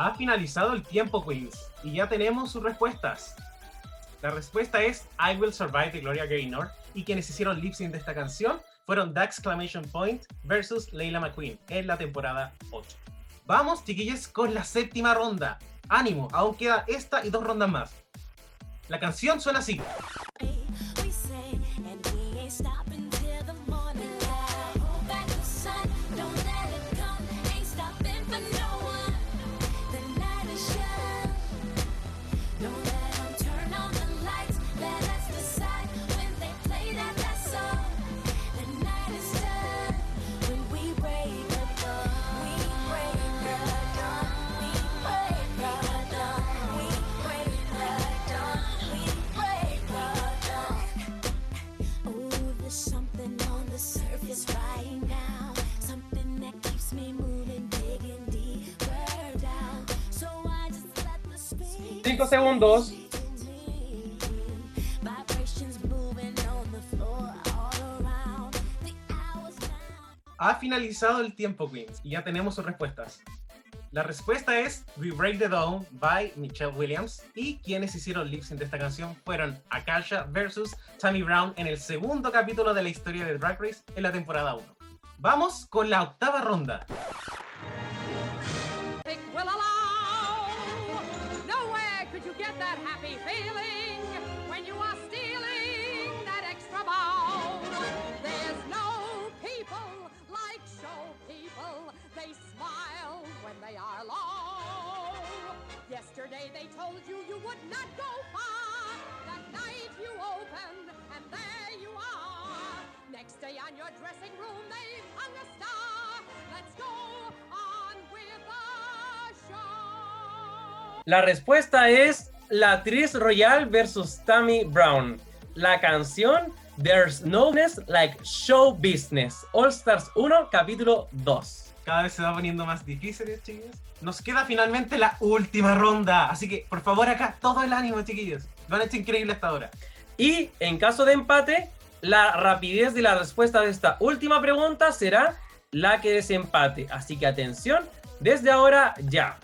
Ha finalizado el tiempo, Queens, y ya tenemos sus respuestas. La respuesta es I Will Survive de Gloria Gaynor, y quienes hicieron lip sync de esta canción fueron The Exclamation Point versus Leila McQueen en la temporada 8. Vamos, chiquillos, con la séptima ronda. Ánimo, aún queda esta y dos rondas más. La canción suena así. Cinco segundos. Ha finalizado el tiempo, Queens, y ya tenemos sus respuestas. La respuesta es We Break the Dawn by Michelle Williams. Y quienes hicieron lip sync de esta canción fueron Akasha versus Tammy Brown en el segundo capítulo de la historia de Drag Race en la temporada 1. Vamos con la octava ronda. That happy feeling when you are stealing that extra bow. There's no people like show people. They smile when they are low. Yesterday they told you you would not go far. That night you opened and there you are. Next day on your dressing room they hung a star. Let's go on with the show. La respuesta es la actriz Royal versus Tammy Brown. La canción There's No Business Like Show Business. All Stars 1, capítulo 2. Cada vez se va poniendo más difícil, chiquillos. Nos queda finalmente la última ronda. Así que, por favor, acá todo el ánimo, chiquillos. Lo han hecho increíble hasta ahora. Y en caso de empate, la rapidez de la respuesta de esta última pregunta será la que desempate. Así que atención, desde ahora ya.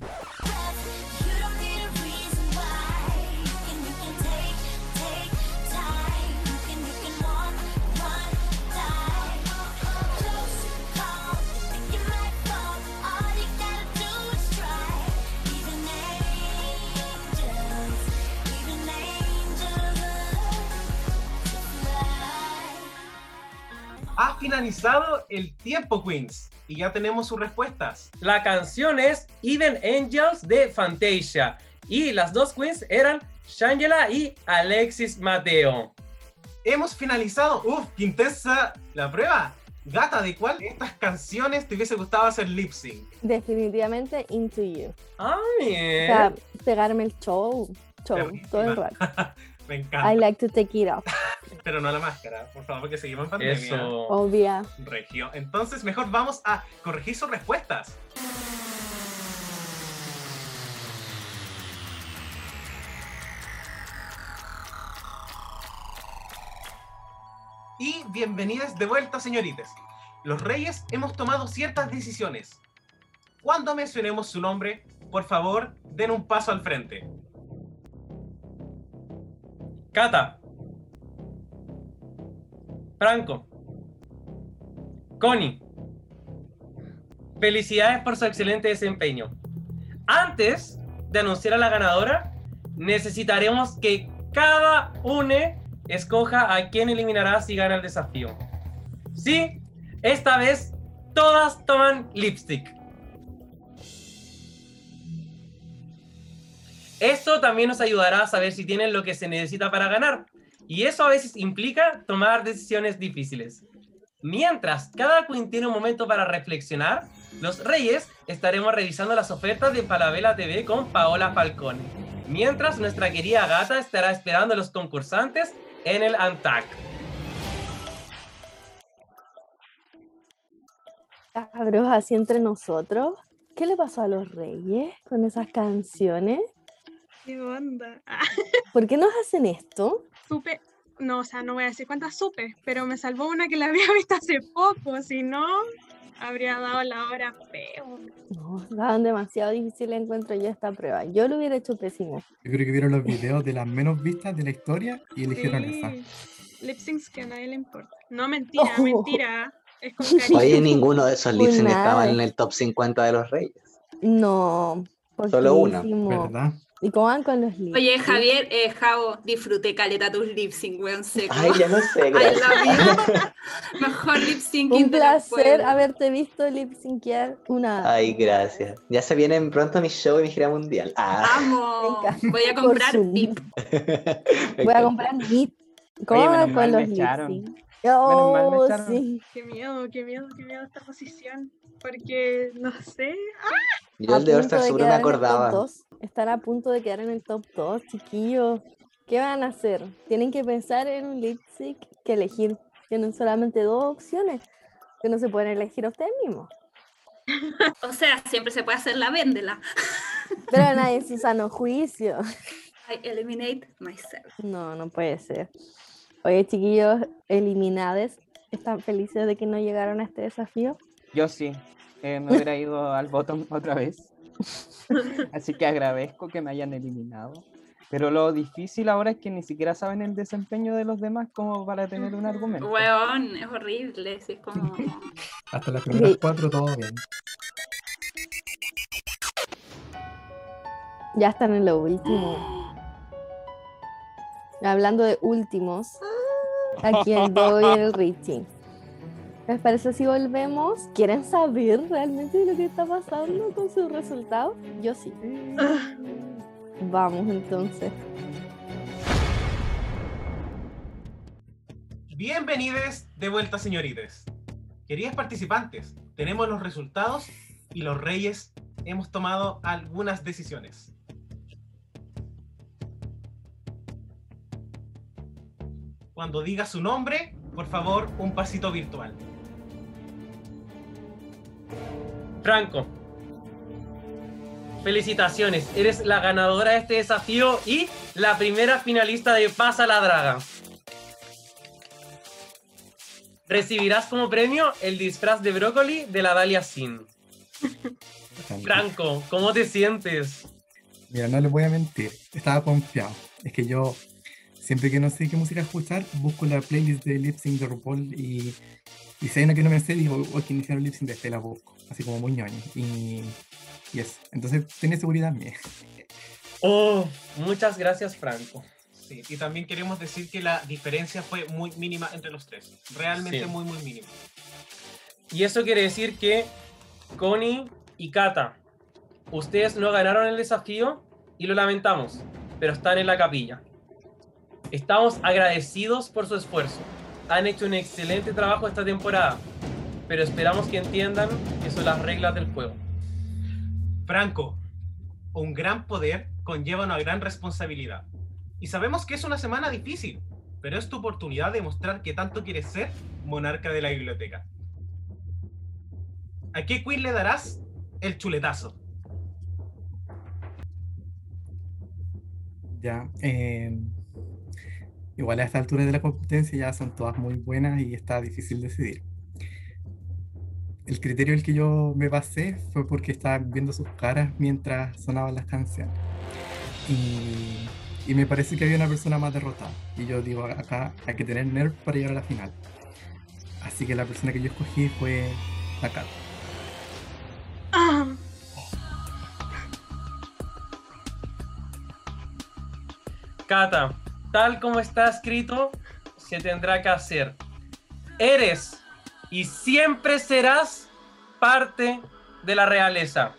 Ha finalizado el tiempo, Queens. Y ya tenemos sus respuestas. La canción es Even Angels de Fantasia. Y las dos queens eran Shangela y Alexis Mateo. Hemos finalizado. Uf, Quintessa, la prueba. Gata, ¿de cuál de estas canciones te hubiese gustado hacer lip sync? Definitivamente Into You. Ah, O bien. sea, pegarme el show, show, todo el rato. Me encanta. I like to take it off. Pero no la máscara, por favor, que seguimos en pandemia. Eso. Obvia. Regio. Entonces, mejor vamos a corregir sus respuestas. Y bienvenidas de vuelta, señoritas. Los reyes hemos tomado ciertas decisiones. Cuando mencionemos su nombre, por favor, den un paso al frente. Cata. Franco. Connie. Felicidades por su excelente desempeño. Antes de anunciar a la ganadora, necesitaremos que cada une escoja a quién eliminará si gana el desafío. Sí, esta vez todas toman lipstick. Esto también nos ayudará a saber si tienen lo que se necesita para ganar. Y eso a veces implica tomar decisiones difíciles. Mientras cada queen tiene un momento para reflexionar, los reyes estaremos revisando las ofertas de Palabela TV con Paola Falcone. Mientras nuestra querida gata estará esperando a los concursantes en el Antac. Cabros, así entre nosotros. ¿Qué le pasó a los reyes con esas canciones? ¿Qué onda? ¿Por qué nos hacen esto? Supe, no, o sea, no voy a decir cuántas supe, pero me salvó una que la había visto hace poco, si no, habría dado la hora feo. No, daban demasiado difícil encuentro yo esta prueba. Yo lo hubiera hecho pésimo. Yo creo que vieron los videos de las menos vistas de la historia y eligieron esa. Lip syncs que a nadie le importa. No, mentira, Oh. mentira. Es con cariño. Oye, ninguno de esos lip Pues estaban nada. en el top 50 de los reyes. No. Solo una, poquísimo. ¿verdad? ¿Y cómo van con los lips? Oye, Javier, eh, Javo, disfruté caleta tus lip sync, weón seco. Ay, ya no sé, I love gracias. you. Mejor lip syncing Un placer haberte visto lip syncear una. Ay, gracias. Ya se vienen pronto mi show y mi gira mundial. Ah, Vamos. Voy a comprar VIP. Voy a comprar beat. ¿Cómo Oye, van con los lip sync? Oh, sí. Qué miedo, qué miedo, qué miedo esta posición. Porque, no sé. Yo el de A All punto Star de seguro me quedar en el top acordaba. 2. Están a punto de quedar en el top 2, chiquillos. ¿Qué van a hacer? Tienen que pensar en un lip sync que elegir. Tienen solamente dos opciones que no se pueden elegir ustedes mismos. O sea, siempre se puede hacer la véndela. Pero nadie su sano juicio. I eliminate myself. No, no puede ser. Oye, chiquillos, eliminades, ¿están felices de que no llegaron a este desafío? Yo sí. eh, me hubiera ido al bottom otra vez. Así que agradezco que me hayan eliminado. Pero lo difícil ahora es que ni siquiera saben el desempeño de los demás como para tener un argumento. Weón, es horrible. Es como. Hasta las primeras Sí. cuatro todo bien. Ya están en lo último. Hablando de últimos, aquí en doy el rating. ¿Les parece si volvemos? ¿Quieren saber realmente lo que está pasando con sus resultados? Yo sí. Ah. Vamos entonces. Bienvenidos de vuelta, señoritas. Queridas participantes, tenemos los resultados y los reyes hemos tomado algunas decisiones. Cuando diga su nombre, por favor, un pasito virtual. Franco. Felicitaciones, eres la ganadora de este desafío y la primera finalista de Pasa la Draga. Recibirás como premio el disfraz de brócoli de la Dalia Sin. Franco, ¿cómo te sientes? Mira, no les voy a mentir, estaba confiado. Es que yo, siempre que no sé qué música escuchar, busco la playlist de lip sync de RuPaul y, y si hay una que no me sé, digo, o que iniciaron lip sync de este, la busco, así como muy ñoño. Y, y eso, entonces tenía seguridad mía. Oh, muchas gracias, Franco. Sí, y también queremos decir que la diferencia fue muy mínima entre los tres. Realmente Sí. muy, muy mínima. Y eso quiere decir que Connie y Kata, ustedes no ganaron el desafío y lo lamentamos, pero están en la capilla. Estamos agradecidos por su esfuerzo. Han hecho un excelente trabajo esta temporada, pero esperamos que entiendan que son las reglas del juego. Franco, un gran poder conlleva una gran responsabilidad. Y sabemos que es una semana difícil, pero es tu oportunidad de mostrar que tanto quieres ser monarca de la biblioteca. ¿A qué queen le darás el chuletazo? Ya, eh, igual a esta altura de la competencia ya son todas muy buenas y está difícil decidir. El criterio al que yo me basé fue porque estaba viendo sus caras mientras sonaban las canciones. Y, y me parece que había una persona más derrotada. Y yo digo, acá hay que tener nerf para llegar a la final. Así que la persona que yo escogí fue la Kat. Ah, Kata, tal como está escrito, se tendrá que hacer. Eres y siempre serás parte de la realeza.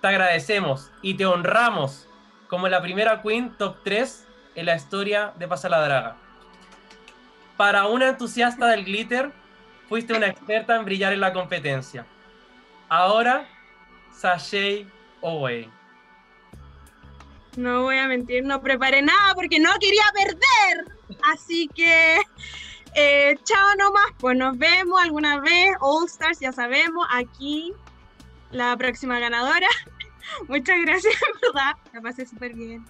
Te agradecemos y te honramos como la primera Queen top 3 en la historia de Pasa la Draga. Para una entusiasta del glitter, fuiste una experta en brillar en la competencia. Ahora, sashay away. No voy a mentir, no preparé nada porque no quería perder. Así que, eh, chao nomás, pues nos vemos alguna vez. All Stars, ya sabemos, aquí la próxima ganadora. Muchas gracias, verdad, la pasé súper bien.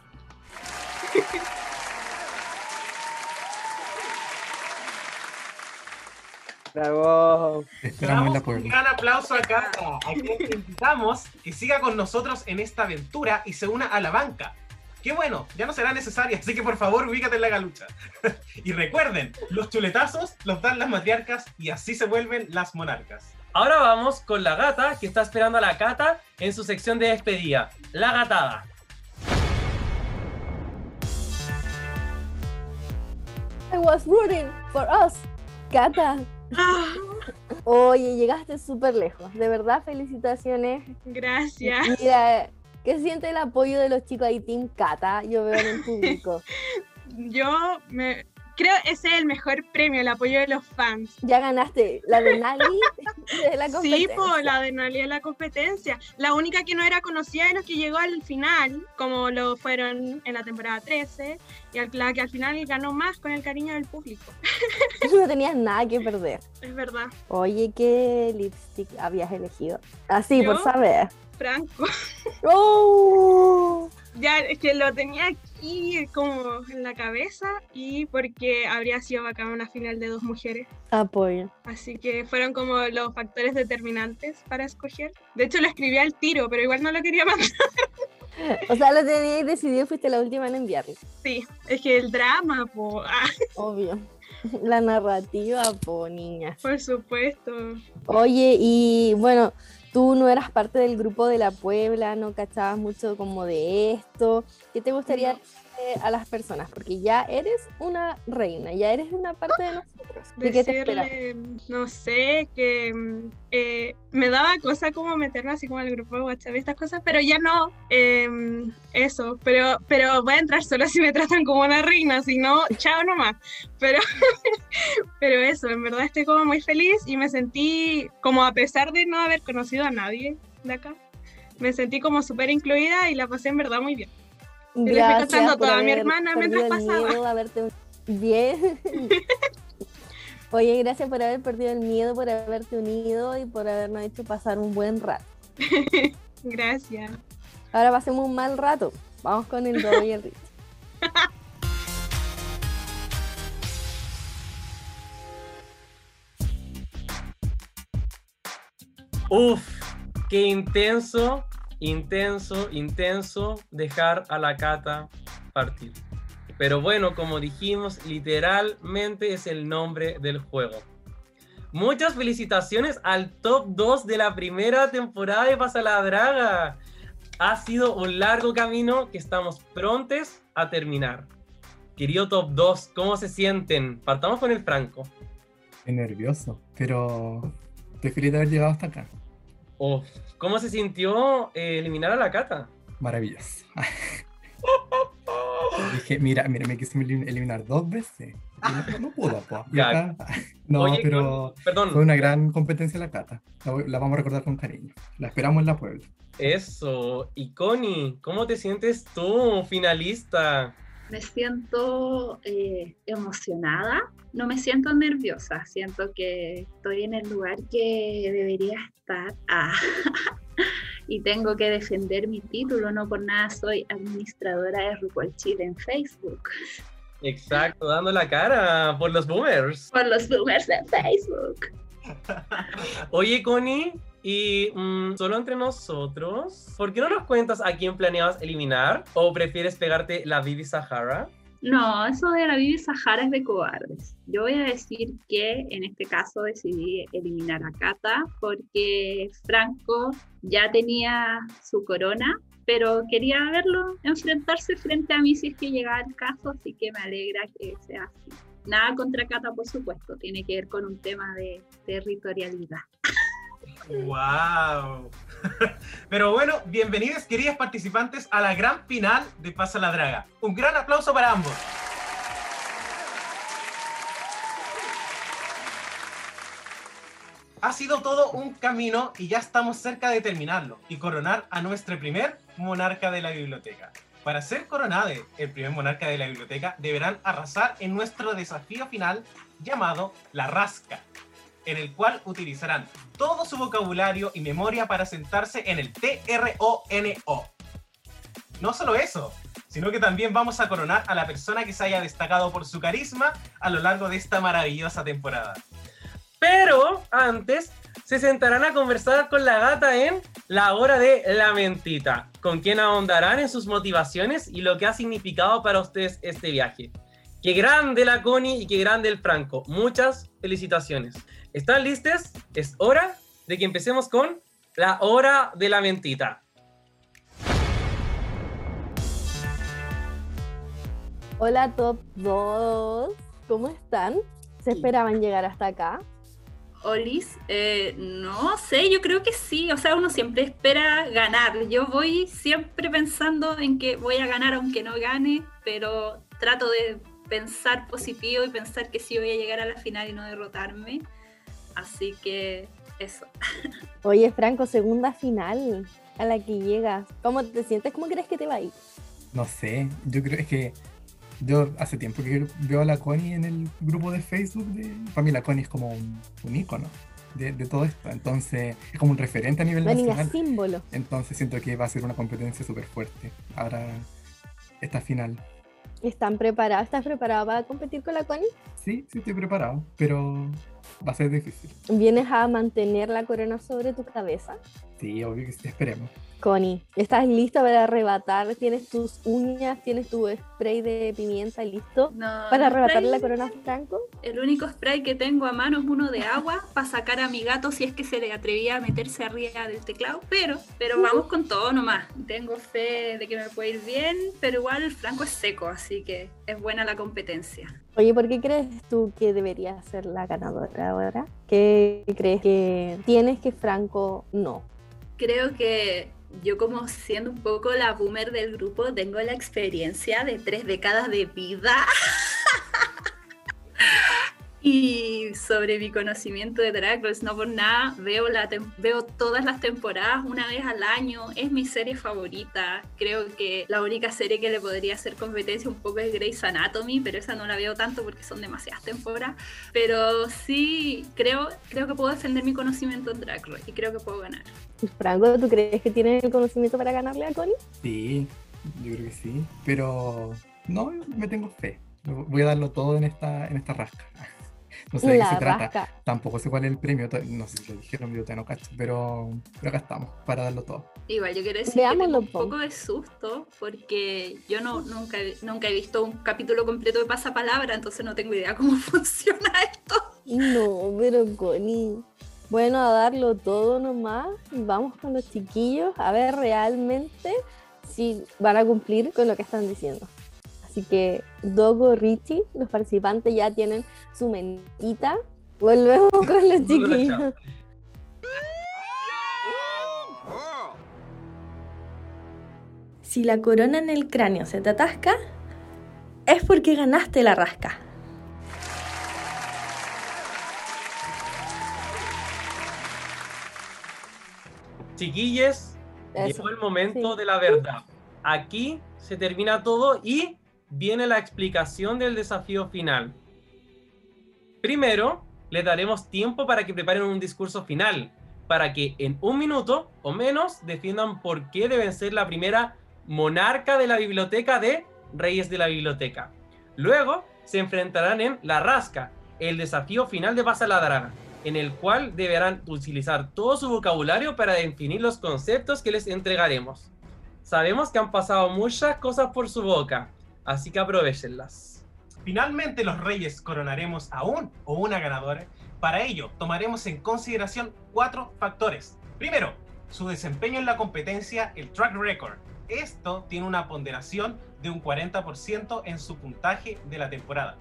Bravo. Esperamos un gran aplauso a Cata, a quien te invitamos que siga con nosotros en esta aventura y se una a la banca. Qué bueno, ya no será necesaria, así que por favor ubícate en la galucha. y recuerden, los chuletazos los dan las matriarcas y así se vuelven las monarcas. Ahora vamos con la gata que está esperando a la cata en su sección de despedida. La gatada. I was rooting for us. Cata. Oye, llegaste súper lejos. De verdad, felicitaciones. Gracias. Mira, ¿qué siente el apoyo de los chicos ahí, Team Cata? Yo veo en el público. Yo me, creo ese es el mejor premio, el apoyo de los fans. Ya ganaste la de Nali de la Sí, competencia. po, la de Nali de la competencia. La única que no era conocida de los que llegó al final, como lo fueron en la temporada 13, y al- la que al final ganó más con el cariño del público. No tenías nada que perder. Es verdad. Oye, ¿qué lipstick habías elegido? Así, por saber. Franco. ¡Oh! Ya, es que lo tenía aquí como en la cabeza y porque habría sido bacán una final de dos mujeres. Apoyo. Así que fueron como los factores determinantes para escoger. De hecho, lo escribí al tiro, pero igual no lo quería mandar. O sea, lo tenías decidido fuiste la última en enviarlo. Sí, es que el drama, po. ah, Obvio. La narrativa, po, niña. por supuesto. Oye, y bueno, tú no eras parte del grupo de la Puebla, no cachabas mucho como de esto. ¿Qué te gustaría a las personas? Porque ya eres una reina, ya eres una parte de nosotros. ¿De qué te? Decirle, no sé, que mm, eh, me daba cosa como meterme así como al grupo de WhatsApp y estas cosas, pero ya no. em, eso, pero, pero voy a entrar solo si me tratan como una reina, si no, chao nomás. Pero, pero eso, en verdad estoy como muy feliz y me sentí como a pesar de no haber conocido a nadie de acá, me sentí como súper incluida y la pasé en verdad muy bien. Y le estoy contando a por toda mi haber hermana mientras perdido el pasaba. miedo un- Bien. Oye, gracias por haber perdido el miedo, por haberte unido y por habernos hecho pasar un buen rato. Gracias. Ahora pasemos un mal rato. Vamos con el Dodo y el Rich. Uf, qué intenso, intenso, intenso dejar a la cata partir. Pero bueno, como dijimos, literalmente es el nombre del juego. Muchas felicitaciones al top 2 de la primera temporada de Pasa la Draga. Ha sido un largo camino que estamos prontos a terminar. Querido top 2, ¿cómo se sienten? Partamos con el Franco. Estoy nervioso, pero estoy feliz de haber llegado hasta acá. Oh, ¿Cómo se sintió eh, eliminar a la Cata? Maravilloso. Dije, mira, mira, me quise elim- eliminar dos veces. No, no pudo, po. Acá- no, Oye, pero perdón. fue una gran competencia la cata. La, la vamos a recordar con cariño. La esperamos en la Puebla. Eso. Y Connie, ¿cómo te sientes tú, finalista? Me siento eh, emocionada, no me siento nerviosa, siento que estoy en el lugar que debería estar Ah, y tengo que defender mi título, no por nada soy administradora de RuPaul Chile en Facebook, Exacto, dando la cara por los boomers. por los boomers de Facebook. Oye, Connie, y mm, solo entre nosotros, ¿por qué no nos cuentas a quién planeabas eliminar? ¿O prefieres pegarte la Bibi Sahara? No, eso de la Bibi Sahara es de cobardes. Yo voy a decir que en este caso decidí eliminar a Cata porque Franco ya tenía su corona, pero quería verlo enfrentarse frente a mí si es que llegaba el caso, así que me alegra que sea así. Nada contra Cata, por supuesto, tiene que ver con un tema de territorialidad. ¡Wow! Pero bueno, bienvenidos queridas participantes a la gran final de Pasa la Draga. Un gran aplauso para ambos. Ha sido todo un camino y ya estamos cerca de terminarlo y coronar a nuestro primer monarca de la biblioteca. Para ser coronado el primer monarca de la biblioteca deberán arrasar en nuestro desafío final llamado La Rasca, en el cual utilizarán todo su vocabulario y memoria para sentarse en el T-R-O-N-O. No solo eso, sino que también vamos a coronar a la persona que se haya destacado por su carisma a lo largo de esta maravillosa temporada. Pero antes se sentarán a conversar con la gata en la hora de la mentita, con quien ahondarán en sus motivaciones y lo que ha significado para ustedes este viaje. Qué grande la Connie y qué grande el Franco. Muchas felicitaciones. ¿Están listos? Es hora de que empecemos con la hora de la mentita. Hola Top 2, ¿cómo están? ¿Se esperaban llegar hasta acá? Olis, eh, no sé, yo creo que sí, o sea, uno siempre espera ganar. Yo voy siempre pensando en que voy a ganar aunque no gane, pero trato de pensar positivo y pensar que sí voy a llegar a la final y no derrotarme. Así que eso. Oye, Franco, segunda final a la que llegas. ¿Cómo te sientes? ¿Cómo crees que te va a ir? No sé, yo creo es que yo hace tiempo que veo a la Connie en el grupo de Facebook. De, para mí la Connie es como un, un ícono de, de todo esto. Entonces es como un referente a nivel La nacional. símbolo. Entonces siento que va a ser una competencia súper fuerte. Ahora, esta final. ¿Están preparados? ¿Estás preparado para competir con la Connie? Sí, sí estoy preparado, pero va a ser difícil. ¿Vienes a mantener la corona sobre tu cabeza? Sí, obvio que sí, esperemos. Connie, ¿estás lista para arrebatar? ¿Tienes tus uñas? ¿Tienes tu spray de pimienta listo No, para no arrebatarle spray. la corona a Franco? El único spray que tengo a mano es uno de agua para sacar a mi gato si es que se le atrevía a meterse arriba del teclado. Pero, pero vamos con todo nomás. Tengo fe de que me puede ir bien, pero igual el Franco es seco, así que es buena la competencia. Oye, ¿por qué crees tú que debería ser la ganadora ahora? ¿Qué crees que tienes que Franco no? Creo que yo como siendo un poco la boomer del grupo, tengo la experiencia de tres décadas de vida. Y sobre mi conocimiento de Drag Race, no por nada, veo, la veo todas las temporadas una vez al año, es mi serie favorita. Creo que la única serie que le podría hacer competencia un poco es Grey's Anatomy, pero esa no la veo tanto porque son demasiadas temporadas. Pero sí, creo, creo que puedo defender mi conocimiento en Drag Race y creo que puedo ganar. Franco, ¿tú crees que tienes el conocimiento para ganarle a Connie? Sí, yo creo que sí. Pero no, me tengo fe. Voy a darlo todo en esta, en esta rasca. No sé de qué La se trata. rasca. Tampoco sé cuál es el premio. No sé si lo dijeron, yo todavía no cacho. Pero, pero acá estamos, para darlo todo. Igual yo quiero decir Veámoslo, que tengo un po. poco de susto porque yo no, nunca, nunca he visto un capítulo completo de Pasapalabra, entonces no tengo idea cómo funciona esto. No, pero Connie. Bueno, a darlo todo nomás y vamos con los chiquillos a ver realmente si van a cumplir con lo que están diciendo. Así que Dogo, Richie, los participantes ya tienen su mentita. Volvemos con los chiquillos. Si la corona en el cráneo se te atasca, es porque ganaste la rasca. Chiquilles, Eso, llegó el momento sí. de la verdad. Aquí se termina todo y viene la explicación del desafío final. Primero, les daremos tiempo para que preparen un discurso final, para que en un minuto o menos defiendan por qué deben ser la primera monarca de la biblioteca de Reyes de la Biblioteca. Luego se enfrentarán en La Rasca, el desafío final de Pasa la Draga, en el cual deberán utilizar todo su vocabulario para definir los conceptos que les entregaremos. Sabemos que han pasado muchas cosas por su boca, así que aprovechenlas. Finalmente los reyes coronaremos a un o una ganadora. Para ello, tomaremos en consideración cuatro factores. Primero, su desempeño en la competencia, el track record. Esto tiene una ponderación de un 40% en su puntaje de la temporada.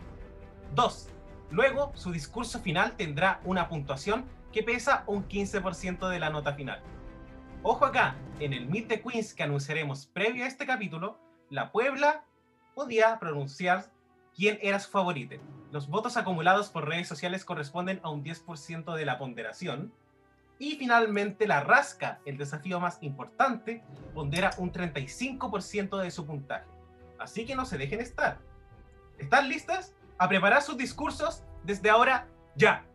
2. Luego, su discurso final tendrá una puntuación que pesa un 15% de la nota final. Ojo acá, en el Meet the Queens que anunciaremos previo a este capítulo, la Puebla podía pronunciar quién era su favorito. Los votos acumulados por redes sociales corresponden a un 10% de la ponderación. Y finalmente la rasca, el desafío más importante, pondera un 35% de su puntaje. Así que no se dejen estar. ¿Están listas? A preparar sus discursos desde ahora ya.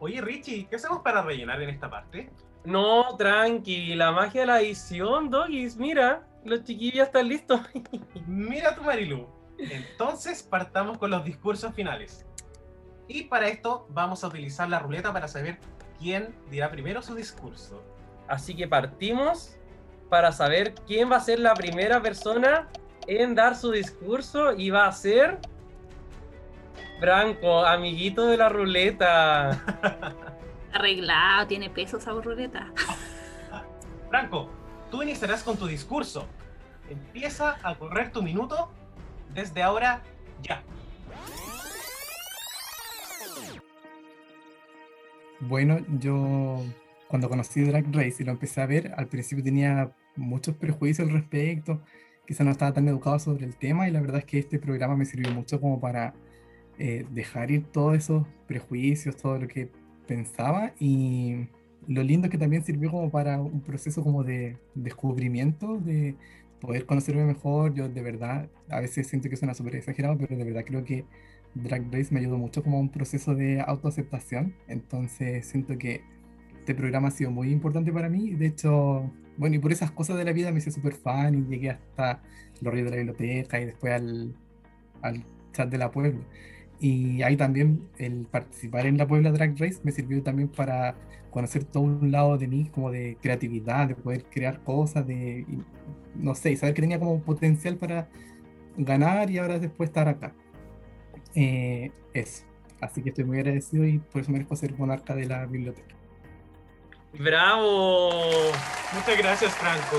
Oye Richie, ¿qué hacemos para rellenar en esta parte? No, tranqui, la magia de la edición, Doggies, mira, los chiquillos están listos. Mira tu Marilu. Entonces partamos con los discursos finales. Y para esto vamos a utilizar la ruleta para saber quién dirá primero su discurso. Así que partimos para saber quién va a ser la primera persona en dar su discurso y va a ser Franco, amiguito de la ruleta. Arreglado, tiene peso esa ruleta. Franco, tú iniciarás con tu discurso. Empieza a correr tu minuto desde ahora ya. Bueno, yo cuando conocí Drag Race y lo empecé a ver, al principio tenía muchos prejuicios al respecto, quizá no estaba tan educado sobre el tema y la verdad es que este programa me sirvió mucho como para eh, dejar ir todos esos prejuicios, todo lo que pensaba y lo lindo es que también sirvió como para un proceso como de descubrimiento, de poder conocerme mejor. Yo de verdad, a veces siento que suena súper exagerado, pero de verdad creo que Drag Race me ayudó mucho como un proceso de autoaceptación. Entonces siento que este programa ha sido muy importante para mí. De hecho, bueno, y por esas cosas de la vida me hice súper fan y llegué hasta los ríos de la biblioteca y después al, al chat de la Puebla. Y ahí también el participar en la Puebla Drag Race me sirvió también para conocer todo un lado de mí, como de creatividad, de poder crear cosas, de, no sé, y saber que tenía como potencial para ganar y ahora después estar acá. Eh, eso. Así que estoy muy agradecido y por eso merezco ser monarca de la biblioteca. ¡Bravo! Muchas gracias, Franco.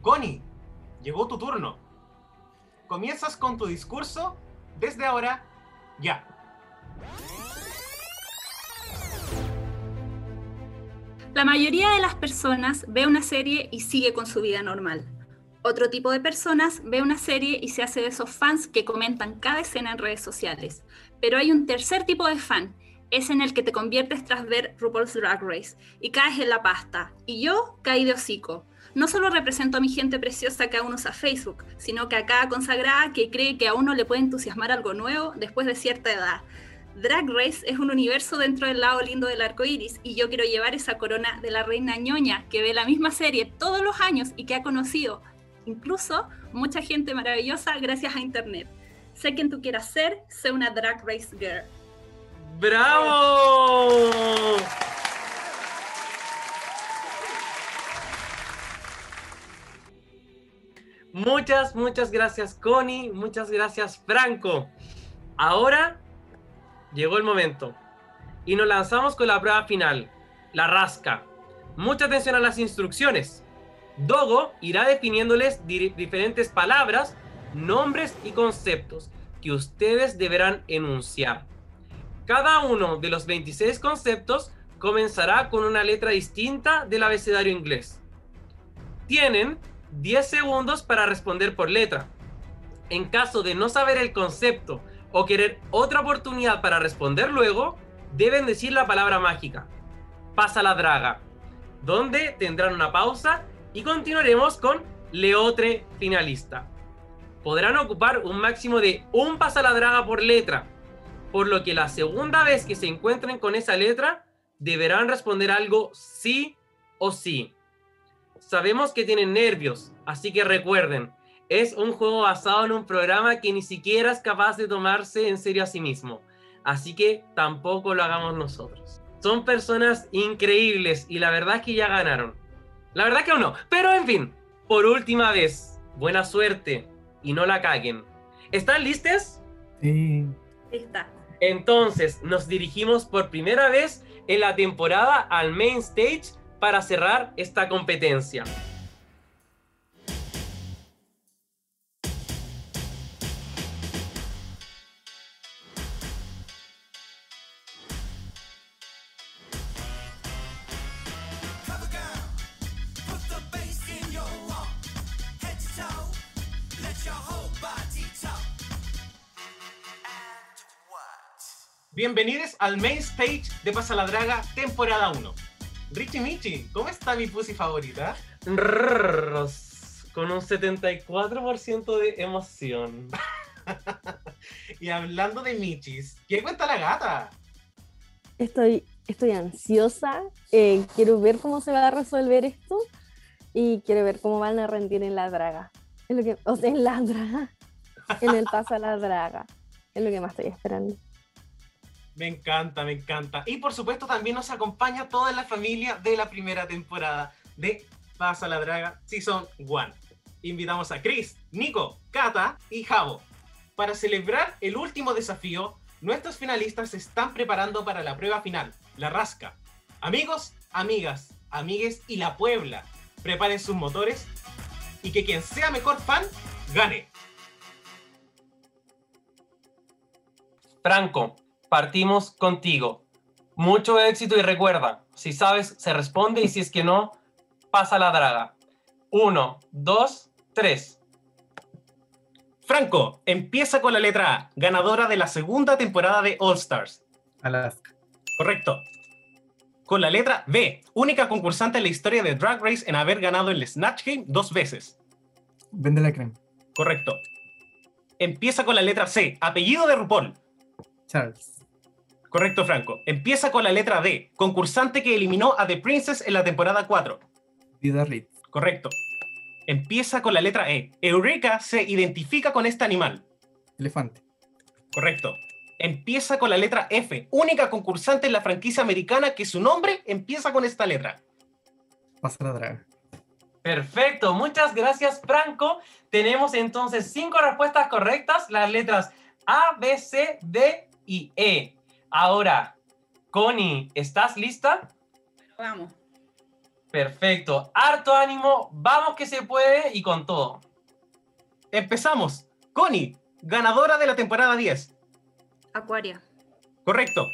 Connie, llegó tu turno. Comienzas con tu discurso desde ahora ya. La mayoría de las personas ve una serie y sigue con su vida normal. Otro tipo de personas ve una serie y se hace de esos fans que comentan cada escena en redes sociales. Pero hay un tercer tipo de fan, es en el que te conviertes tras ver RuPaul's Drag Race y caes en la pasta. Y yo caí de hocico. No solo represento a mi gente preciosa que aún usa Facebook, sino que a cada consagrada que cree que a uno le puede entusiasmar algo nuevo después de cierta edad. Drag Race es un universo dentro del lado lindo del arco iris y yo quiero llevar esa corona de la reina ñoña que ve la misma serie todos los años y que ha conocido incluso mucha gente maravillosa gracias a internet. Sé quien tú quieras ser, sé una Drag Race Girl. ¡Bravo! Muchas, muchas gracias Connie, muchas gracias Franco. Ahora llegó el momento y nos lanzamos con la prueba final, la rasca. Mucha atención a las instrucciones. Dogo irá definiéndoles di- diferentes palabras, nombres y conceptos que ustedes deberán enunciar. Cada uno de los 26 conceptos comenzará con una letra distinta del abecedario inglés. Tienen 10 segundos para responder por letra. En caso de no saber el concepto o querer otra oportunidad para responder luego, deben decir la palabra mágica. Pasa la draga, donde tendrán una pausa y continuaremos con Leotre finalista. Podrán ocupar un máximo de un pasa la draga por letra, por lo que la segunda vez que se encuentren con esa letra deberán responder algo sí o sí. Sabemos que tienen nervios, así que recuerden, es un juego basado en un programa que ni siquiera es capaz de tomarse en serio a sí mismo, así que tampoco lo hagamos nosotros. Son personas increíbles y la verdad es que ya ganaron. La verdad que aún no, pero en fin, por última vez, buena suerte y no la caguen. ¿Están listos? Sí. Está. Entonces, nos dirigimos por primera vez en la temporada al main stage para cerrar esta competencia. Bienvenidos al main stage de Pasa la Draga, temporada 1. Richie Michi, ¿cómo está mi pussy favorita? Rrrros, Con un 74% de emoción. Y hablando de Michis, ¿qué cuenta la gata? Estoy, estoy ansiosa, eh, quiero ver cómo se va a resolver esto y quiero ver cómo van a rendir en la draga. Es lo que, o sea, en la draga, en el paso a la draga. Es lo que más estoy esperando. Me encanta, me encanta. Y por supuesto también nos acompaña toda la familia de la primera temporada de Pasa la Draga Season 1. Invitamos a Chris, Nico, Kata y Javo. Para celebrar el último desafío, nuestros finalistas se están preparando para la prueba final, la rasca. Amigos, amigas, amigues y la Puebla, preparen sus motores y que quien sea mejor fan, gane. Franco, partimos contigo. Mucho éxito y recuerda, si sabes, se responde y si es que no, pasa la draga. Uno, dos, tres. Franco, empieza con la letra A, ganadora de la segunda temporada de All Stars. Alaska. Correcto. Con la letra B, única concursante en la historia de Drag Race en haber ganado el Snatch Game dos veces. Vende la crema. Correcto. Empieza con la letra C, apellido de RuPaul. Charles. Correcto, Franco. Empieza con la letra D, concursante que eliminó a The Princess en la temporada 4. Vida Reed. Correcto. Empieza con la letra E. Eureka se identifica con este animal. Elefante. Correcto. Empieza con la letra F, única concursante en la franquicia americana que su nombre empieza con esta letra. Pasa la draga. Perfecto, muchas gracias Franco. Tenemos entonces cinco respuestas correctas, las letras A, B, C, D y E. Ahora, Connie, ¿estás lista? Vamos. Perfecto, harto ánimo, vamos que se puede y con todo. Empezamos. Connie, ganadora de la temporada 10. Acuaria. Correcto.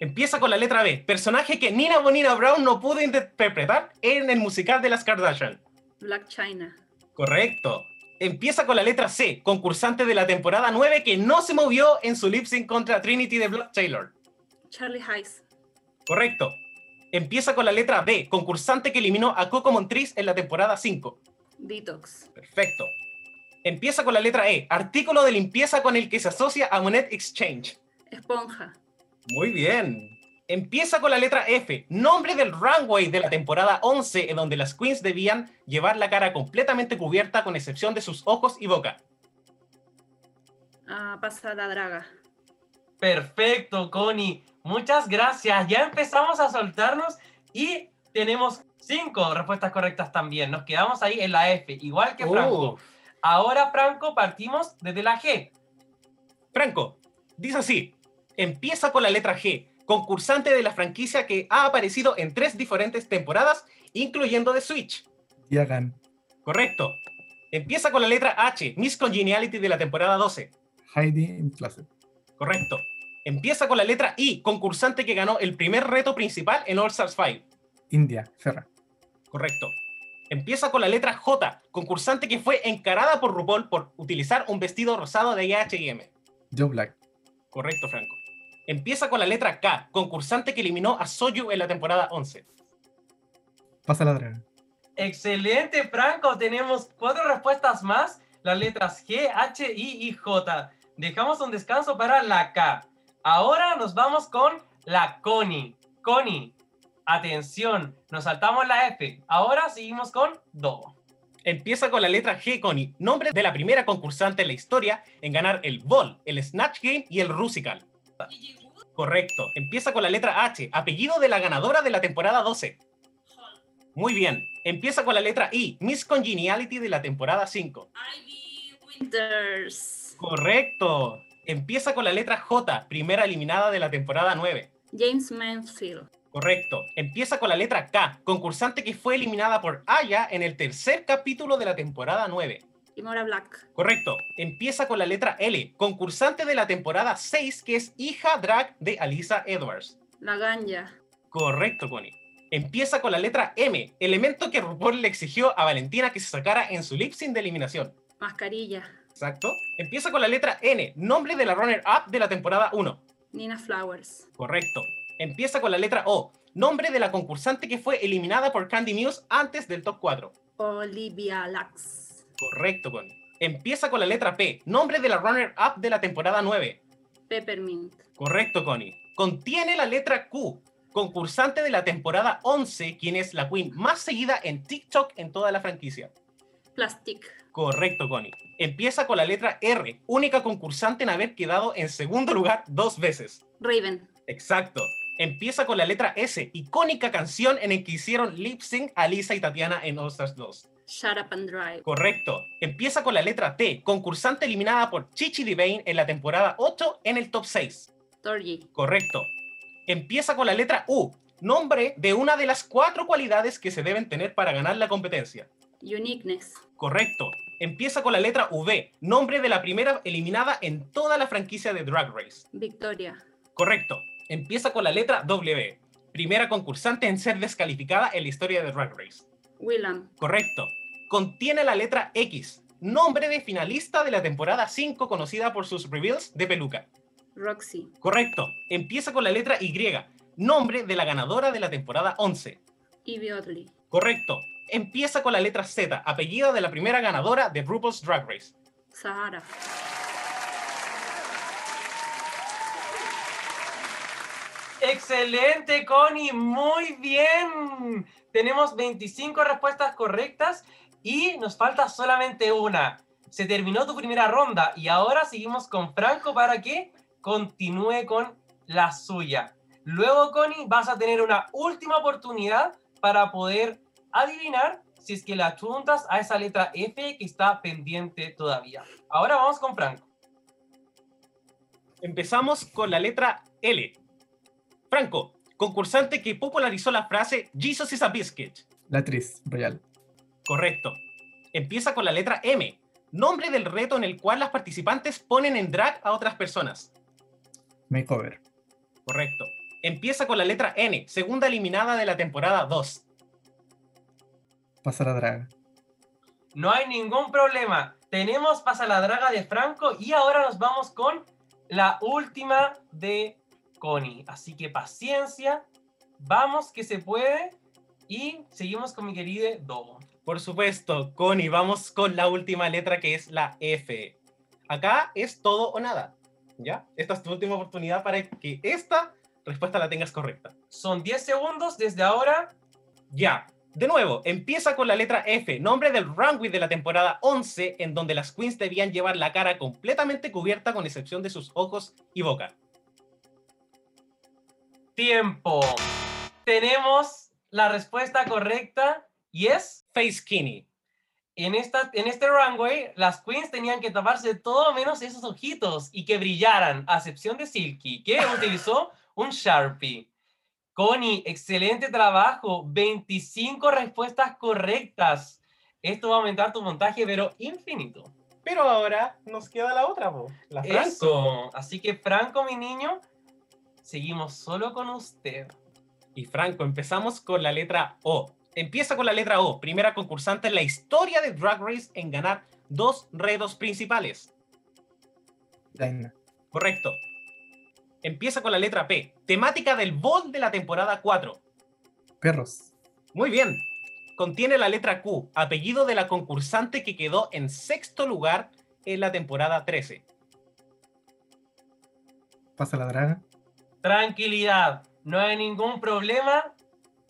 Empieza con la letra B, personaje que Nina Bonina Brown no pudo interpretar en el musical de las Kardashian. Black China. Correcto. Empieza con la letra C, concursante de la temporada 9 que no se movió en su lip sync contra Trinity de Blood Taylor. Charlie Heiss. Correcto. Empieza con la letra B, concursante que eliminó a Coco Montriz en la temporada 5. Detox. Perfecto. Empieza con la letra E, artículo de limpieza con el que se asocia a Monet Exchange. Esponja. Muy bien. Empieza con la letra F, nombre del runway de la temporada 11, en donde las queens debían llevar la cara completamente cubierta con excepción de sus ojos y boca. Ah, pasa la draga. Perfecto, Connie. Muchas gracias. Ya empezamos a soltarnos y tenemos cinco respuestas correctas también. Nos quedamos ahí en la F, igual que Franco. Uf. Ahora, Franco, partimos desde la G. Franco, dice así, empieza con la letra G, concursante de la franquicia que ha aparecido en tres diferentes temporadas, incluyendo The Switch. Diagan, Correcto. Empieza con la letra H, Miss Congeniality de la temporada 12. Heidi in Closet. Correcto. Empieza con la letra I, concursante que ganó el primer reto principal en All Stars 5. India, Ferra. Correcto. Empieza con la letra J, concursante que fue encarada por RuPaul por utilizar un vestido rosado de H&M. Joe Black. Correcto, Franco. Empieza con la letra K, concursante que eliminó a Soyu en la temporada 11. Pasa la. Excelente, Franco. Tenemos cuatro respuestas más. Las letras G, H, I y J. Dejamos un descanso para la K. Ahora nos vamos con la Connie. Connie, atención. Nos saltamos la F. Ahora seguimos con Do. Empieza con la letra G, Connie, nombre de la primera concursante en la historia en ganar el Ball, el Snatch Game y el Rusical. Correcto. Empieza con la letra H, apellido de la ganadora de la temporada 12. Muy bien. Empieza con la letra I, Miss Congeniality de la temporada 5. Winters. Correcto. Empieza con la letra J, primera eliminada de la temporada 9. James Mansfield. Correcto. Empieza con la letra K, concursante que fue eliminada por Aya en el tercer capítulo de la temporada 9. Timora Black. Correcto. Empieza con la letra L, concursante de la temporada 6 que es hija drag de Alisa Edwards. La Ganja. Correcto, Connie. Empieza con la letra M, elemento que RuPaul le exigió a Valentina que se sacara en su lip sync de eliminación. Mascarilla. Exacto. Empieza con la letra N, nombre de la runner-up de la temporada 1. Nina Flowers. Correcto. Empieza con la letra O, nombre de la concursante que fue eliminada por Candy Muse antes del top 4. Olivia Lux. Correcto, Connie. Empieza con la letra P, nombre de la runner-up de la temporada 9. Peppermint. Correcto, Connie. Contiene la letra Q, concursante de la temporada 11, quien es la queen más seguida en TikTok en toda la franquicia. Plastic. Correcto, Connie. Empieza con la letra R, única concursante en haber quedado en segundo lugar dos veces. Raven. Exacto. Empieza con la letra S, icónica canción en el que hicieron lip sync a Lisa y Tatiana en All Stars 2. Shut Up and Drive. Correcto. Empieza con la letra T, concursante eliminada por Chichi DeVayne en la temporada 8 en el top 6. Torgy. Correcto. Empieza con la letra U, nombre de una de las cuatro cualidades que se deben tener para ganar la competencia. Uniqueness. Correcto. Empieza con la letra V, nombre de la primera eliminada en toda la franquicia de Drag Race. Victoria. Correcto. Empieza con la letra W, primera concursante en ser descalificada en la historia de Drag Race. Willam. Correcto. Contiene la letra X, nombre de finalista de la temporada 5 conocida por sus reveals de peluca. Roxy. Correcto. Empieza con la letra Y, nombre de la ganadora de la temporada 11. Evie Oddly. Correcto. Empieza con la letra Z, apellido de la primera ganadora de RuPaul's Drag Race. Sahara. Excelente, Connie, muy bien. Tenemos 25 respuestas correctas y nos falta solamente una. Se terminó tu primera ronda y ahora seguimos con Franco para que continúe con la suya. Luego, Connie, vas a tener una última oportunidad para poder adivinar si es que le achuntas a esa letra F que está pendiente todavía. Ahora vamos con Franco. Empezamos con la letra L. Franco, concursante que popularizó la frase Jesus is a biscuit. La actriz Royal. Correcto. Empieza con la letra M, nombre del reto en el cual las participantes ponen en drag a otras personas. Makeover. Correcto. Empieza con la letra N, segunda eliminada de la temporada 2. Pasa la draga. No hay ningún problema. Tenemos pasa la draga de Franco y ahora nos vamos con la última de Connie. Así que paciencia. Vamos que se puede. Y seguimos con mi querido Dogo. Por supuesto, Connie, vamos con la última letra que es la F. Acá es todo o nada. ¿Ya? Esta es tu última oportunidad para que esta respuesta la tengas correcta. Son 10 segundos desde ahora. Ya. De nuevo, empieza con la letra F, nombre del runway de la temporada 11, en donde las queens debían llevar la cara completamente cubierta con excepción de sus ojos y boca. Tiempo. Tenemos la respuesta correcta y es Face Skinny. En, esta, en este runway, las queens tenían que taparse todo menos esos ojitos y que brillaran, a excepción de Silky, que utilizó un Sharpie. Connie, excelente trabajo. 25 respuestas correctas. Esto va a aumentar tu montaje, pero infinito. Pero ahora nos queda la otra, po, la Franco. Eso. Así que, Franco, mi niño, seguimos solo con usted. Y Franco, empezamos con la letra O. Empieza con la letra O, primera concursante en la historia de Drag Race en ganar dos retos principales. Daina. Correcto. Empieza con la letra P, temática del bol de la temporada 4. Perros. Muy bien. Contiene la letra Q, apellido de la concursante que quedó en sexto lugar en la temporada 13. Pasa la draga. Tranquilidad, no hay ningún problema.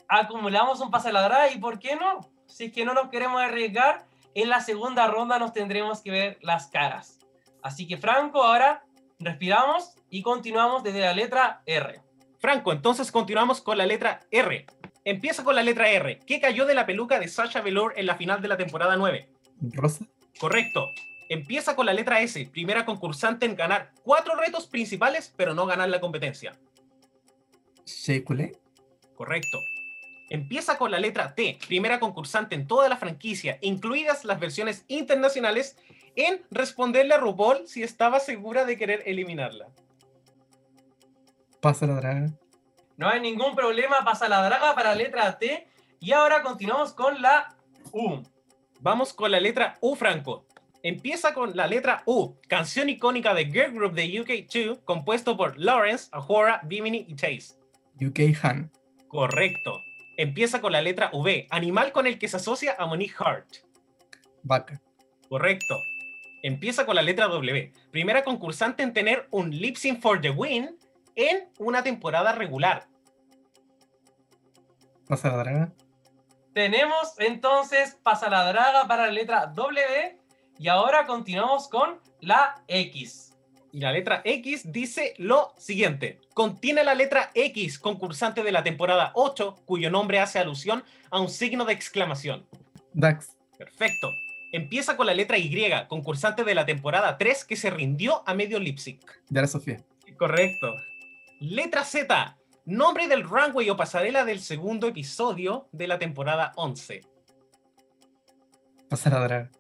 Acumulamos un pase a la draga y ¿por qué no? Si es que no nos queremos arriesgar, en la segunda ronda nos tendremos que ver las caras. Así que Franco, ahora respiramos y continuamos desde la letra R. Franco, entonces continuamos con la letra R. Empieza con la letra R. ¿Qué cayó de la peluca de Sasha Velour en la final de la temporada 9? Rosa. Correcto. Empieza con la letra S, primera concursante en ganar cuatro retos principales, pero no ganar la competencia. Sheikulé. Correcto. Empieza con la letra T, primera concursante en toda la franquicia, incluidas las versiones internacionales, en responderle a RuPaul si estaba segura de querer eliminarla. Pasa la draga. No hay ningún problema, pasa la draga para la letra T. Y ahora continuamos con la U. Vamos con la letra U, Franco. Empieza con la letra U, canción icónica de Girl Group de UK2, compuesto por Lawrence, Ahora, Bimini y Chase. UK Han. Correcto. Empieza con la letra V, animal con el que se asocia a Monique Hart. Vaca. Correcto. Empieza con la letra W, primera concursante en tener un lip sync for the win en una temporada regular. Pasa la draga. Tenemos entonces pasa la draga para la letra W. Y ahora continuamos con la X. Y la letra X dice lo siguiente. Contiene la letra X, concursante de la temporada 8, cuyo nombre hace alusión a un signo de exclamación. Dax. Perfecto. Empieza con la letra Y, concursante de la temporada 3 que se rindió a medio lip sync. Yara Sofía. Correcto. Letra Z, nombre del runway o pasarela del segundo episodio de la temporada 11. Pasa la draga.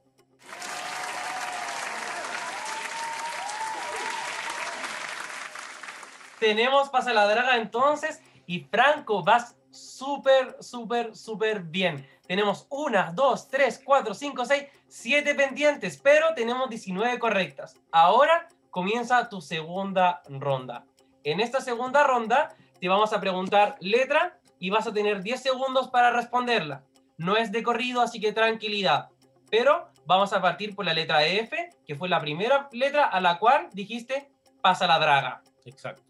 Tenemos pasa la draga entonces. Y Franco, vas súper, súper, súper bien. Tenemos una, dos, tres, cuatro, cinco, seis, siete pendientes, pero tenemos 19 correctas. Ahora comienza tu segunda ronda. En esta segunda ronda te vamos a preguntar letra y vas a tener 10 segundos para responderla. No es de corrido, así que tranquilidad. Pero vamos a partir por la letra F, que fue la primera letra a la cual dijiste pasa la draga. Exacto.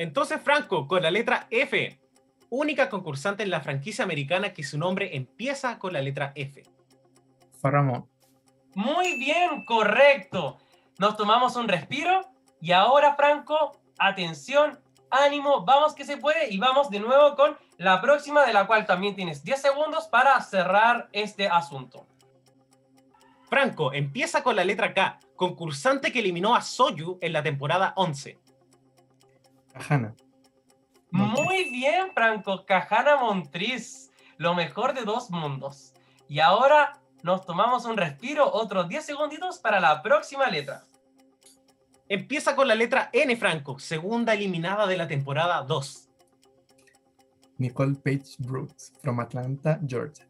Entonces, Franco, con la letra F, única concursante en la franquicia americana que su nombre empieza con la letra F. Faramón. Muy bien, correcto. Nos tomamos un respiro y ahora, Franco, atención, ánimo, vamos que se puede y vamos de nuevo con la próxima de la cual también tienes 10 segundos para cerrar este asunto. Franco, empieza con la letra K, concursante que eliminó a Soyu en la temporada 11. Kahana. Muy bien, Franco, Cajana Montriz, lo mejor de dos mundos. Y ahora nos tomamos un respiro, otros 10 segunditos para la próxima letra. Empieza con la letra N, Franco, segunda eliminada de la temporada 2. Nicole Page Brooks, from Atlanta, Georgia.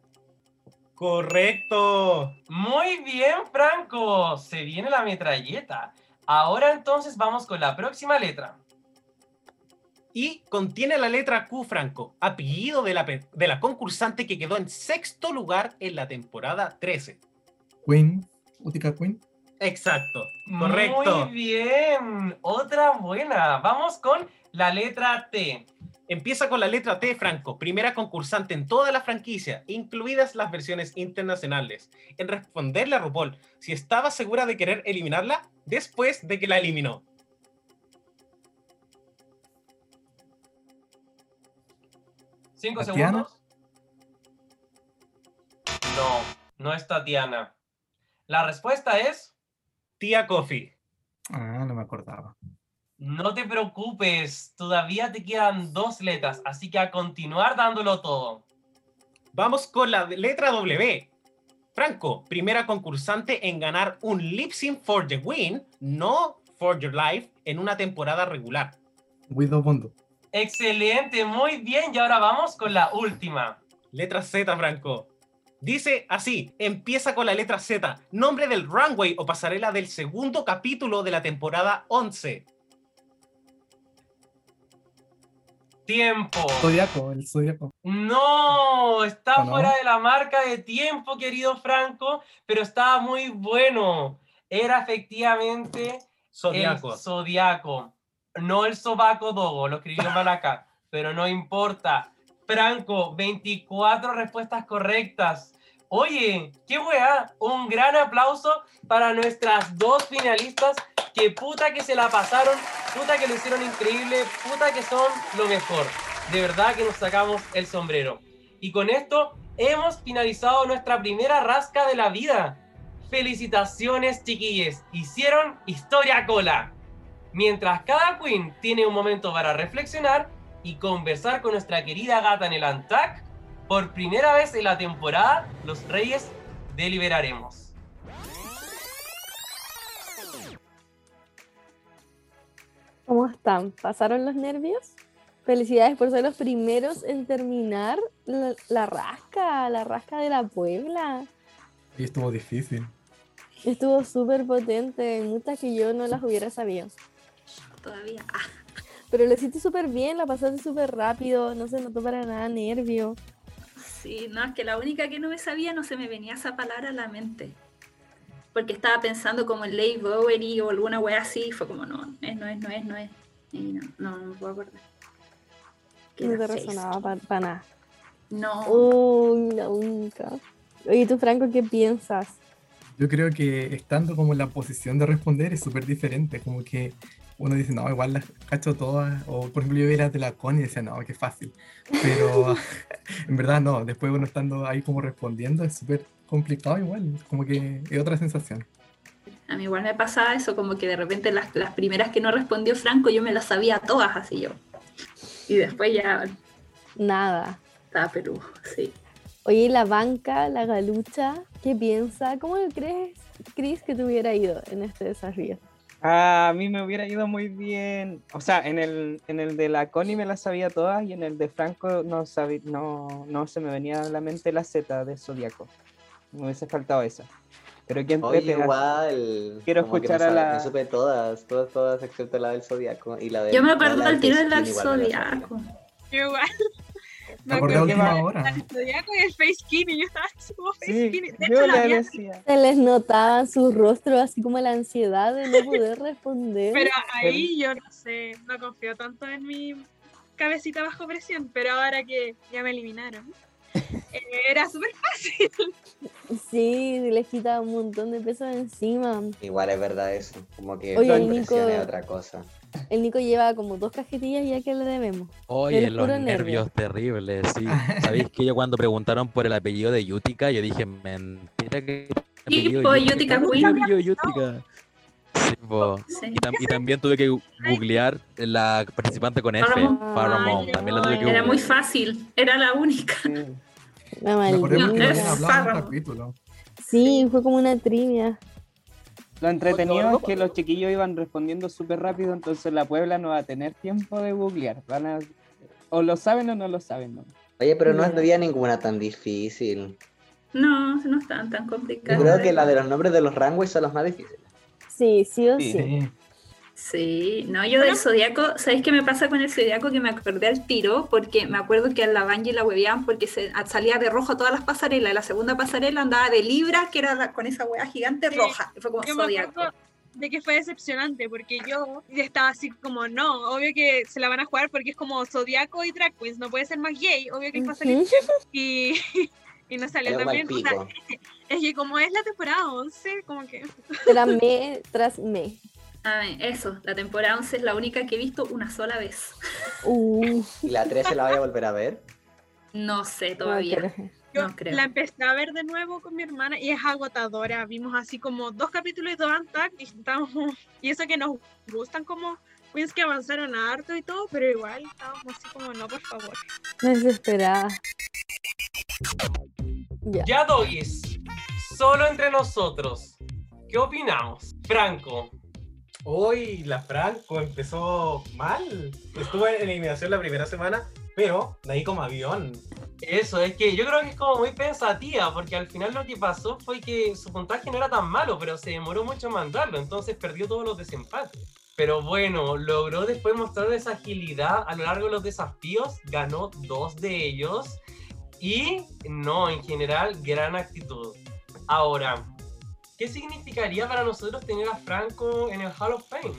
Correcto. Muy bien, Franco. Se viene la metralleta. Ahora entonces vamos con la próxima letra. Y contiene la letra Q, Franco, apellido de la, de la concursante que quedó en sexto lugar en la temporada 13. Queen, Utica Queen. Exacto, correcto. Muy bien. Otra buena. Vamos con la letra T. Empieza con la letra T, Franco, primera concursante en toda la franquicia, incluidas las versiones internacionales, en responderle a RuPaul si estaba segura de querer eliminarla después de que la eliminó. Cinco ¿Tatiana? segundos. No, no es Tatiana. La respuesta es Tía Coffee. Ah, no me acordaba. No te preocupes, todavía te quedan dos letras, así que a continuar dándolo todo. Vamos con la letra W. Franco, primera concursante en ganar un lip sync for the win, no for your life, en una temporada regular. Widow Bondo. Excelente, muy bien. Y ahora vamos con la última. Letra Z, Franco. Dice así, empieza con la letra Z, nombre del runway o pasarela del segundo capítulo de la temporada 11. Tiempo. Zodiaco, el Zodiaco. No, está fuera de la marca de tiempo, querido Franco, pero estaba muy bueno. Era efectivamente Zodiaco. el zodiaco, no el sobaco dogo, lo escribió mal acá, pero no importa. Franco, 24 respuestas correctas. Oye, qué weá, un gran aplauso para nuestras dos finalistas que puta que se la pasaron, puta que lo hicieron increíble, puta que son lo mejor. De verdad que nos sacamos el sombrero. Y con esto hemos finalizado nuestra primera rasca de la vida. Felicitaciones, chiquilles. Hicieron historia cola. Mientras cada queen tiene un momento para reflexionar y conversar con nuestra querida gata en el Antac, por primera vez en la temporada, los reyes deliberaremos. ¿Cómo están? ¿Pasaron los nervios? Felicidades por ser los primeros en terminar la, la rasca, la rasca de la Puebla. Y estuvo difícil. Estuvo súper potente, muchas que yo no las hubiera sabido. Todavía. Ah, Pero lo hiciste súper bien, la pasaste súper rápido, no se notó para nada nervio. sí, no, es que la única que no me sabía no se me venía esa palabra a la mente. Porque estaba pensando como en Lay Bowery o alguna wea así, y fue como, no, no es, no es, no es, no es. Y no, no, no me puedo acordar. Que No te resonaba para nada. No. Uy, nunca. Oye, tú, Franco, ¿qué piensas? Yo creo que estando como en la posición de responder es súper diferente. Como que uno dice, no, igual las cacho todas. O por ejemplo, yo era de la Connie y decía, no, qué fácil. Pero en verdad no. Después uno estando ahí como respondiendo es súper complicado igual. Como que es otra sensación. A mí igual me pasaba eso, como que de repente las, las primeras que no respondió Franco yo me las sabía todas así yo. Y después ya Nada. estaba Perú, sí. Oye, ¿y la banca, la galucha, ¿qué piensa? ¿Cómo crees, Chris, que te hubiera ido en este desafío? A mí me hubiera ido muy bien. O sea, en el, en el de la Connie me las sabía todas y en el de Franco no, sabí- no, no se me venía a la mente la Z de Zodíaco. Me hubiese faltado esa. Pero quién Oye, igual. Quiero como escuchar a la- Me supe todas, todas, todas, excepto la del Zodíaco y la de. Yo me acuerdo del tiro del Skin igual me acuerdo última que hora. El Zodiaco y el Face Skin, y yo estaba así como Face Sí, Skin. De hecho, la decía. Se les notaba en sus rostros así como la ansiedad de no poder responder. Pero ahí yo no sé, no confío tanto en mi cabecita bajo presión, pero ahora que ya me eliminaron, eh, era súper fácil. Sí, les quita un montón de peso de encima. Igual es verdad eso. Como que Oye, la Nico- es otra cosa. El Nico lleva como dos cajetillas ya que le debemos. Oye, los nervio. nervios terribles, sí. ¿Sabéis que yo cuando preguntaron por el apellido de Yutica, yo dije, mentira que... Sí. Sí. Y, tam- y también tuve que googlear la participante con F, también la tuve que Era muy fácil, era la única. La maldita. porque lo es un capítulo. Sí, fue como una trivia. Lo entretenido es que los chiquillos iban respondiendo súper rápido, entonces la Puebla no va a tener tiempo de googlear. Van a... O lo saben o no lo saben. ¿no? Oye, pero no había ninguna tan difícil. No, no están tan Yo complicadas. creo que la de los nombres de los runways son los más difíciles. Sí, sí o Sí. sí. Sí, no, yo del zodiaco, ¿sabéis qué me pasa con el zodiaco? Que me acordé al tiro, porque me acuerdo que a la Bungie la hueveaban porque se, salía de rojo todas las pasarelas. La segunda pasarela andaba de Libra, que era la- con esa hueá gigante Sí, roja. Fue como Yo zodiaco. de que fue decepcionante porque yo estaba así como no, obvio que se la van a jugar porque es como Zodiaco y Drag Queens, no puede ser más gay, obvio que va a salir y, y no salió también. o sea, es que como es la temporada 11, como que Tras me, tras me. Ah, eso, la temporada 11 es la única que he visto una sola vez. Uh, ¿Y la 13 la voy a volver a ver? No sé todavía. yo No creo. la empecé a ver de nuevo con mi hermana y es agotadora. Vimos así como dos capítulos y dos Antac y estábamos, y eso que nos gustan como queens que avanzaron harto y todo, pero igual estábamos así como no, por favor. desesperada. Ya. Ya, Doggies, solo entre nosotros, ¿qué opinamos? Franco, Hoy la Franco empezó mal. Estuvo en eliminación la primera semana, pero de ahí como avión. Eso, es que yo creo que es como muy pensativa, porque al final lo que pasó fue que su puntaje no era tan malo, pero se demoró mucho en mandarlo, entonces perdió todos los desempates. Pero bueno, logró después mostrar esa agilidad a lo largo de los desafíos, ganó dos de ellos y no, en general, gran actitud. Ahora, ¿qué significaría para nosotros tener a Franco en el Hall of Fame?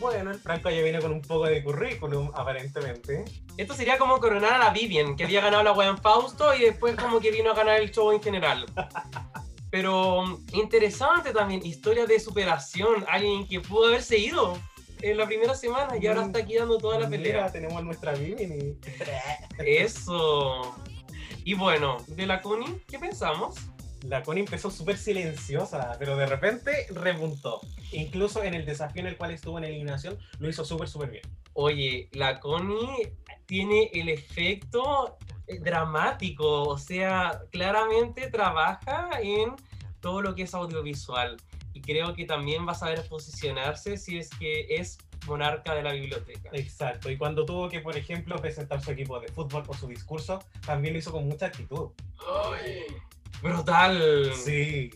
Bueno, el Franco ya viene con un poco de currículum, aparentemente. Esto sería como coronar a la Vivian, que había ganado la wea en Fausto y después como que vino a ganar el show en general. Pero mm, interesante también, historia de superación, alguien que pudo haberse ido en la primera semana y ahora está aquí dando toda la pelea. Mira, tenemos a nuestra Vivian y... Eso. Y bueno, de la Connie, ¿qué pensamos? La Connie empezó súper silenciosa, pero de repente repuntó. Incluso en el desafío en el cual estuvo en eliminación, lo hizo súper, súper bien. Oye, la Connie tiene el efecto eh, dramático, o sea, claramente trabaja en todo lo que es audiovisual. Y creo que también va a saber posicionarse si es que es monarca de la biblioteca. Exacto, y cuando tuvo que, por ejemplo, presentar su equipo de fútbol o su discurso, también lo hizo con mucha actitud. Brutal. Sí.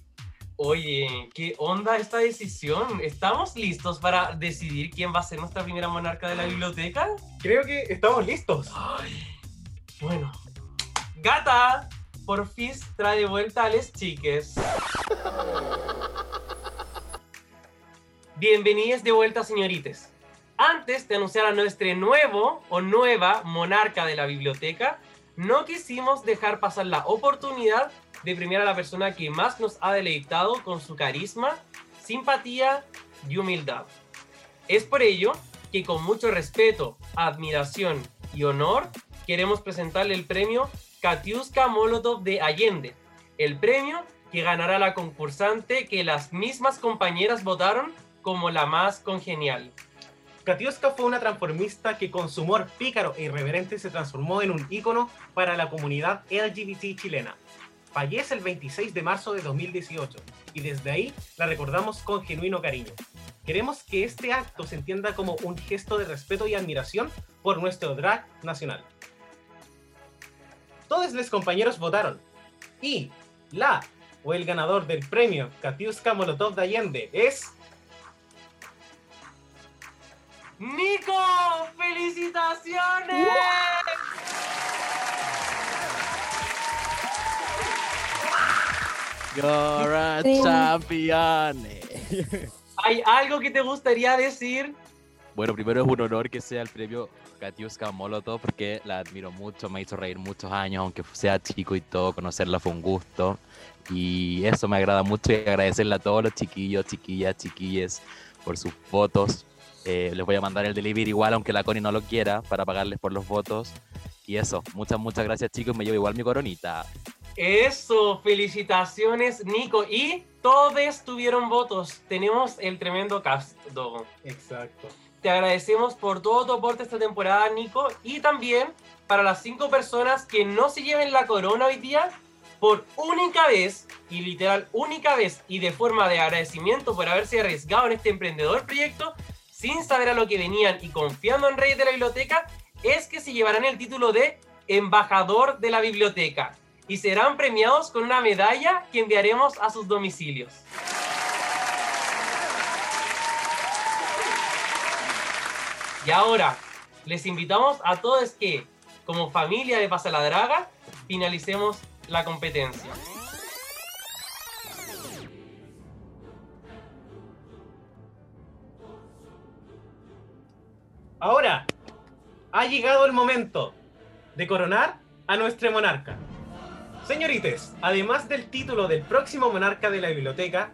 Oye, ¿qué onda esta decisión? ¿Estamos listos para decidir quién va a ser nuestra primera monarca de la biblioteca? Creo que estamos listos. Bueno, Gata, por fin trae de vuelta a les chiques. Bienvenidos de vuelta, señoritas. Antes de anunciar a nuestro nuevo o nueva monarca de la biblioteca, no quisimos dejar pasar la oportunidad de premiar a la persona que más nos ha deleitado con su carisma, simpatía y humildad. Es por ello que con mucho respeto, admiración y honor queremos presentarle el premio Katiuska Molotov de Allende, el premio que ganará la concursante que las mismas compañeras votaron como la más congenial. Katiuska fue una transformista que con su humor pícaro e irreverente se transformó en un ícono para la comunidad LGBT chilena. Fallece el 26 de marzo de 2018 y desde ahí la recordamos con genuino cariño. Queremos que este acto se entienda como un gesto de respeto y admiración por nuestro drag nacional. Todos los compañeros votaron y la o el ganador del premio Katiuska Molotov de Allende es ¡Nico! ¡Felicitaciones! You're a champion. ¿Hay algo que te gustaría decir? Bueno, primero es un honor que sea el premio Katiuska Molotov porque la admiro mucho, me hizo reír muchos años, aunque sea chico y todo, conocerla fue un gusto. Y eso me agrada mucho y agradecerle a todos los chiquillos, chiquillas, chiquilles por sus votos. Eh, les voy a mandar el delivery igual, aunque la Connie no lo quiera, para pagarles por los votos. Y eso, muchas, muchas gracias chicos, me llevo igual mi coronita. Eso, felicitaciones, Nico. Y todos tuvieron votos. Tenemos el tremendo cast, Dogo. Exacto. Te agradecemos por todo tu aporte esta temporada, Nico. Y también para las cinco personas que no se lleven la corona hoy día, por única vez, y literal única vez, y de forma de agradecimiento por haberse arriesgado en este emprendedor proyecto, sin saber a lo que venían y confiando en Reyes de la Biblioteca, es que se llevarán el título de embajador de la biblioteca. Y serán premiados con una medalla que enviaremos a sus domicilios. Y ahora, les invitamos a todos que, como familia de Pasa la Draga, finalicemos la competencia. Ahora, ha llegado el momento de coronar a nuestro monarca. Señorites, además del título del próximo monarca de la biblioteca,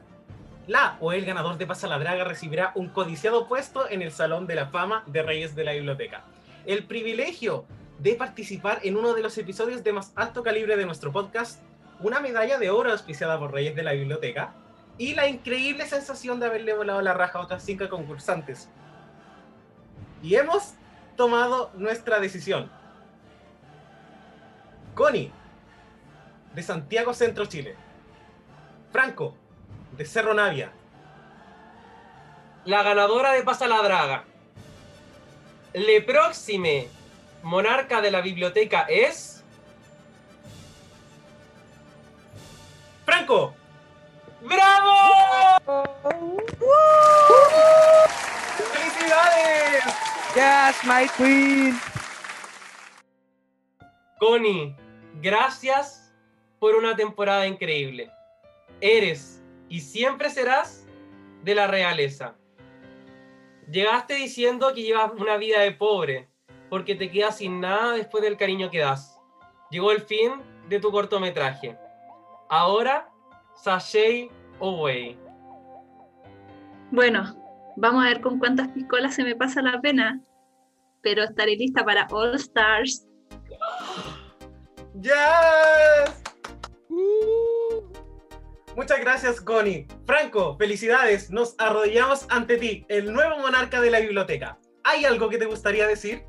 la o el ganador de Pasa la Draga recibirá un codiciado puesto en el Salón de la Fama de Reyes de la Biblioteca. El privilegio de participar en uno de los episodios de más alto calibre de nuestro podcast, una medalla de oro auspiciada por Reyes de la Biblioteca y la increíble sensación de haberle volado la raja a otras cinco concursantes. Y hemos tomado nuestra decisión. Connie, de Santiago Centro Chile. Franco, de Cerro Navia. La ganadora de Pasa la Draga. Le próxime monarca de la biblioteca es. ¡Franco! ¡Bravo! ¡Felicidades! Yes, my queen. Connie, gracias por una temporada increíble. Eres y siempre serás de la realeza. Llegaste diciendo que llevas una vida de pobre, porque te quedas sin nada después del cariño que das. Llegó el fin de tu cortometraje. Ahora, sashay away. Bueno, vamos a ver con cuántas piscolas se me pasa la pena, pero estaré lista para All Stars. ¡Yes! Muchas gracias, Connie. Franco, felicidades. Nos arrodillamos ante ti, el nuevo monarca de la biblioteca. ¿Hay algo que te gustaría decir?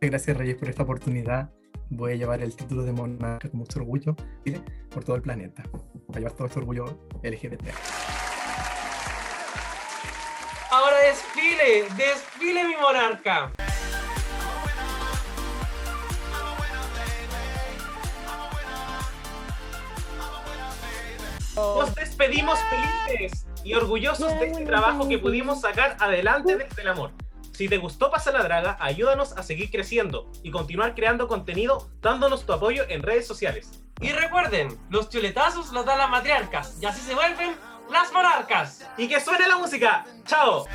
Gracias Reyes por esta oportunidad. Voy a llevar el título de monarca con mucho orgullo por todo el planeta. Voy a llevar todo este orgullo LGBT. Ahora desfile, desfile mi monarca. Nos despedimos felices y orgullosos de este trabajo que pudimos sacar adelante desde el amor. Si te gustó Pasa la Draga, ayúdanos a seguir creciendo y continuar creando contenido dándonos tu apoyo en redes sociales. Y recuerden, los chuletazos los dan las matriarcas y así se vuelven las monarcas. Y que suene la música. ¡Chao!